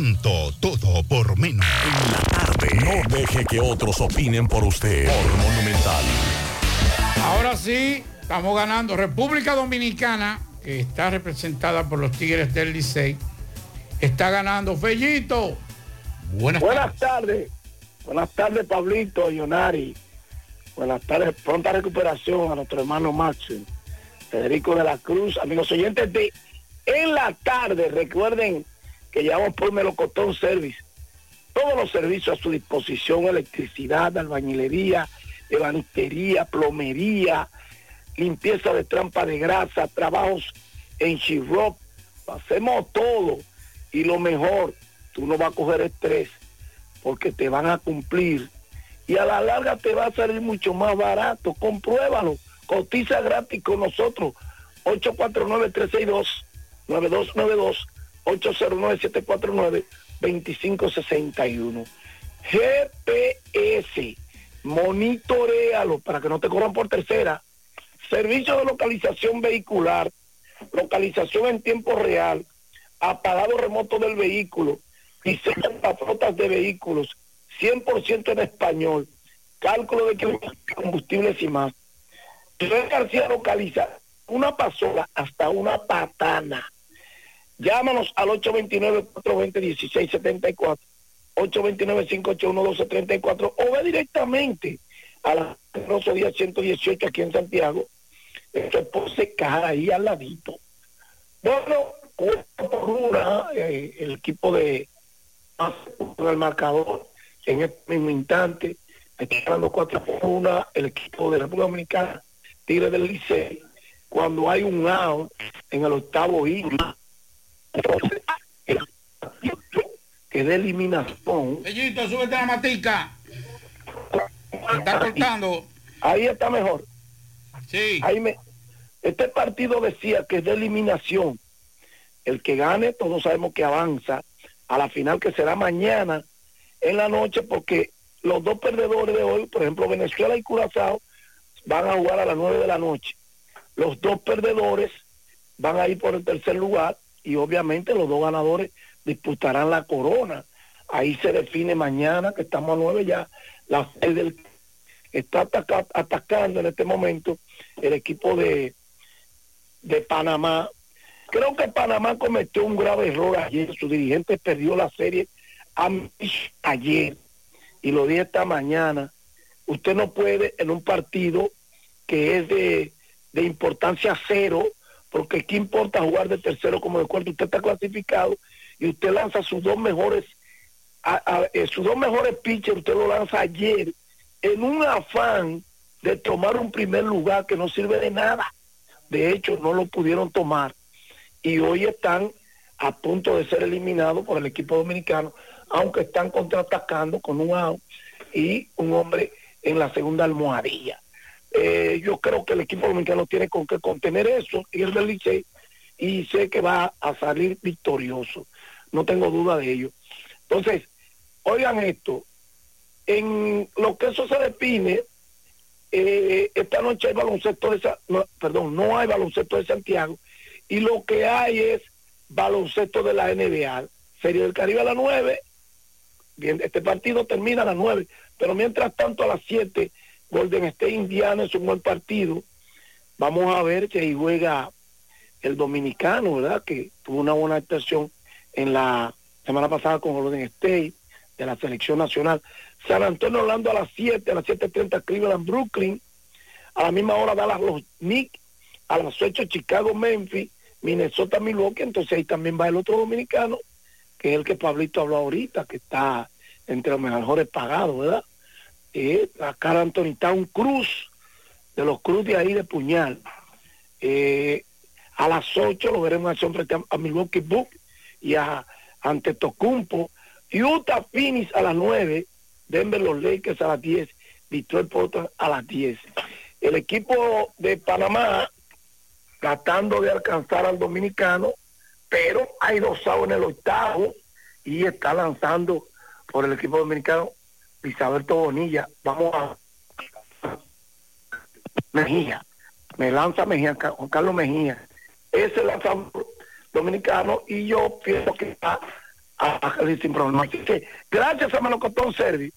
Encanto, todo por menos. En la tarde. No deje que otros opinen por usted. Por Monumental. Ahora sí, estamos ganando. República Dominicana, que está representada por los Tigres del Licey, está ganando. Fellito. Buenas, Buenas tardes. Buenas tardes, Pablito, Yonari. Buenas tardes, pronta recuperación a nuestro hermano Maxi, Federico de la Cruz, amigos oyentes de En la tarde. Recuerden que llevamos por Melocotón Service. Todos los servicios a su disposición, electricidad, albañilería, ebanistería, plomería, limpieza de trampa de grasa, trabajos en Chirop, hacemos todo y lo mejor, tú no vas a coger estrés porque te van a cumplir y a la larga te va a salir mucho más barato, compruébalo, cotiza gratis con nosotros, 849-362-9292, 809-749-2561. GPS, monitorealo para que no te corran por tercera. Servicio de localización vehicular, localización en tiempo real, apagado remoto del vehículo, diseño para flotas de vehículos, 100% en español, cálculo de combustibles y más. Joel García localiza una pasola hasta una patana. Llámanos al 829-420-1674, 829-581-1234 o ve directamente a la Rosso Día 118 aquí en Santiago. Esto es por secar ahí al ladito. Bueno, por una, eh, el equipo de el marcador en este mismo instante está ganando 4 por 1 el equipo de República Dominicana, Tigre del Licey, cuando hay un out en el octavo inning, que de eliminación. Fellito, súbete la matica. Está cortando. Ahí está mejor. Sí. Ahí me, este partido decía que es de eliminación. El que gane, todos sabemos que avanza a la final que será mañana en la noche porque los dos perdedores de hoy, por ejemplo Venezuela y Curazao, van a jugar a las 9 de la noche. Los dos perdedores van a ir por el tercer lugar y obviamente los dos ganadores disputarán la corona. Ahí se define mañana, que estamos a 9 ya, la sede del está ataca- atacando en este momento el equipo de, de Panamá. Creo que Panamá cometió un grave error ayer. Su dirigente perdió la serie ayer y lo dije esta mañana. Usted no puede en un partido que es de, de importancia cero, porque qué importa jugar de tercero como de cuarto. Usted está clasificado y usted lanza sus dos mejores, a- eh, sus dos mejores pitchers. Usted lo lanza ayer en un afán de tomar un primer lugar que no sirve de nada. De hecho, no lo pudieron tomar y hoy están a punto de ser eliminados por el equipo dominicano, aunque están contraatacando con un out y un hombre en la segunda almohadilla. Eh, yo creo que el equipo dominicano tiene con qué contener eso y el del Licey y sé que va a salir victorioso. No tengo duda de ello. Entonces, oigan esto, en lo que eso se define, eh, esta noche hay baloncesto de no, perdón, no hay baloncesto de Santiago y lo que hay es baloncesto de la NBA. Serie del Caribe a las 9, bien, este partido termina a las 9, pero mientras tanto a las 7, Golden State Indiana es un buen partido. Vamos a ver si ahí juega el dominicano, ¿verdad? Que tuvo una buena actuación en la semana pasada con Golden State de la selección nacional. San Antonio Orlando a las 7, a las 7.30 Cleveland, Brooklyn. A la misma hora Dallas los Knicks, a las 8 Chicago, Memphis, Minnesota, Milwaukee. Entonces ahí también va el otro dominicano, que es el que Pablito habló ahorita, que está entre los mejores pagados, ¿verdad? Eh, la cara Anthony Town Cruz, de los Cruz de ahí de Puñal. Eh, a las 8 lo veremos en acción a, a Milwaukee Bucks y a ante Tocumpo. Utah Phoenix a las 9, Denver los Lakers a las 10, Detroit Portland a las 10. El equipo de Panamá tratando de alcanzar al dominicano, pero hay dos outs en el octavo y está lanzando por el equipo dominicano Isabelto Bonilla. Vamos a Mejía. Me lanza Mejía, Juan Carlos Mejía. Ese lanzador dominicano y yo pienso que va a sin problema. Así que gracias a Melocotón Service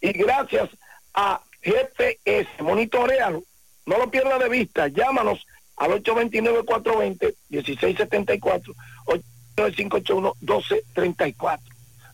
y gracias a GPS, monitorealo, no lo pierda de vista, llámanos al 829-420-1674, 89581-1234.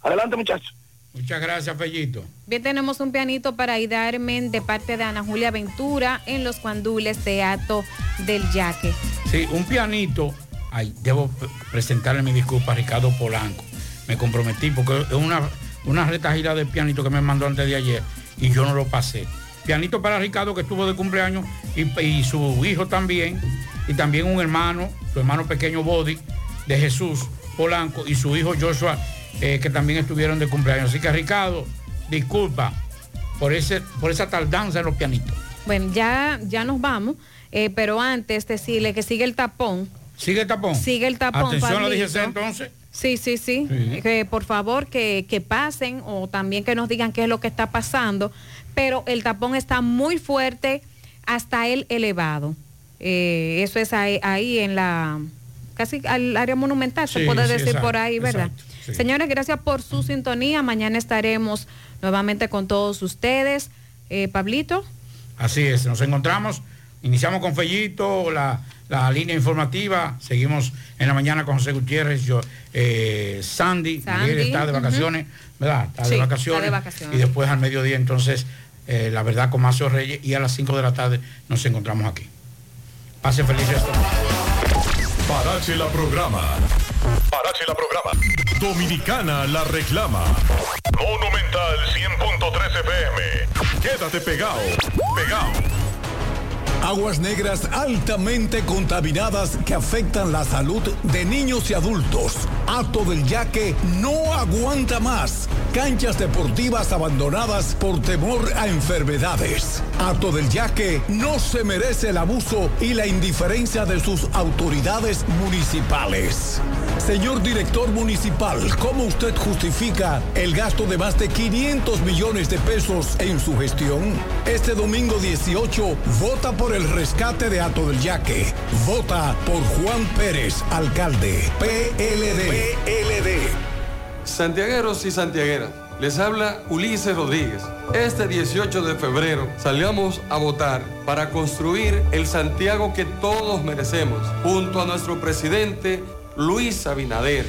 Adelante muchachos. Muchas gracias, Fellito. Bien, tenemos un pianito para Idarmen de parte de Ana Julia Ventura en los cuandules de Ato del Yaque. Sí, un pianito. Ay, debo presentarle mi disculpa a Ricardo Polanco. Me comprometí porque es una, una retajila de pianito que me mandó antes de ayer y yo no lo pasé. Pianito para Ricardo que estuvo de cumpleaños y, y su hijo también. Y también un hermano, su hermano pequeño Body de Jesús Polanco y su hijo Joshua eh, que también estuvieron de cumpleaños. Así que Ricardo, disculpa por, ese, por esa tardanza en los pianitos. Bueno, ya, ya nos vamos, eh, pero antes decirle que sigue el tapón. ¿Sigue el tapón? Sigue el tapón. Atención Pablito. DGC entonces. Sí, sí, sí. Sí. Que por favor que, que pasen o también que nos digan qué es lo que está pasando. Pero el tapón está muy fuerte hasta el elevado. Eh, eso es ahí, ahí en la casi al área monumental, se puede sí, decir exacto, por ahí, ¿verdad? exacto, sí. Señores, gracias por su sintonía. Mañana estaremos nuevamente con todos ustedes. Eh, Pablito. Así es, nos encontramos, iniciamos con Fellito, la, la línea informativa, seguimos en la mañana con José Gutiérrez, yo, eh, Sandy, Sandy, Miguel está de vacaciones, ¿verdad? Está de está vacaciones. de vacaciones. Y después al mediodía entonces, eh, la verdad con Macio Reyes y a las 5 de la tarde nos encontramos aquí. Pase feliz resto. Parache la programa. Parache la programa. Dominicana la reclama. Monumental 100.13 FM. Quédate pegado. Pegado. Aguas negras altamente contaminadas que afectan la salud de niños y adultos. Ato del Yaque no aguanta más. Canchas deportivas abandonadas por temor a enfermedades. Ato del Yaque no se merece el abuso y la indiferencia de sus autoridades municipales. Señor director municipal, ¿cómo usted justifica el gasto de más de 500 millones de pesos en su gestión? Este domingo 18, vota por el rescate de Ato del Yaque. Vota por Juan Pérez, alcalde. PLD. PLD. Santiagueros y santiagueras, les habla Ulises Rodríguez. Este 18 de febrero salgamos a votar para construir el Santiago que todos merecemos, junto a nuestro presidente Luis Abinader.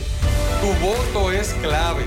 Tu voto es clave.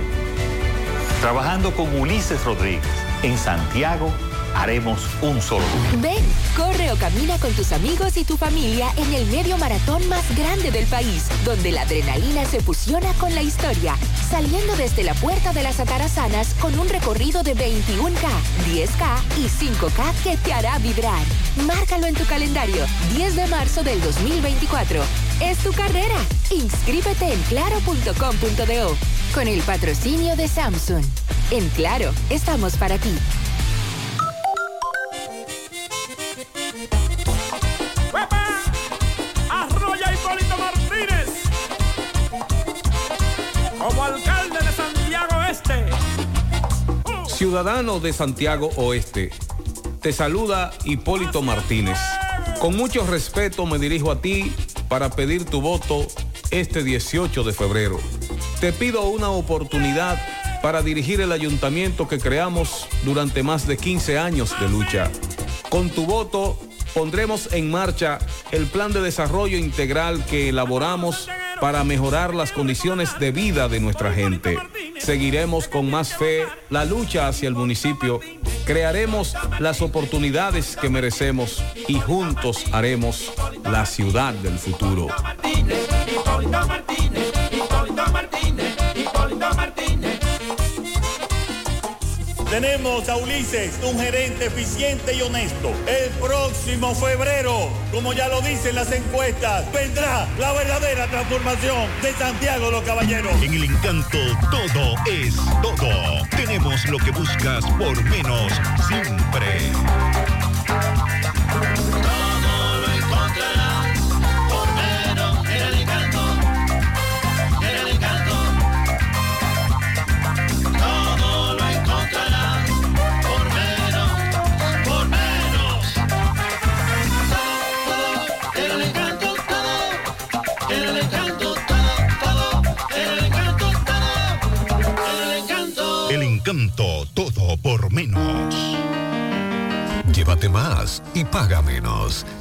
Trabajando con Ulises Rodríguez en Santiago, haremos un solo día. Ven, corre o camina con tus amigos y tu familia en el medio maratón más grande del país, donde la adrenalina se fusiona con la historia, saliendo desde la Puerta de las Atarazanas con un recorrido de 21K, 10K y 5K que te hará vibrar. Márcalo en tu calendario, 10 de marzo del 2024. Es tu carrera. Inscríbete en claro.com.do con el patrocinio de Samsung. En Claro, estamos para ti. Como alcalde de Santiago Este. Ciudadano de Santiago Oeste, te saluda Hipólito Martínez. Con mucho respeto me dirijo a ti para pedir tu voto este 18 de febrero. Te pido una oportunidad para dirigir el ayuntamiento que creamos durante más de 15 años de lucha. Con tu voto pondremos en marcha el plan de desarrollo integral que elaboramos para mejorar las condiciones de vida de nuestra gente. Seguiremos con más fe la lucha hacia el municipio, crearemos las oportunidades que merecemos y juntos haremos la ciudad del futuro. Tenemos a Ulises, un gerente eficiente y honesto. El próximo febrero, como ya lo dicen las encuestas, vendrá la verdadera transformación de Santiago los Caballeros. En el encanto todo es todo. Tenemos lo que buscas por menos siempre. Más y paga menos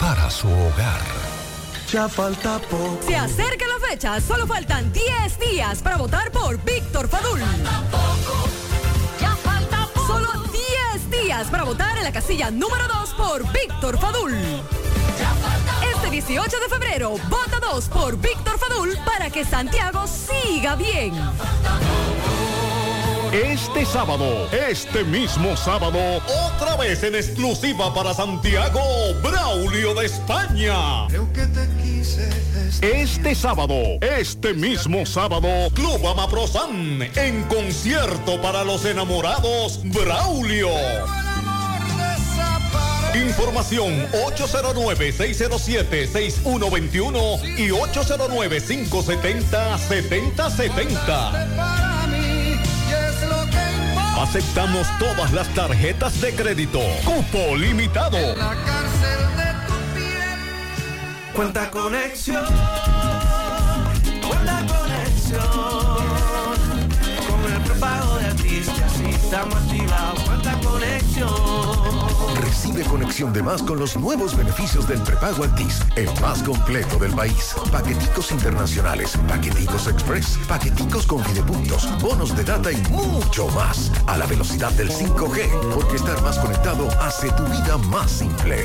para su hogar. Ya falta poco. Se acerca la fecha, solo faltan 10 días para votar por Víctor Fadul. Ya falta poco. Solo 10 días para votar en la casilla número 2 por Víctor Fadul. Este 18 de febrero, vota 2 por Víctor Fadul para que Santiago siga bien. Este sábado, este mismo sábado, otra vez en exclusiva para Santiago, Braulio de España. Este sábado, este mismo sábado, Club Amaprosan, en concierto para los enamorados, Braulio. Información 809-607-6121 y 809-570-7070. Aceptamos todas las tarjetas de crédito. Cupo limitado. Cuenta conexión. Cuenta conexión. Estamos activados. Cuenta conexión. Recibe conexión de más con los nuevos beneficios del prepago Altis, el más completo del país. Paqueticos internacionales, paqueticos express, paqueticos con videopuntos, bonos de data y mucho más. A la velocidad del 5G, porque estar más conectado hace tu vida más simple.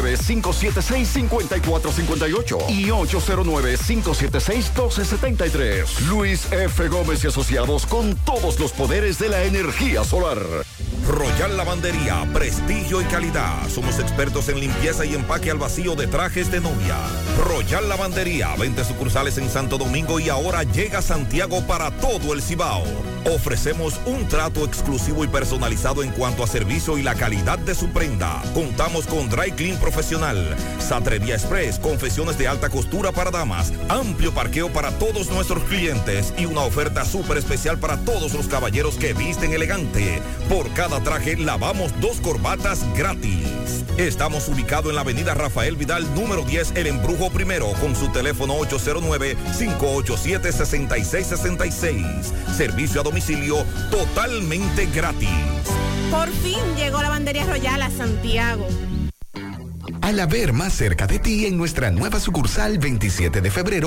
809-576-5458 y 809-576-1273. Luis F. Gómez y Asociados con todos los poderes de la energía solar. Royal Lavandería, prestigio y calidad. Somos expertos en limpieza y empaque al vacío de trajes de novia. Royal Lavandería, 20 sucursales en Santo Domingo y ahora llega Santiago para todo el Cibao. Ofrecemos un trato exclusivo y personalizado en cuanto a servicio y la calidad de su prenda. Contamos con Dry Clean Profesional, Satrevia Express, confesiones de alta costura para damas, amplio parqueo para todos nuestros clientes y una oferta súper especial para todos los caballeros que visten elegante. Por cada traje lavamos dos corbatas gratis. Estamos ubicados en la avenida Rafael Vidal, número 10, El Embrujo Primero, con su teléfono 809-587-6666. Servicio a domicilio totalmente gratis. Por fin llegó la bandería royal a Santiago. Al haber más cerca de ti en nuestra nueva sucursal 27 de febrero,